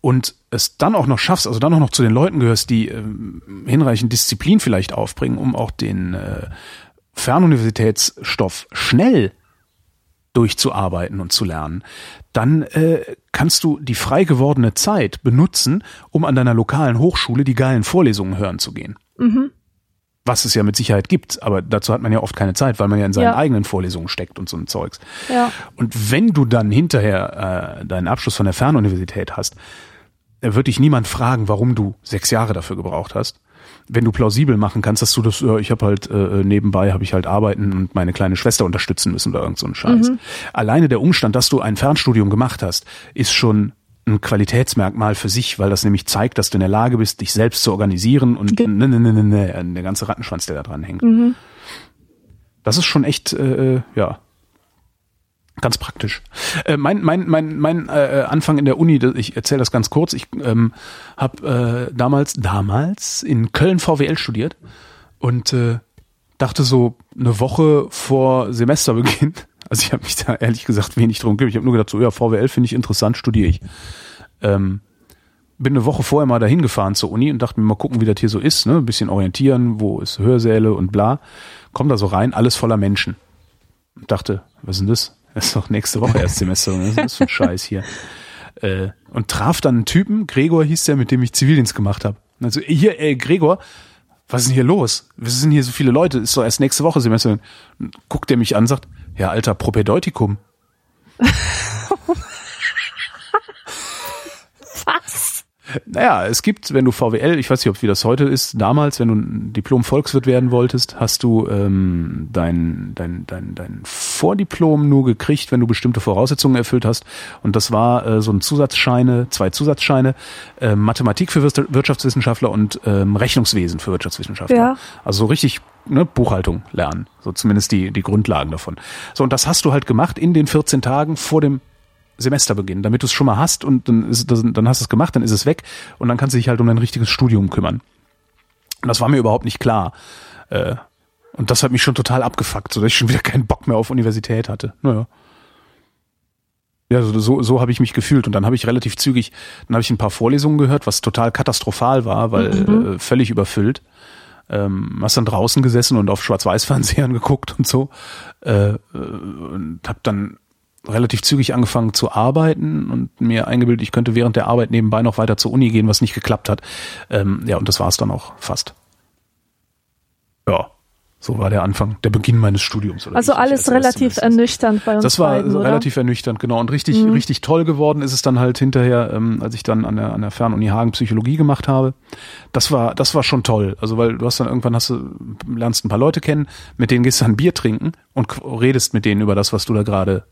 und es dann auch noch schaffst, also dann auch noch zu den Leuten gehörst, die ähm, hinreichend Disziplin vielleicht aufbringen, um auch den äh, Fernuniversitätsstoff schnell durchzuarbeiten und zu lernen, dann äh, kannst du die frei gewordene Zeit benutzen, um an deiner lokalen Hochschule die geilen Vorlesungen hören zu gehen. Was es ja mit Sicherheit gibt, aber dazu hat man ja oft keine Zeit, weil man ja in seinen Ja. eigenen Vorlesungen steckt und so ein Zeugs. ja. Und wenn du dann hinterher äh, deinen Abschluss von der Fernuniversität hast, wird dich niemand fragen, warum du sechs Jahre dafür gebraucht hast. Wenn du plausibel machen kannst, dass du das, äh, ich habe halt äh, nebenbei habe ich halt arbeiten und meine kleine Schwester unterstützen müssen oder irgend so ein Scheiß. Alleine der Umstand, dass du ein Fernstudium gemacht hast, ist schon ein Qualitätsmerkmal für sich, weil das nämlich zeigt, dass du in der Lage bist, dich selbst zu organisieren und Ge ne, ne, ne, ne, ne, der ganze Rattenschwanz, der da dran hängt. Mhm. Das ist schon echt, äh, äh, ja, ganz praktisch. Äh, mein mein mein mein äh, Anfang in der Uni, ich erzähle das ganz kurz. Ich ähm, habe äh, damals damals in Köln VWL studiert und äh, dachte so eine Woche vor Semesterbeginn. Also ich habe mich da ehrlich gesagt wenig drum gekümmert. Ich habe nur gedacht, so ja VWL finde ich interessant, studiere ich. Ähm, bin eine Woche vorher mal dahin gefahren zur Uni und dachte mir mal gucken, wie das hier so ist, ne? Ein bisschen orientieren, wo ist Hörsäle und bla. Komm da so rein, alles voller Menschen. Und dachte, was ist denn das? Das ist doch nächste Woche erst Semester. Ist das für ein Scheiß hier? Äh, und traf dann einen Typen, Gregor hieß der, mit dem ich Zivildienst gemacht habe. Also hier, ey, Gregor, was ist denn hier los? Was sind hier so viele Leute? Ist doch erst nächste Woche Semester. Und guckt der mich an, sagt, ja, alter, Propedeutikum. Was? Naja, es gibt, wenn du VWL, ich weiß nicht, ob wie das heute ist, damals, wenn du ein Diplom-Volkswirt werden wolltest, hast du ähm, dein, dein, dein, dein Vordiplom nur gekriegt, wenn du bestimmte Voraussetzungen erfüllt hast. Und das war äh, so ein Zusatzscheine, zwei Zusatzscheine, äh, Mathematik für Wir- Wirtschaftswissenschaftler und ähm, Rechnungswesen für Wirtschaftswissenschaftler. Ja. Also so richtig ne, Buchhaltung lernen, so zumindest die, die Grundlagen davon. So, und das hast du halt gemacht in den 14 Tagen vor dem Semesterbeginn, damit du es schon mal hast und dann, ist, dann hast du es gemacht, dann ist es weg und dann kannst du dich halt um dein richtiges Studium kümmern. Und das war mir überhaupt nicht klar. Äh, und das hat mich schon total abgefuckt, sodass ich schon wieder keinen Bock mehr auf Universität hatte. Naja. Ja, so, so, habe ich mich gefühlt. Und dann habe ich relativ zügig, dann habe ich ein paar Vorlesungen gehört, was total katastrophal war, weil äh, völlig überfüllt. Ähm, hast dann draußen gesessen und auf Schwarz-Weiß-Fernsehern geguckt und so. Äh, äh, und habe dann relativ zügig angefangen zu arbeiten und mir eingebildet, ich könnte während der Arbeit nebenbei noch weiter zur Uni gehen, was nicht geklappt hat. Ähm, ja, und das war es dann auch fast. Ja, so war der Anfang, der Beginn meines Studiums. Also alles relativ ernüchternd bei uns das war beiden, relativ ernüchternd, genau. Und richtig, Mhm. richtig toll geworden ist es dann halt hinterher, ähm, als ich dann an der, an der Fernuni Hagen Psychologie gemacht habe. Das war, das war schon toll. Also, weil du hast dann irgendwann hast du, lernst ein paar Leute kennen, mit denen gehst du dann Bier trinken und redest mit denen über das, was du da gerade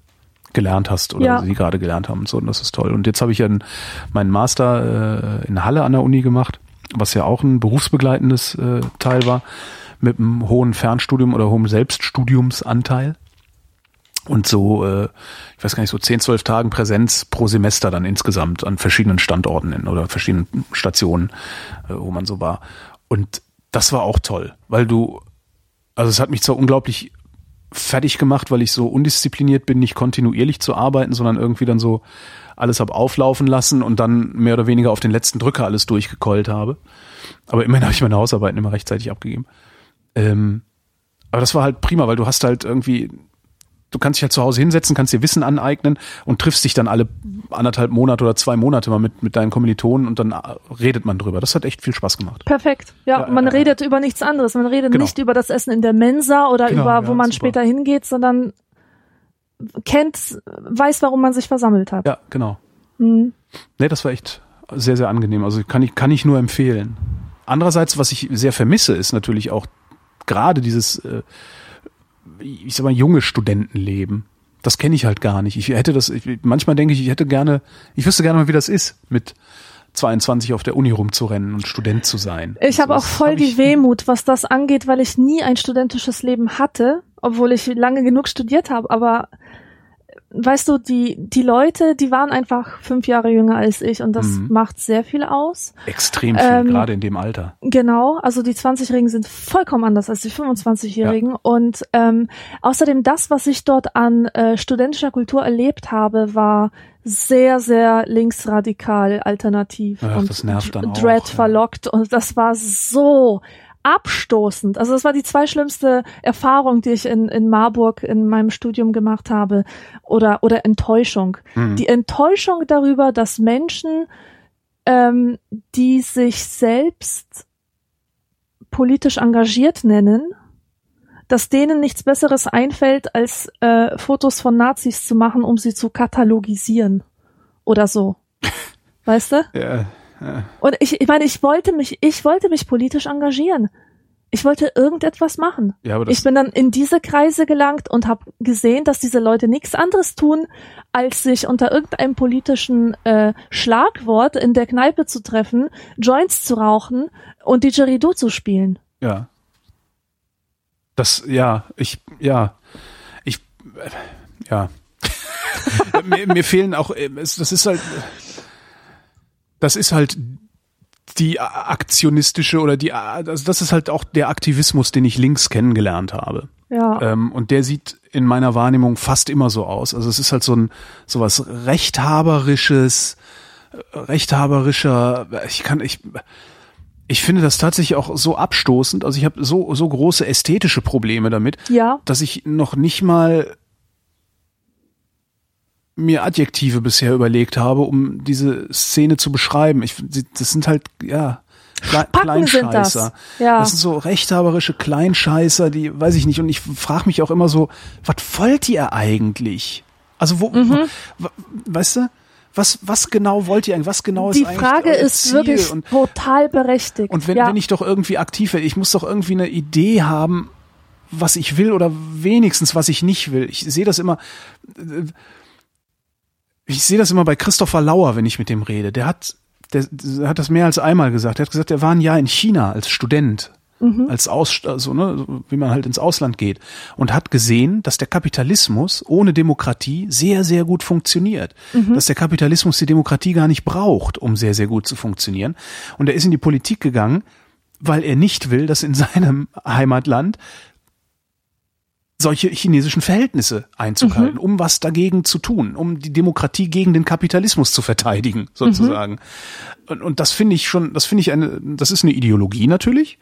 gelernt hast oder Ja. sie gerade gelernt haben und so. Und das ist toll. Und jetzt habe ich ja einen- meinen Master äh, in Halle an der Uni gemacht, was ja auch ein berufsbegleitendes äh, Teil war, mit einem hohen Fernstudium oder hohem Selbststudiumsanteil. Und so, äh, ich weiß gar nicht, so 10, 12 Tagen Präsenz pro Semester dann insgesamt an verschiedenen Standorten in, oder verschiedenen Stationen, äh, wo man so war. Und das war auch toll, weil du, also es hat mich zwar unglaublich fertig gemacht, weil ich so undiszipliniert bin, nicht kontinuierlich zu arbeiten, sondern irgendwie dann so alles hab auflaufen lassen und dann mehr oder weniger auf den letzten Drücker alles durchgekeult habe. Aber immerhin habe ich meine Hausarbeiten immer rechtzeitig abgegeben. Ähm, aber das war halt prima, weil du hast halt irgendwie, du kannst dich halt zu Hause hinsetzen, kannst dir Wissen aneignen und triffst dich dann alle anderthalb Monate oder zwei Monate mal mit, mit deinen Kommilitonen und dann äh, redet man drüber. Das hat echt viel Spaß gemacht. Perfekt. Ja, Ja, man ja. redet über nichts anderes. Man redet Genau. nicht über das Essen in der Mensa oder Genau, über, wo ja, man super. später hingeht, sondern kennt, weiß, warum man sich versammelt hat. Ja, genau. Mhm. Nee, das war echt sehr, sehr angenehm. Also kann ich, kann ich nur empfehlen. Andererseits, was ich sehr vermisse, ist natürlich auch gerade dieses, äh, ich sag mal, junge Studentenleben. Das kenne ich halt gar nicht. Ich hätte das, ich, manchmal denke ich, ich hätte gerne, ich wüsste gerne mal, wie das ist, mit 22 auf der Uni rumzurennen und Student zu sein. Ich habe auch voll hab die Wehmut, was das angeht, weil ich nie ein studentisches Leben hatte, obwohl ich lange genug studiert habe. Aber weißt du, die, die Leute, die waren einfach fünf Jahre jünger als ich und das Mhm. macht sehr viel aus. Extrem viel, Ähm, gerade in dem Alter. Genau, also die 20-Jährigen sind vollkommen anders als die 25-Jährigen. Und ähm, außerdem das, was ich dort an äh, studentischer Kultur erlebt habe, war sehr, sehr linksradikal alternativ Ach, und das nervt dann auch, Dread ja. verlockt. Und das war so abstoßend. Also das war die zwei schlimmste Erfahrung, die ich in, in Marburg in meinem Studium gemacht habe. Oder, oder Enttäuschung. Mhm. Die Enttäuschung darüber, dass Menschen, ähm, die sich selbst politisch engagiert nennen, dass denen nichts Besseres einfällt, als äh, Fotos von Nazis zu machen, um sie zu katalogisieren. Oder so. Weißt du? Ja, ja. Und ich, ich meine, ich wollte mich, ich wollte mich politisch engagieren. Ich wollte irgendetwas machen. Ja, aber das, Ich bin dann in diese Kreise gelangt und habe gesehen, dass diese Leute nichts anderes tun, als sich unter irgendeinem politischen äh, Schlagwort in der Kneipe zu treffen, Joints zu rauchen und Didgeridoo zu spielen. ja. Das, ja, ich, ja, ich, äh, ja. mir, mir fehlen auch, äh, das ist halt, das ist halt die aktionistische oder die, also das ist halt auch der Aktivismus, den ich links kennengelernt habe. Ja. Ähm, und der sieht in meiner Wahrnehmung fast immer so aus. Also es ist halt so ein sowas rechthaberisches, äh, rechthaberischer. Ich kann ich ich finde das tatsächlich auch so abstoßend. Also ich habe so so große ästhetische Probleme damit, ja. dass ich noch nicht mal mir Adjektive bisher überlegt habe, um diese Szene zu beschreiben. Ich, das sind halt ja Kle Spacken sind das. Kleinscheißer. Ja. Das sind so rechthaberische Kleinscheißer, die weiß ich nicht. Und ich frage mich auch immer so, was wollt ihr eigentlich? Also wo, Mhm. weißt du, was was genau wollt ihr eigentlich? Was genau Die ist eigentlich Frage euer ist Ziel? wirklich und total berechtigt. und wenn, ja. wenn ich doch irgendwie aktiv werde, ich muss doch irgendwie eine Idee haben, was ich will oder wenigstens was ich nicht will. Ich sehe das immer, äh, ich sehe das immer bei Christopher Lauer, wenn ich mit dem rede. Der hat, der, der hat das mehr als einmal gesagt. Er hat gesagt, er war ein Jahr in China als Student. Als Aus, also, ne, wie man halt ins Ausland geht. Und hat gesehen, dass der Kapitalismus ohne Demokratie sehr, sehr gut funktioniert. Dass der Kapitalismus die Demokratie gar nicht braucht, um sehr, sehr gut zu funktionieren. Und er ist in die Politik gegangen, weil er nicht will, dass in seinem Heimatland solche chinesischen Verhältnisse Einzug halten, um was dagegen zu tun, um die Demokratie gegen den Kapitalismus zu verteidigen, sozusagen. Und, und das finde ich schon, das finde ich eine, das ist eine Ideologie natürlich,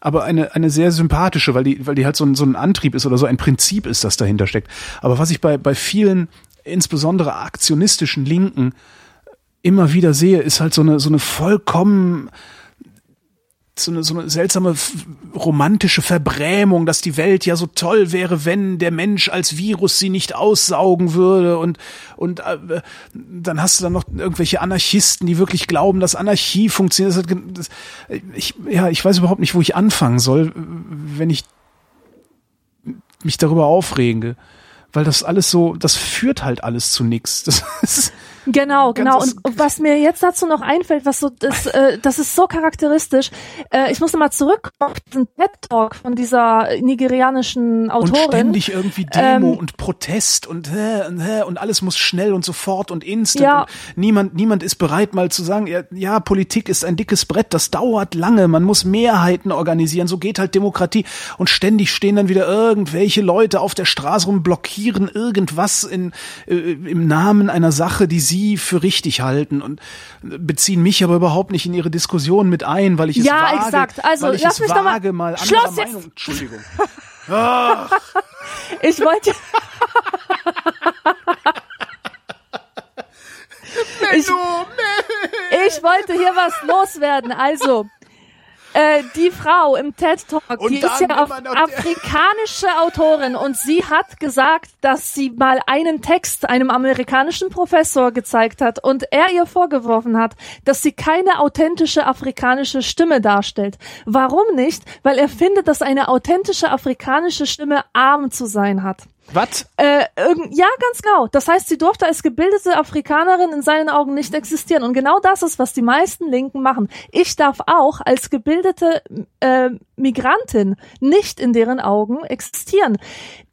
aber eine, eine sehr sympathische, weil die, weil die halt so ein, so ein Antrieb ist oder so ein Prinzip ist, das dahinter steckt. Aber was ich bei, bei vielen, insbesondere aktionistischen Linken, immer wieder sehe, ist halt so eine, so eine vollkommen, so eine, so eine seltsame romantische Verbrämung, dass die Welt ja so toll wäre, wenn der Mensch als Virus sie nicht aussaugen würde und und äh, dann hast du dann noch irgendwelche Anarchisten, die wirklich glauben, dass Anarchie funktioniert. Das, das, ich, ja, ich weiß überhaupt nicht, wo ich anfangen soll, wenn ich mich darüber aufrege, weil das alles so, das führt halt alles zu nichts. Das ist, Genau, genau. Und was mir jetzt dazu noch einfällt, was so, das, äh, das ist so charakteristisch. Äh, ich muss nochmal zurück auf den TED-Talk von dieser nigerianischen und Autorin. ständig irgendwie Demo Ähm, und Protest und, äh, und, äh, und alles muss schnell und sofort und instant. Ja. Und niemand, niemand ist bereit mal zu sagen, ja, ja, Politik ist ein dickes Brett, das dauert lange, man muss Mehrheiten organisieren, so geht halt Demokratie. Und ständig stehen dann wieder irgendwelche Leute auf der Straße rum, blockieren irgendwas in, äh, im Namen einer Sache, die sie für richtig halten und beziehen mich aber überhaupt nicht in ihre Diskussion mit ein, weil ich es Ja, wage, exakt. Also, weil ich lass es mich doch mal- wage, mal, Schluss jetzt! Meinung, Entschuldigung. Ich wollte. ich, ich wollte hier was loswerden. Also, äh, die Frau im TED Talk, Und die ist ja auf, afrikanische Autorin und sie hat gesagt, dass sie mal einen Text einem amerikanischen Professor gezeigt hat und er ihr vorgeworfen hat, dass sie keine authentische afrikanische Stimme darstellt. Warum nicht? Weil er findet, dass eine authentische afrikanische Stimme arm zu sein hat. Was? Äh, ja, ganz genau. Das heißt, sie durfte als gebildete Afrikanerin in seinen Augen nicht existieren. Und genau das ist, was die meisten Linken machen. Ich darf auch als gebildete äh, Migrantin nicht in deren Augen existieren.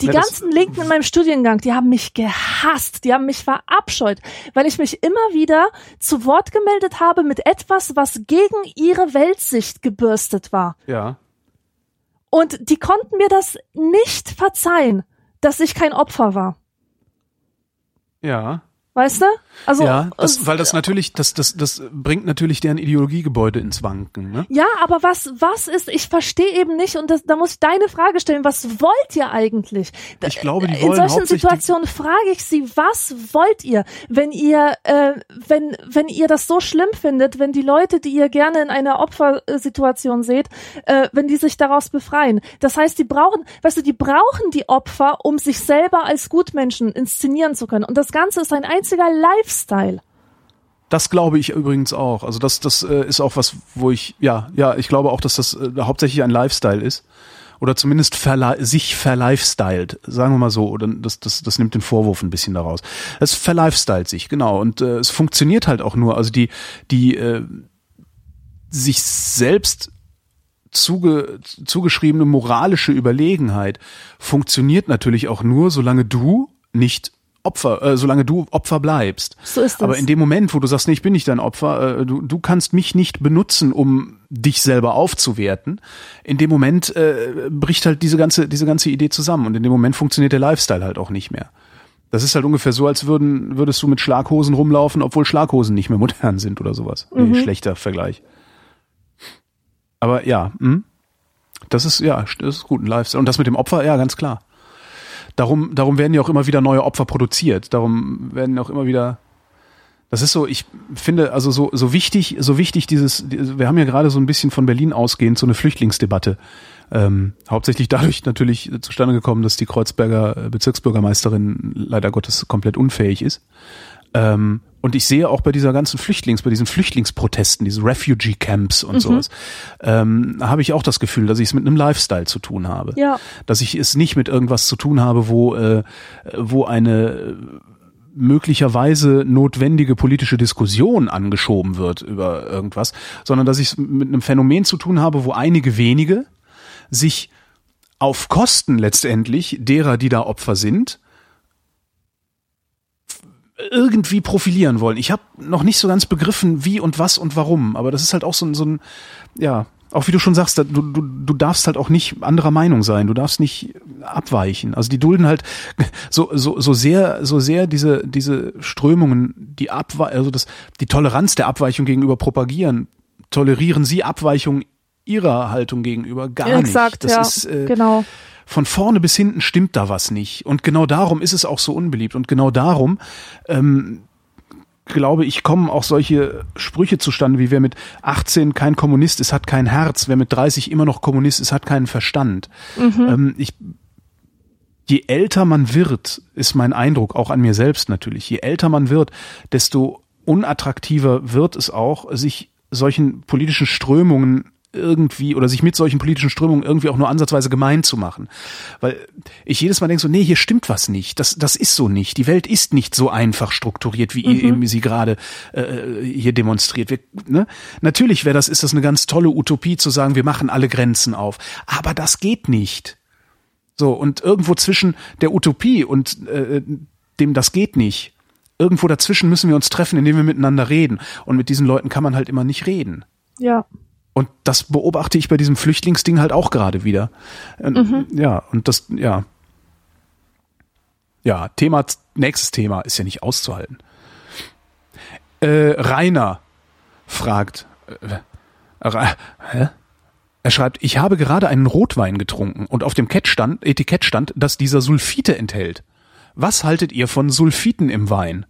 Die Ja, ganzen Linken in meinem Studiengang, die haben mich gehasst, die haben mich verabscheut, weil ich mich immer wieder zu Wort gemeldet habe mit etwas, was gegen ihre Weltsicht gebürstet war. Ja. Und die konnten mir das nicht verzeihen, dass ich kein Opfer war. Ja. Weißt du? Also, ja, das, und- weil das natürlich, das, das, das bringt natürlich deren Ideologiegebäude ins Wanken, ne? ja, aber was, was ist, ich verstehe eben nicht, und das, da muss ich deine Frage stellen, was wollt ihr eigentlich? Ich glaube, die In wollen solchen hauptsächlich Situationen frage ich sie, was wollt ihr, wenn ihr, äh, wenn, wenn ihr das so schlimm findet, wenn die Leute, die ihr gerne in einer Opfersituation seht, äh, wenn die sich daraus befreien. Das heißt, die brauchen, weißt du, die brauchen die Opfer, um sich selber als Gutmenschen inszenieren zu können. Und das Ganze ist ein einziger Lifestyle. Das glaube ich übrigens auch. Also das, das äh, ist auch was, wo ich, ja, ja, ich glaube auch, dass das äh, hauptsächlich ein Lifestyle ist. Oder zumindest verli sich verlifestylt, sagen wir mal so. Oder das, das, das nimmt den Vorwurf ein bisschen daraus. Es verlifestylt sich, genau. Und äh, es funktioniert halt auch nur. Also die, die äh, sich selbst zuge, zugeschriebene moralische Überlegenheit funktioniert natürlich auch nur, solange du nicht Opfer, äh, solange du Opfer bleibst. So ist das. Aber in dem Moment, wo du sagst, nee, ich bin nicht dein Opfer, äh, du, du kannst mich nicht benutzen, um dich selber aufzuwerten, in dem Moment äh, bricht halt diese ganze, diese ganze Idee zusammen und in dem Moment funktioniert der Lifestyle halt auch nicht mehr. Das ist halt ungefähr so, als würden, würdest du mit Schlaghosen rumlaufen, obwohl Schlaghosen nicht mehr modern sind oder sowas. Mhm. Nee, schlechter Vergleich. Aber ja, hm? das ist, ja, das ist gut, ein Lifestyle. Und das mit dem Opfer, ja, ganz klar. Darum, darum werden ja auch immer wieder neue Opfer produziert. Darum werden auch immer wieder. Das ist so, ich finde, also so, so wichtig, so wichtig dieses, wir haben ja gerade so ein bisschen von Berlin ausgehend so eine Flüchtlingsdebatte. Ähm, hauptsächlich dadurch natürlich zustande gekommen, dass die Kreuzberger äh, Bezirksbürgermeisterin leider Gottes komplett unfähig ist. Ähm, und ich sehe auch bei dieser ganzen Flüchtlings, bei diesen Flüchtlingsprotesten, diese Refugee Camps und Mhm. sowas, ähm, habe ich auch das Gefühl, dass ich es mit einem Lifestyle zu tun habe. Ja. Dass ich es nicht mit irgendwas zu tun habe, wo, äh, wo eine äh, möglicherweise notwendige politische Diskussion angeschoben wird über irgendwas, sondern dass ich es mit einem Phänomen zu tun habe, wo einige wenige sich auf Kosten letztendlich derer, die da Opfer sind, irgendwie profilieren wollen. Ich habe noch nicht so ganz begriffen, wie und was und warum, aber das ist halt auch so ein, so ein ja, auch wie du schon sagst, du, du, du darfst halt auch nicht anderer Meinung sein, du darfst nicht abweichen. Also die dulden halt so, so, so sehr, so sehr diese, diese Strömungen, die Abwe also das, die Toleranz der Abweichung gegenüber propagieren, tolerieren sie Abweichung ihrer Haltung gegenüber gar Exakt, nicht. Das ja. ist, äh, genau. Von vorne bis hinten stimmt da was nicht. Und genau darum ist es auch so unbeliebt. Und genau darum, ähm, glaube ich, kommen auch solche Sprüche zustande, wie wer mit 18 kein Kommunist ist, hat kein Herz. Wer mit 30 immer noch Kommunist ist, hat keinen Verstand. Ähm, ich, je älter man wird, ist mein Eindruck, auch an mir selbst natürlich, je älter man wird, desto unattraktiver wird es auch, sich solchen politischen Strömungen irgendwie oder sich mit solchen politischen Strömungen irgendwie auch nur ansatzweise gemein zu machen. Weil ich jedes Mal denke so, nee, hier stimmt was nicht. Das, das ist so nicht. Die Welt ist nicht so einfach strukturiert, wie ihr eben sie gerade äh, hier demonstriert. Wir, ne? Natürlich wäre das, ist das eine ganz tolle Utopie zu sagen, wir machen alle Grenzen auf. Aber das geht nicht. So, und irgendwo zwischen der Utopie und äh, dem das geht nicht, irgendwo dazwischen müssen wir uns treffen, indem wir miteinander reden. Und mit diesen Leuten kann man halt immer nicht reden. Ja. Und das beobachte ich bei diesem Flüchtlingsding halt auch gerade wieder. Und, Ja, und das, ja. Ja, Thema, nächstes Thema ist ja nicht auszuhalten. Äh, Rainer fragt, äh, hä? Er schreibt, ich habe gerade einen Rotwein getrunken und auf dem stand, Etikett stand, dass dieser Sulfite enthält. Was haltet ihr von Sulfiten im Wein?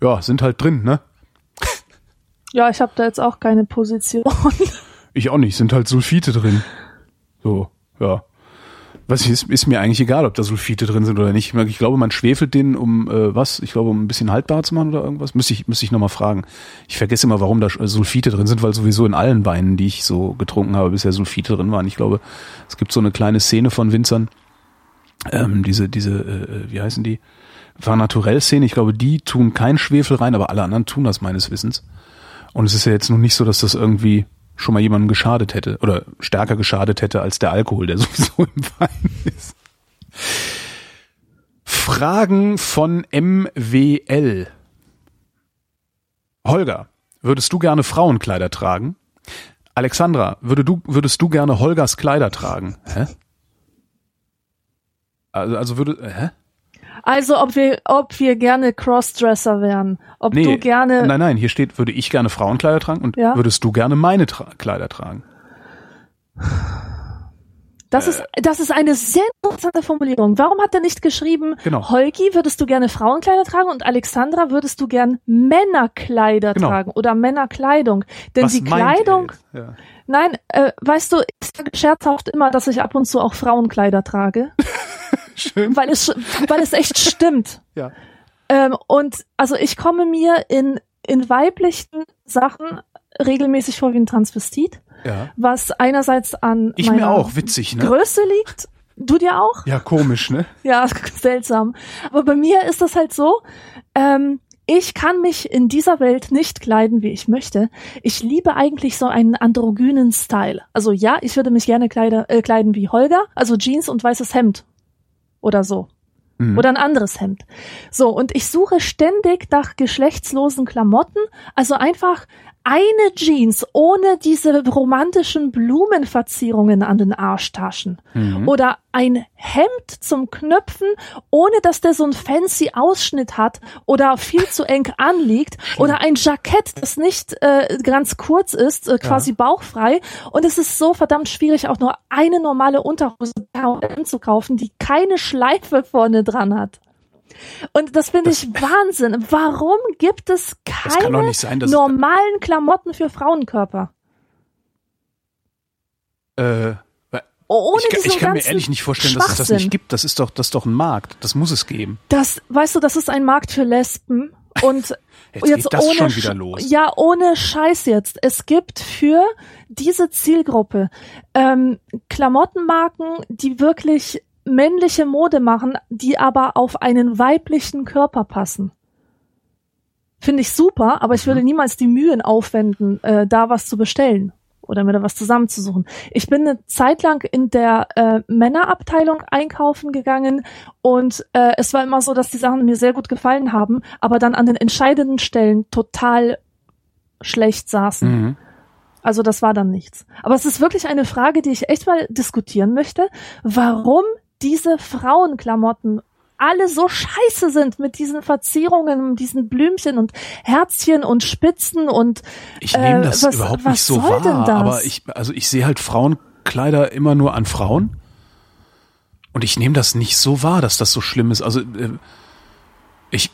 Ja, sind halt drin, ne? Ja, ich habe da jetzt auch keine Position. Ich auch nicht, sind halt Sulfite drin. So, ja. Was ist, ist mir eigentlich egal, ob da Sulfite drin sind oder nicht. Ich glaube, man schwefelt den um äh, was? Ich glaube, um ein bisschen haltbarer zu machen oder irgendwas. Müsste ich, müsste ich nochmal fragen. Ich vergesse immer, warum da äh, Sulfite drin sind, weil sowieso in allen Weinen, die ich so getrunken habe, bisher Sulfite drin waren. Ich glaube, es gibt so eine kleine Szene von Winzern. Ähm, diese, diese, äh, wie heißen die? War Naturell-Szene. Ich glaube, die tun kein Schwefel rein, aber alle anderen tun das meines Wissens. Und es ist ja jetzt nun nicht so, dass das irgendwie schon mal jemandem geschadet hätte oder stärker geschadet hätte als der Alkohol, der sowieso im Wein ist. Fragen von MWL. Holger, würdest du gerne Frauenkleider tragen? Alexandra, würde du, würdest du gerne Holgers Kleider tragen? Hä? Also, also würde, hä? Also ob wir, ob wir gerne Crossdresser wären, ob Nee, du gerne. nein, nein, hier steht, würde ich gerne Frauenkleider tragen und Ja. würdest du gerne meine Tra Kleider tragen? Das ist, das ist eine sehr interessante Formulierung. Warum hat er nicht geschrieben, Genau. Holgi, würdest du gerne Frauenkleider tragen und Alexandra, würdest du gern Männerkleider Genau. tragen oder Männerkleidung? Denn Was die Kleidung? Ja. nein, äh, weißt du, ich sage scherzhaft immer, dass ich ab und zu auch Frauenkleider trage, Schön. weil es, weil es echt stimmt. Ja. Ähm, und also ich komme mir in, in weiblichen Sachen regelmäßig vor wie ein Transvestit, Ja. was einerseits an Ich meiner mir auch, witzig, ne? Größe liegt. Du dir auch? Ja, komisch, ne? Ja, seltsam. Aber bei mir ist das halt so, ähm, ich kann mich in dieser Welt nicht kleiden, wie ich möchte. Ich liebe eigentlich so einen androgynen Style. Also ja, ich würde mich gerne kleide, äh, kleiden wie Holger, also Jeans und weißes Hemd oder so. Mhm. Oder ein anderes Hemd. So, und ich suche ständig nach geschlechtslosen Klamotten, also einfach eine Jeans ohne diese romantischen Blumenverzierungen an den Arschtaschen. Mhm. Oder ein Hemd zum Knöpfen, ohne dass der so einen fancy Ausschnitt hat oder viel zu eng anliegt. Oder ein Jackett, das nicht äh, ganz kurz ist, äh, quasi bauchfrei. Und es ist so verdammt schwierig, auch nur eine normale Unterhose zu kaufen, die keine Schleife vorne dran hat. Und das finde ich Wahnsinn. Warum gibt es keine sein, normalen Klamotten für Frauenkörper? Äh, Ohne ich, ich kann mir ehrlich nicht vorstellen, dass es das nicht gibt. Das ist doch, das ist doch ein Markt. Das muss es geben. Das, weißt du, das ist ein Markt für Lesben. Und Jetzt jetzt geht das ohne schon Sch- wieder los. Ja, ohne Scheiß jetzt. Es gibt für diese Zielgruppe ähm, Klamottenmarken, die wirklich männliche Mode machen, die aber auf einen weiblichen Körper passen. Finde ich super, aber ich Mhm. würde niemals die Mühen aufwenden, äh, da was zu bestellen oder mir da was zusammenzusuchen. Ich bin eine Zeit lang in der äh, Männerabteilung einkaufen gegangen und äh, es war immer so, dass die Sachen mir sehr gut gefallen haben, aber dann an den entscheidenden Stellen total schlecht saßen. Mhm. Also das war dann nichts. Aber es ist wirklich eine Frage, die ich echt mal diskutieren möchte, warum diese Frauenklamotten alle so scheiße sind mit diesen Verzierungen, diesen Blümchen und Herzchen und Spitzen und Ich nehme Äh, das was- überhaupt nicht so wahr, aber ich, also ich sehe halt Frauenkleider immer nur an Frauen. Und ich nehme das nicht so wahr, dass das so schlimm ist. Also äh, ich,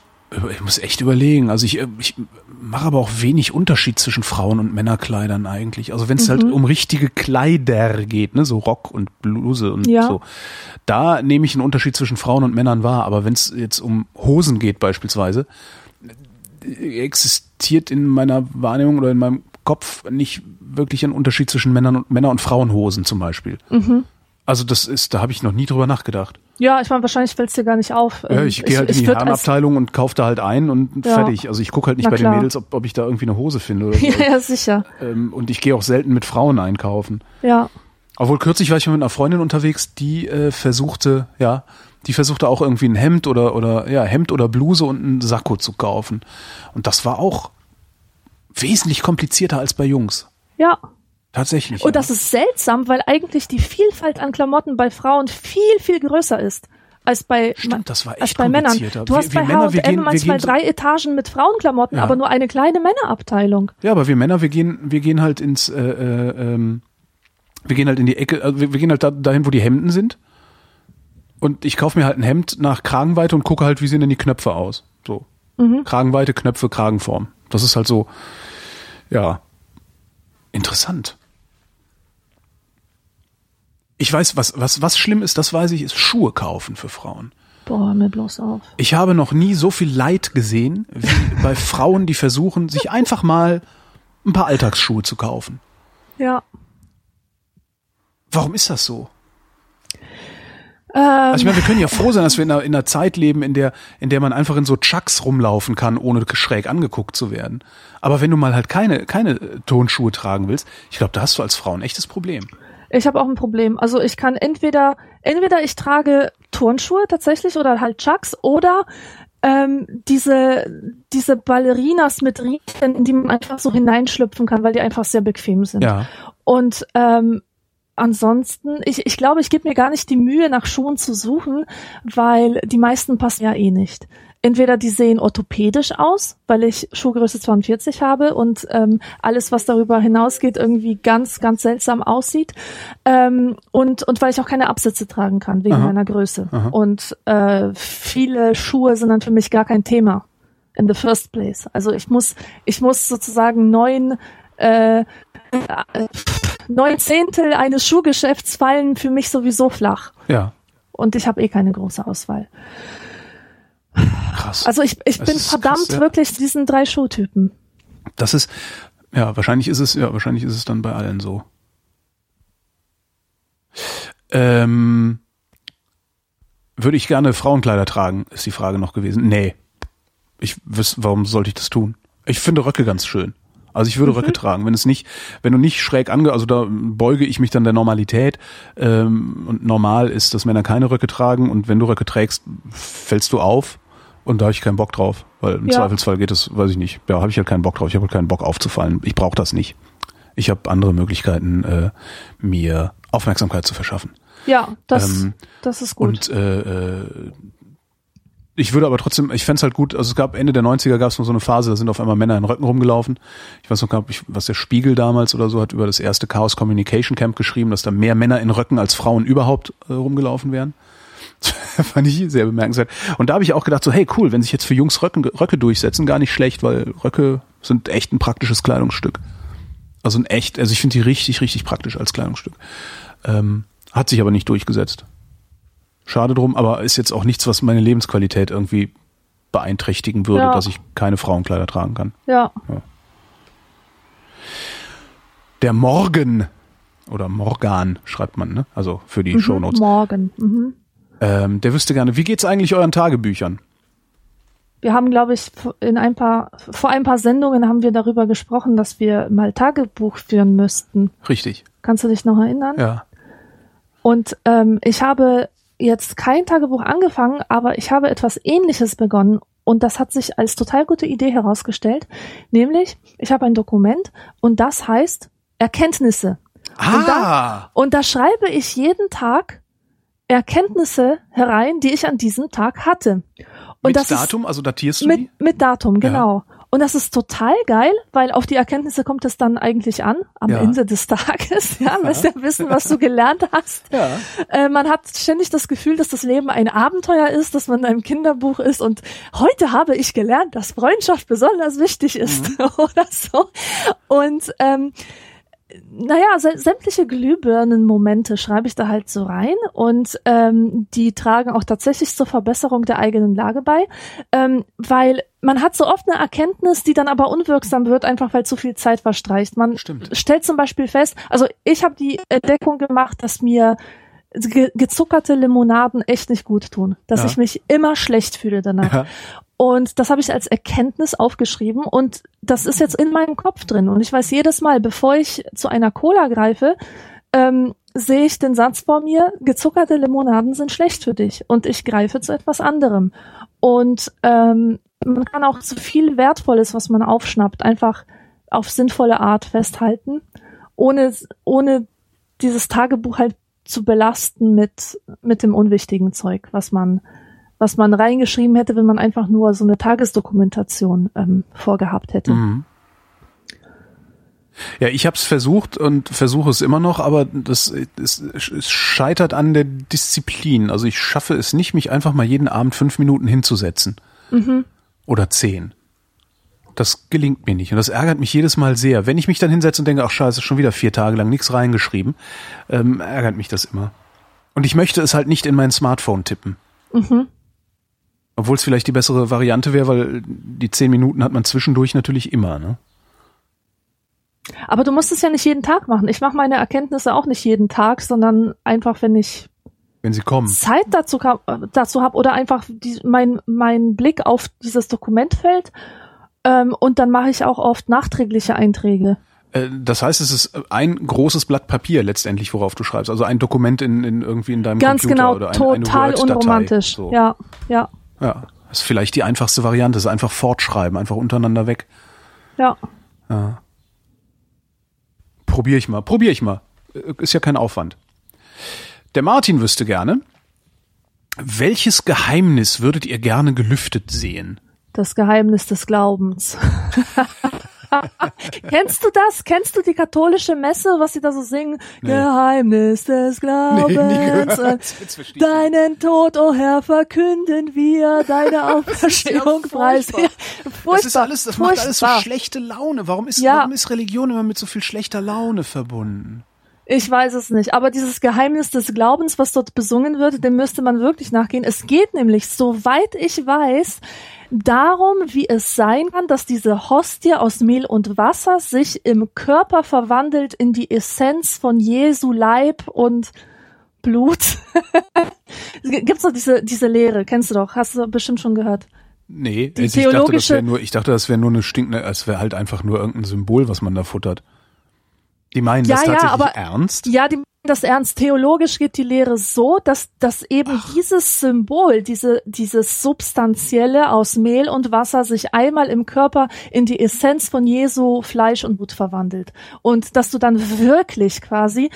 ich muss echt überlegen. Also ich, äh, ich mache aber auch wenig Unterschied zwischen Frauen- und Männerkleidern eigentlich. Also wenn es Mhm. halt um richtige Kleider geht, ne, so Rock und Bluse und Ja. so, da nehme ich einen Unterschied zwischen Frauen und Männern wahr. Aber wenn es jetzt um Hosen geht beispielsweise, existiert in meiner Wahrnehmung oder in meinem Kopf nicht wirklich ein Unterschied zwischen Männern und Männer und Frauenhosen zum Beispiel. Mhm. Also das ist, da habe ich noch nie drüber nachgedacht. Ja, ich meine, wahrscheinlich fällt es dir gar nicht auf. Ja, Ähm, ich gehe halt es in die Herrenabteilung und kaufe da halt ein und Ja. fertig. Also ich gucke halt nicht Na bei den klar. Mädels, ob, ob ich da irgendwie eine Hose finde oder so. Ja, ja, sicher. ähm, und ich gehe auch selten mit Frauen einkaufen. Ja. Obwohl kürzlich war ich mal mit einer Freundin unterwegs, die äh, versuchte, ja, die versuchte auch irgendwie ein Hemd oder oder ja Hemd oder Bluse und einen Sakko zu kaufen. Und das war auch wesentlich komplizierter als bei Jungs. Ja. Tatsächlich. Und ja. das ist seltsam, weil eigentlich die Vielfalt an Klamotten bei Frauen viel, viel größer ist als bei, Stimmt, das war als echt bei Männern. Du hast wir bei H&M manchmal drei Etagen mit Frauenklamotten, Ja. aber nur eine kleine Männerabteilung. Ja, aber wir Männer, wir gehen, wir gehen halt ins, äh, äh, ähm, wir gehen halt in die Ecke, also wir, wir gehen halt da, dahin, wo die Hemden sind. Und ich kaufe mir halt ein Hemd nach Kragenweite und gucke halt, wie sehen denn die Knöpfe aus. So. Mhm. Kragenweite, Knöpfe, Kragenform. Das ist halt so, ja, interessant. Ich weiß, was, was, was schlimm ist, das weiß ich, ist Schuhe kaufen für Frauen. Boah, mir bloß auf. Ich habe noch nie so viel Leid gesehen, wie bei Frauen, die versuchen, sich einfach mal ein paar Alltagsschuhe zu kaufen. Ja. Warum ist das so? Ähm, Also ich meine, wir können ja froh sein, dass wir in einer, in einer Zeit leben, in der, in der man einfach in so Chucks rumlaufen kann, ohne schräg angeguckt zu werden. Aber wenn du mal halt keine, keine Tonschuhe tragen willst, ich glaube, da hast du als Frau ein echtes Problem. Ich habe auch ein Problem. Also ich kann entweder, entweder ich trage Turnschuhe tatsächlich oder halt Chucks oder ähm, diese, diese Ballerinas mit Riemen, in die man einfach so hineinschlüpfen kann, weil die einfach sehr bequem sind. Ja. Und ähm, ansonsten, ich, ich glaube, ich gebe mir gar nicht die Mühe, nach Schuhen zu suchen, weil die meisten passen ja eh nicht. Entweder die sehen orthopädisch aus, weil ich Schuhgröße 42 habe und ähm, alles, was darüber hinausgeht, irgendwie ganz, ganz seltsam aussieht. Ähm, und, und weil ich auch keine Absätze tragen kann wegen Aha. meiner Größe. Aha. Und äh, viele Schuhe sind dann für mich gar kein Thema in the first place. Also ich muss, ich muss sozusagen neun äh, neun Zehntel eines Schuhgeschäfts fallen für mich sowieso flach. Ja. Und ich habe eh keine große Auswahl. Krass. Also ich, ich Das bin verdammt krass, ja. wirklich diesen drei Schuhtypen. Das ist, ja, wahrscheinlich ist es, ja, wahrscheinlich ist es dann bei allen so. Ähm, würde ich gerne Frauenkleider tragen, ist die Frage noch gewesen. Nee. Ich wüsste, warum sollte ich das tun? Ich finde Röcke ganz schön. Also ich würde Röcke tragen. Wenn es nicht, wenn du nicht schräg ange, also da beuge ich mich dann der Normalität. Ähm, und normal ist, dass Männer keine Röcke tragen. Und wenn du Röcke trägst, fällst du auf. Und da habe ich keinen Bock drauf. Weil im Ja. Zweifelsfall geht es, weiß ich nicht. Ja, habe ich halt keinen Bock drauf. Ich habe halt keinen Bock aufzufallen. Ich brauche das nicht. Ich habe andere Möglichkeiten, äh, mir Aufmerksamkeit zu verschaffen. Ja, das, Ähm, das ist gut. Und äh, äh, ich würde aber trotzdem, ich fänd's halt gut, also es gab Ende der 90er gab es noch so eine Phase, da sind auf einmal Männer in Röcken rumgelaufen. Ich weiß noch gar nicht, was der Spiegel damals oder so hat über das erste Chaos Communication Camp geschrieben, dass da mehr Männer in Röcken als Frauen überhaupt äh, rumgelaufen wären. Fand ich sehr bemerkenswert. Und da habe ich auch gedacht, so, hey cool, wenn sich jetzt für Jungs Röcken, Röcke durchsetzen, gar nicht schlecht, weil Röcke sind echt ein praktisches Kleidungsstück. Also ein echt, also ich finde die richtig, richtig praktisch als Kleidungsstück. Ähm, hat sich aber nicht durchgesetzt. Schade drum, aber ist jetzt auch nichts, was meine Lebensqualität irgendwie beeinträchtigen würde, Ja. dass ich keine Frauenkleider tragen kann. ja, Der Morgen oder Morgan schreibt man, ne? Also für die Shownotes. morgen. Mhm. Ähm, der wüsste gerne, wie geht's eigentlich euren Tagebüchern? Wir haben, glaube ich, in ein paar, vor ein paar Sendungen haben wir darüber gesprochen, dass wir mal Tagebuch führen müssten. Richtig. Kannst du dich noch erinnern? Ja. Und ähm, ich habe jetzt kein Tagebuch angefangen, aber ich habe etwas Ähnliches begonnen und das hat sich als total gute Idee herausgestellt. Nämlich, ich habe ein Dokument und das heißt Erkenntnisse. Und Ah, Und da schreibe ich jeden Tag Erkenntnisse herein, die ich an diesem Tag hatte. Und mit das Datum, also datierst ist du die? mit, mit Datum, genau. Und das ist total geil, weil auf die Erkenntnisse kommt es dann eigentlich an, am Ja. Ende des Tages. Ja, wirst ja wissen, was du gelernt hast. Ja. Äh, man hat ständig das Gefühl, dass das Leben ein Abenteuer ist, dass man in einem Kinderbuch ist. Und heute habe ich gelernt, dass Freundschaft besonders wichtig ist oder so. Und ähm, naja, sä sämtliche Glühbirnen-Momente schreibe ich da halt so rein und ähm, die tragen auch tatsächlich zur Verbesserung der eigenen Lage bei, ähm, weil man hat so oft eine Erkenntnis, die dann aber unwirksam wird, einfach weil zu viel Zeit verstreicht. Man Stimmt. stellt zum Beispiel fest, also ich habe die Entdeckung gemacht, dass mir ge gezuckerte Limonaden echt nicht gut tun, dass Ja. ich mich immer schlecht fühle danach. Ja. Und das habe ich als Erkenntnis aufgeschrieben und das ist jetzt in meinem Kopf drin. Und ich weiß jedes Mal, bevor ich zu einer Cola greife, ähm, sehe ich den Satz vor mir, gezuckerte Limonaden sind schlecht für dich und ich greife zu etwas anderem. Und ähm, man kann auch zu viel Wertvolles, was man aufschnappt, einfach auf sinnvolle Art festhalten, ohne, ohne dieses Tagebuch halt zu belasten mit, mit dem unwichtigen Zeug, was man was man reingeschrieben hätte, wenn man einfach nur so eine Tagesdokumentation ähm, vorgehabt hätte. Mhm. Ja, ich habe es versucht und versuche es immer noch, aber das es, es scheitert an der Disziplin. Also ich schaffe es nicht, mich einfach mal jeden Abend fünf Minuten hinzusetzen Mhm. oder zehn. Das gelingt mir nicht und das ärgert mich jedes Mal sehr. Wenn ich mich dann hinsetze und denke, ach scheiße, schon wieder vier Tage lang nichts reingeschrieben, ähm, ärgert mich das immer. Und ich möchte es halt nicht in mein Smartphone tippen. Mhm. Obwohl es vielleicht die bessere Variante wäre, weil die zehn Minuten hat man zwischendurch natürlich immer. Ne? Aber du musst es ja nicht jeden Tag machen. Ich mache meine Erkenntnisse auch nicht jeden Tag, sondern einfach, wenn ich Wenn sie kommen. Zeit dazu, dazu habe oder einfach die, mein, mein Blick auf dieses Dokument fällt. Ähm, und dann mache ich auch oft nachträgliche Einträge. Äh, Das heißt, es ist ein großes Blatt Papier letztendlich, worauf du schreibst. Also ein Dokument in, in irgendwie in deinem Ganz Computer genau, oder ein, eine total Word-Datei. unromantisch. So. Ja, ja, ja. Das ist vielleicht die einfachste Variante. Ist einfach fortschreiben, einfach untereinander weg. ja. Ja. Probier ich mal. Probier ich mal. Äh, Ist ja kein Aufwand. Der Martin wüsste gerne, welches Geheimnis würdet ihr gerne gelüftet sehen? Das Geheimnis des Glaubens. Kennst du das? Kennst du die katholische Messe, was sie da so singen? Geheimnis des Glaubens. Ich Deinen Tod, o oh Herr, verkünden wir, deine Auferstehung preis. furchtbar. Ja, furchtbar. Das ist alles, das macht alles so furchtbar. schlechte Laune. Warum ist, Ja. warum ist Religion immer mit so viel schlechter Laune verbunden? Ich weiß es nicht, aber dieses Geheimnis des Glaubens, was dort besungen wird, dem müsste man wirklich nachgehen. Es geht nämlich, soweit ich weiß, darum, wie es sein kann, dass diese Hostie aus Mehl und Wasser sich im Körper verwandelt in die Essenz von Jesu Leib und Blut. Gibt's doch diese, diese Lehre, kennst du doch, hast du bestimmt schon gehört. Nee, die also ich dachte, das wäre nur, ich dachte, das wäre nur eine stinkende, es wäre halt einfach nur irgendein Symbol, was man da futtert. Die meinen ja, das tatsächlich ja, aber, ernst? Ja, die das ernst. Theologisch geht die Lehre so, dass, dass eben Ach. dieses Symbol, diese, dieses Substanzielle aus Mehl und Wasser sich einmal im Körper in die Essenz von Jesu Fleisch und Blut verwandelt. Und dass du dann wirklich quasi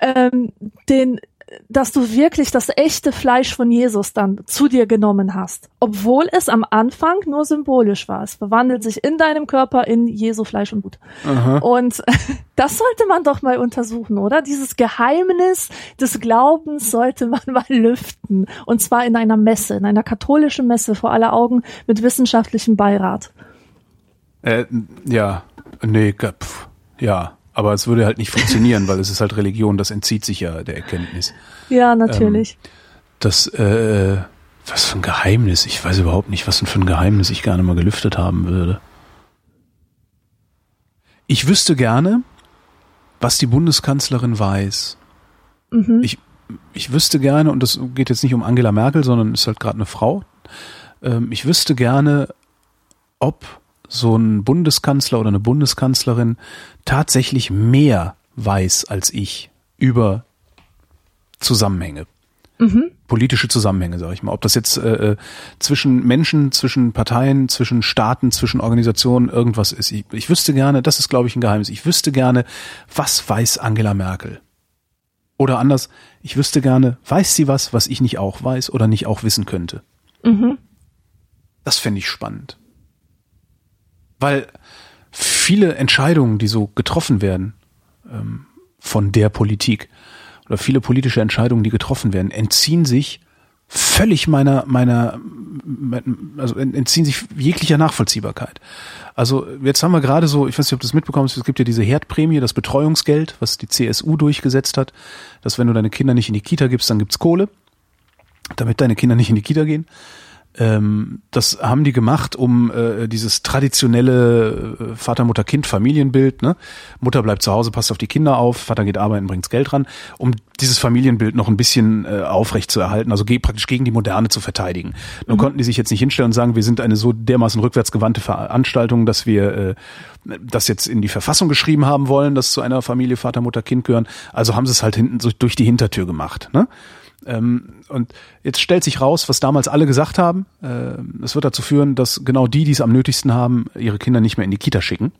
ähm, den dass du wirklich das echte Fleisch von Jesus dann zu dir genommen hast, obwohl es am Anfang nur symbolisch war. Es verwandelt sich in deinem Körper in Jesu Fleisch und Blut. Aha. Und das sollte man doch mal untersuchen, oder? Dieses Geheimnis des Glaubens sollte man mal lüften. Und zwar in einer Messe, in einer katholischen Messe vor aller Augen mit wissenschaftlichem Beirat. Äh, ja, nee, pf, ja. Aber es würde halt nicht funktionieren, weil es ist halt Religion, das entzieht sich ja der Erkenntnis. Ja, natürlich. Ähm, das, äh, was für ein Geheimnis. Ich weiß überhaupt nicht, was für ein Geheimnis ich gerne mal gelüftet haben würde. Ich wüsste gerne, was die Bundeskanzlerin weiß. Mhm. Ich, ich wüsste gerne, und das geht jetzt nicht um Angela Merkel, sondern ist halt gerade eine Frau. Ähm, ich wüsste gerne, ob so ein Bundeskanzler oder eine Bundeskanzlerin tatsächlich mehr weiß als ich über Zusammenhänge. Mhm. Politische Zusammenhänge, sage ich mal. Ob das jetzt äh, äh, zwischen Menschen, zwischen Parteien, zwischen Staaten, zwischen Organisationen irgendwas ist. Ich, ich wüsste gerne, das ist, glaube ich, ein Geheimnis. Ich wüsste gerne, was weiß Angela Merkel? Oder anders, ich wüsste gerne, weiß sie was, was ich nicht auch weiß oder nicht auch wissen könnte? Mhm. Das fände ich spannend. Weil viele Entscheidungen, die so getroffen werden ähm, von der Politik oder viele politische Entscheidungen, die getroffen werden, entziehen sich völlig meiner meiner also entziehen sich jeglicher Nachvollziehbarkeit. Also jetzt haben wir gerade so, ich weiß nicht, ob du das mitbekommst, es gibt ja diese Herdprämie, das Betreuungsgeld, was die CSU durchgesetzt hat, dass wenn du deine Kinder nicht in die Kita gibst, dann gibt's Kohle, damit deine Kinder nicht in die Kita gehen. Ähm, das haben die gemacht, um äh, dieses traditionelle äh, Vater-Mutter-Kind-Familienbild, ne? Mutter bleibt zu Hause, passt auf die Kinder auf, Vater geht arbeiten, bringt's Geld ran, um dieses Familienbild noch ein bisschen äh, aufrecht zu erhalten, also ge praktisch gegen die Moderne zu verteidigen. Nun mhm. konnten die sich jetzt nicht hinstellen und sagen, wir sind eine so dermaßen rückwärtsgewandte Veranstaltung, dass wir äh, das jetzt in die Verfassung geschrieben haben wollen, dass zu einer Familie Vater, Mutter, Kind gehören. Also haben sie es halt hinten so durch die Hintertür gemacht. Ne? Ähm, und jetzt stellt sich raus, was damals alle gesagt haben. Äh, es wird dazu führen, dass genau die, die es am nötigsten haben, ihre Kinder nicht mehr in die Kita schicken.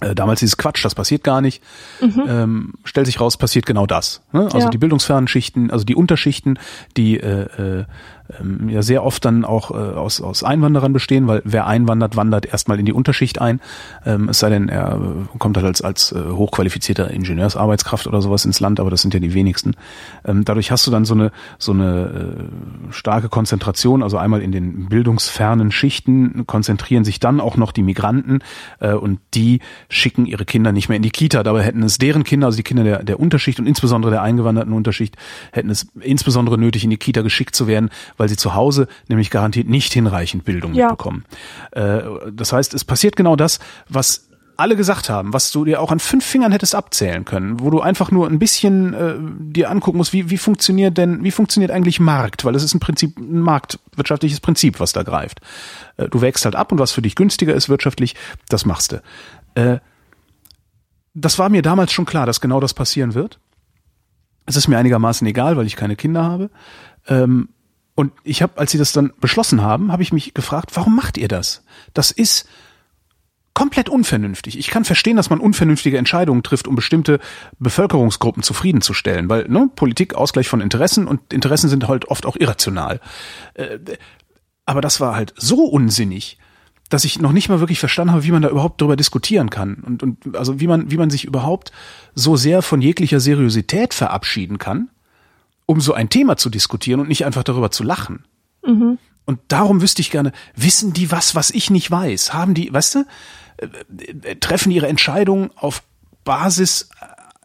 Äh, damals dieses Quatsch, das passiert gar nicht. Mhm. Ähm, stellt sich raus, passiert genau das. Ne? Also ja. die bildungsfernen Schichten, also die Unterschichten, die äh, äh, ähm, ja sehr oft dann auch äh, aus, aus Einwanderern bestehen, weil wer einwandert, wandert erstmal in die Unterschicht ein. Ähm, es sei denn, er kommt halt als, als äh, hochqualifizierter Ingenieursarbeitskraft oder sowas ins Land, aber das sind ja die wenigsten. Ähm, dadurch hast du dann so eine, so eine äh, starke Konzentration, also einmal in den bildungsfernen Schichten konzentrieren sich dann auch noch die Migranten äh, und die schicken ihre Kinder nicht mehr in die Kita. Dabei hätten es deren Kinder, also die Kinder der, der Unterschicht und insbesondere der eingewanderten Unterschicht, hätten es insbesondere nötig, in die Kita geschickt zu werden, weil sie zu Hause nämlich garantiert nicht hinreichend Bildung ja. mitbekommen. Äh, das heißt, es passiert genau das, was alle gesagt haben, was du dir auch an fünf Fingern hättest abzählen können, wo du einfach nur ein bisschen äh, dir angucken musst, wie, wie funktioniert denn, wie funktioniert eigentlich Markt, weil es ist ein Prinzip, ein marktwirtschaftliches Prinzip, was da greift. Äh, du wächst halt ab und was für dich günstiger ist wirtschaftlich, das machst du. Äh, das war mir damals schon klar, dass genau das passieren wird. Es ist mir einigermaßen egal, weil ich keine Kinder habe. Ähm, und ich habe, als sie das dann beschlossen haben, habe ich mich gefragt, warum macht ihr das? Das ist komplett unvernünftig. Ich kann verstehen, dass man unvernünftige Entscheidungen trifft, um bestimmte Bevölkerungsgruppen zufriedenzustellen, weil ne, Politik Ausgleich von Interessen und Interessen sind halt oft auch irrational. Äh, aber das war halt so unsinnig, dass ich noch nicht mal wirklich verstanden habe, wie man da überhaupt drüber diskutieren kann und, und also wie man wie man sich überhaupt so sehr von jeglicher Seriosität verabschieden kann um so ein Thema zu diskutieren und nicht einfach darüber zu lachen. Mhm. Und darum wüsste ich gerne, wissen die was, was ich nicht weiß? Haben die, weißt du, äh, äh, treffen ihre Entscheidungen auf Basis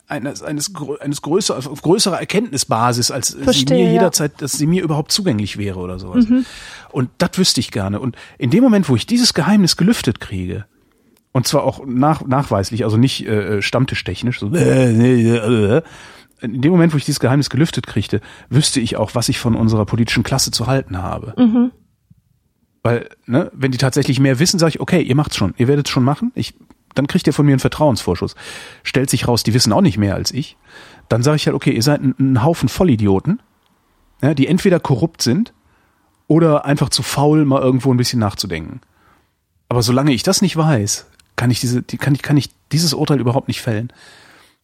eines, eines, eines größer, auf größerer Erkenntnisbasis, als Verstehe, sie mir jederzeit, dass sie mir überhaupt zugänglich wäre oder sowas. Und das wüsste ich gerne. Und in dem Moment, wo ich dieses Geheimnis gelüftet kriege, und zwar auch nach, nachweislich, also nicht äh, stammtischtechnisch, so, äh, äh, äh, in dem Moment, wo ich dieses Geheimnis gelüftet kriegte, wüsste ich auch, was ich von unserer politischen Klasse zu halten habe. Weil, ne, wenn die tatsächlich mehr wissen, sage ich, okay, ihr macht's schon, ihr werdet es schon machen, ich, dann kriegt ihr von mir einen Vertrauensvorschuss. Stellt sich raus, die wissen auch nicht mehr als ich. Dann sage ich halt, okay, ihr seid ein, ein Haufen Vollidioten, ja, die entweder korrupt sind oder einfach zu faul, mal irgendwo ein bisschen nachzudenken. Aber solange ich das nicht weiß, kann ich diese, die, kann ich, kann ich dieses Urteil überhaupt nicht fällen.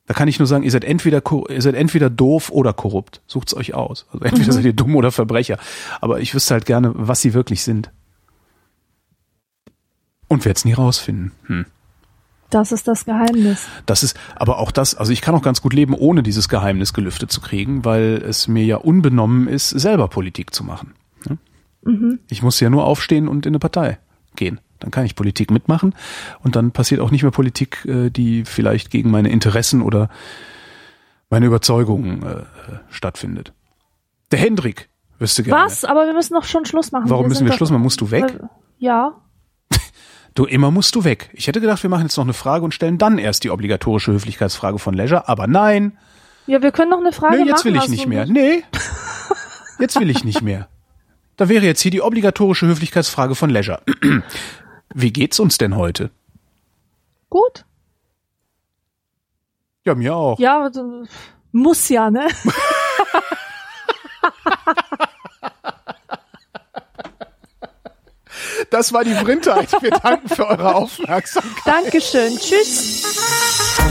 Da kann ich nur sagen, ihr seid entweder, ihr seid entweder doof oder korrupt. Sucht's euch aus. Also entweder seid ihr dumm oder Verbrecher. Aber ich wüsste halt gerne, was sie wirklich sind. Und werde es nie rausfinden. Hm. Das ist das Geheimnis. Das ist, aber auch das, also ich kann auch ganz gut leben, ohne dieses Geheimnis gelüftet zu kriegen, weil es mir ja unbenommen ist, selber Politik zu machen. ne? Ich muss ja nur aufstehen und in eine Partei gehen. Dann kann ich Politik mitmachen und dann passiert auch nicht mehr Politik, äh, die vielleicht gegen meine Interessen oder meine Überzeugungen äh, äh, stattfindet. Der Hendrik wüsste gerne. Was? Aber wir müssen doch schon Schluss machen. Warum müssen sind wir Schluss machen? Musst du weg? Weil- Ja. Du, immer musst du weg. Ich hätte gedacht, wir machen jetzt noch eine Frage und stellen dann erst die obligatorische Höflichkeitsfrage von Leisure, aber nein. Ja, wir können noch eine Frage Nee, jetzt machen. will ich also nicht mehr. Nee. Jetzt will ich nicht mehr. Da wäre jetzt hier die obligatorische Höflichkeitsfrage von Leisure. Wie geht's uns denn heute? Gut. Ja, mir auch. Ja, muss ja, ne? Das war die Vrindheit. Wir danken für eure Aufmerksamkeit. Dankeschön. Tschüss.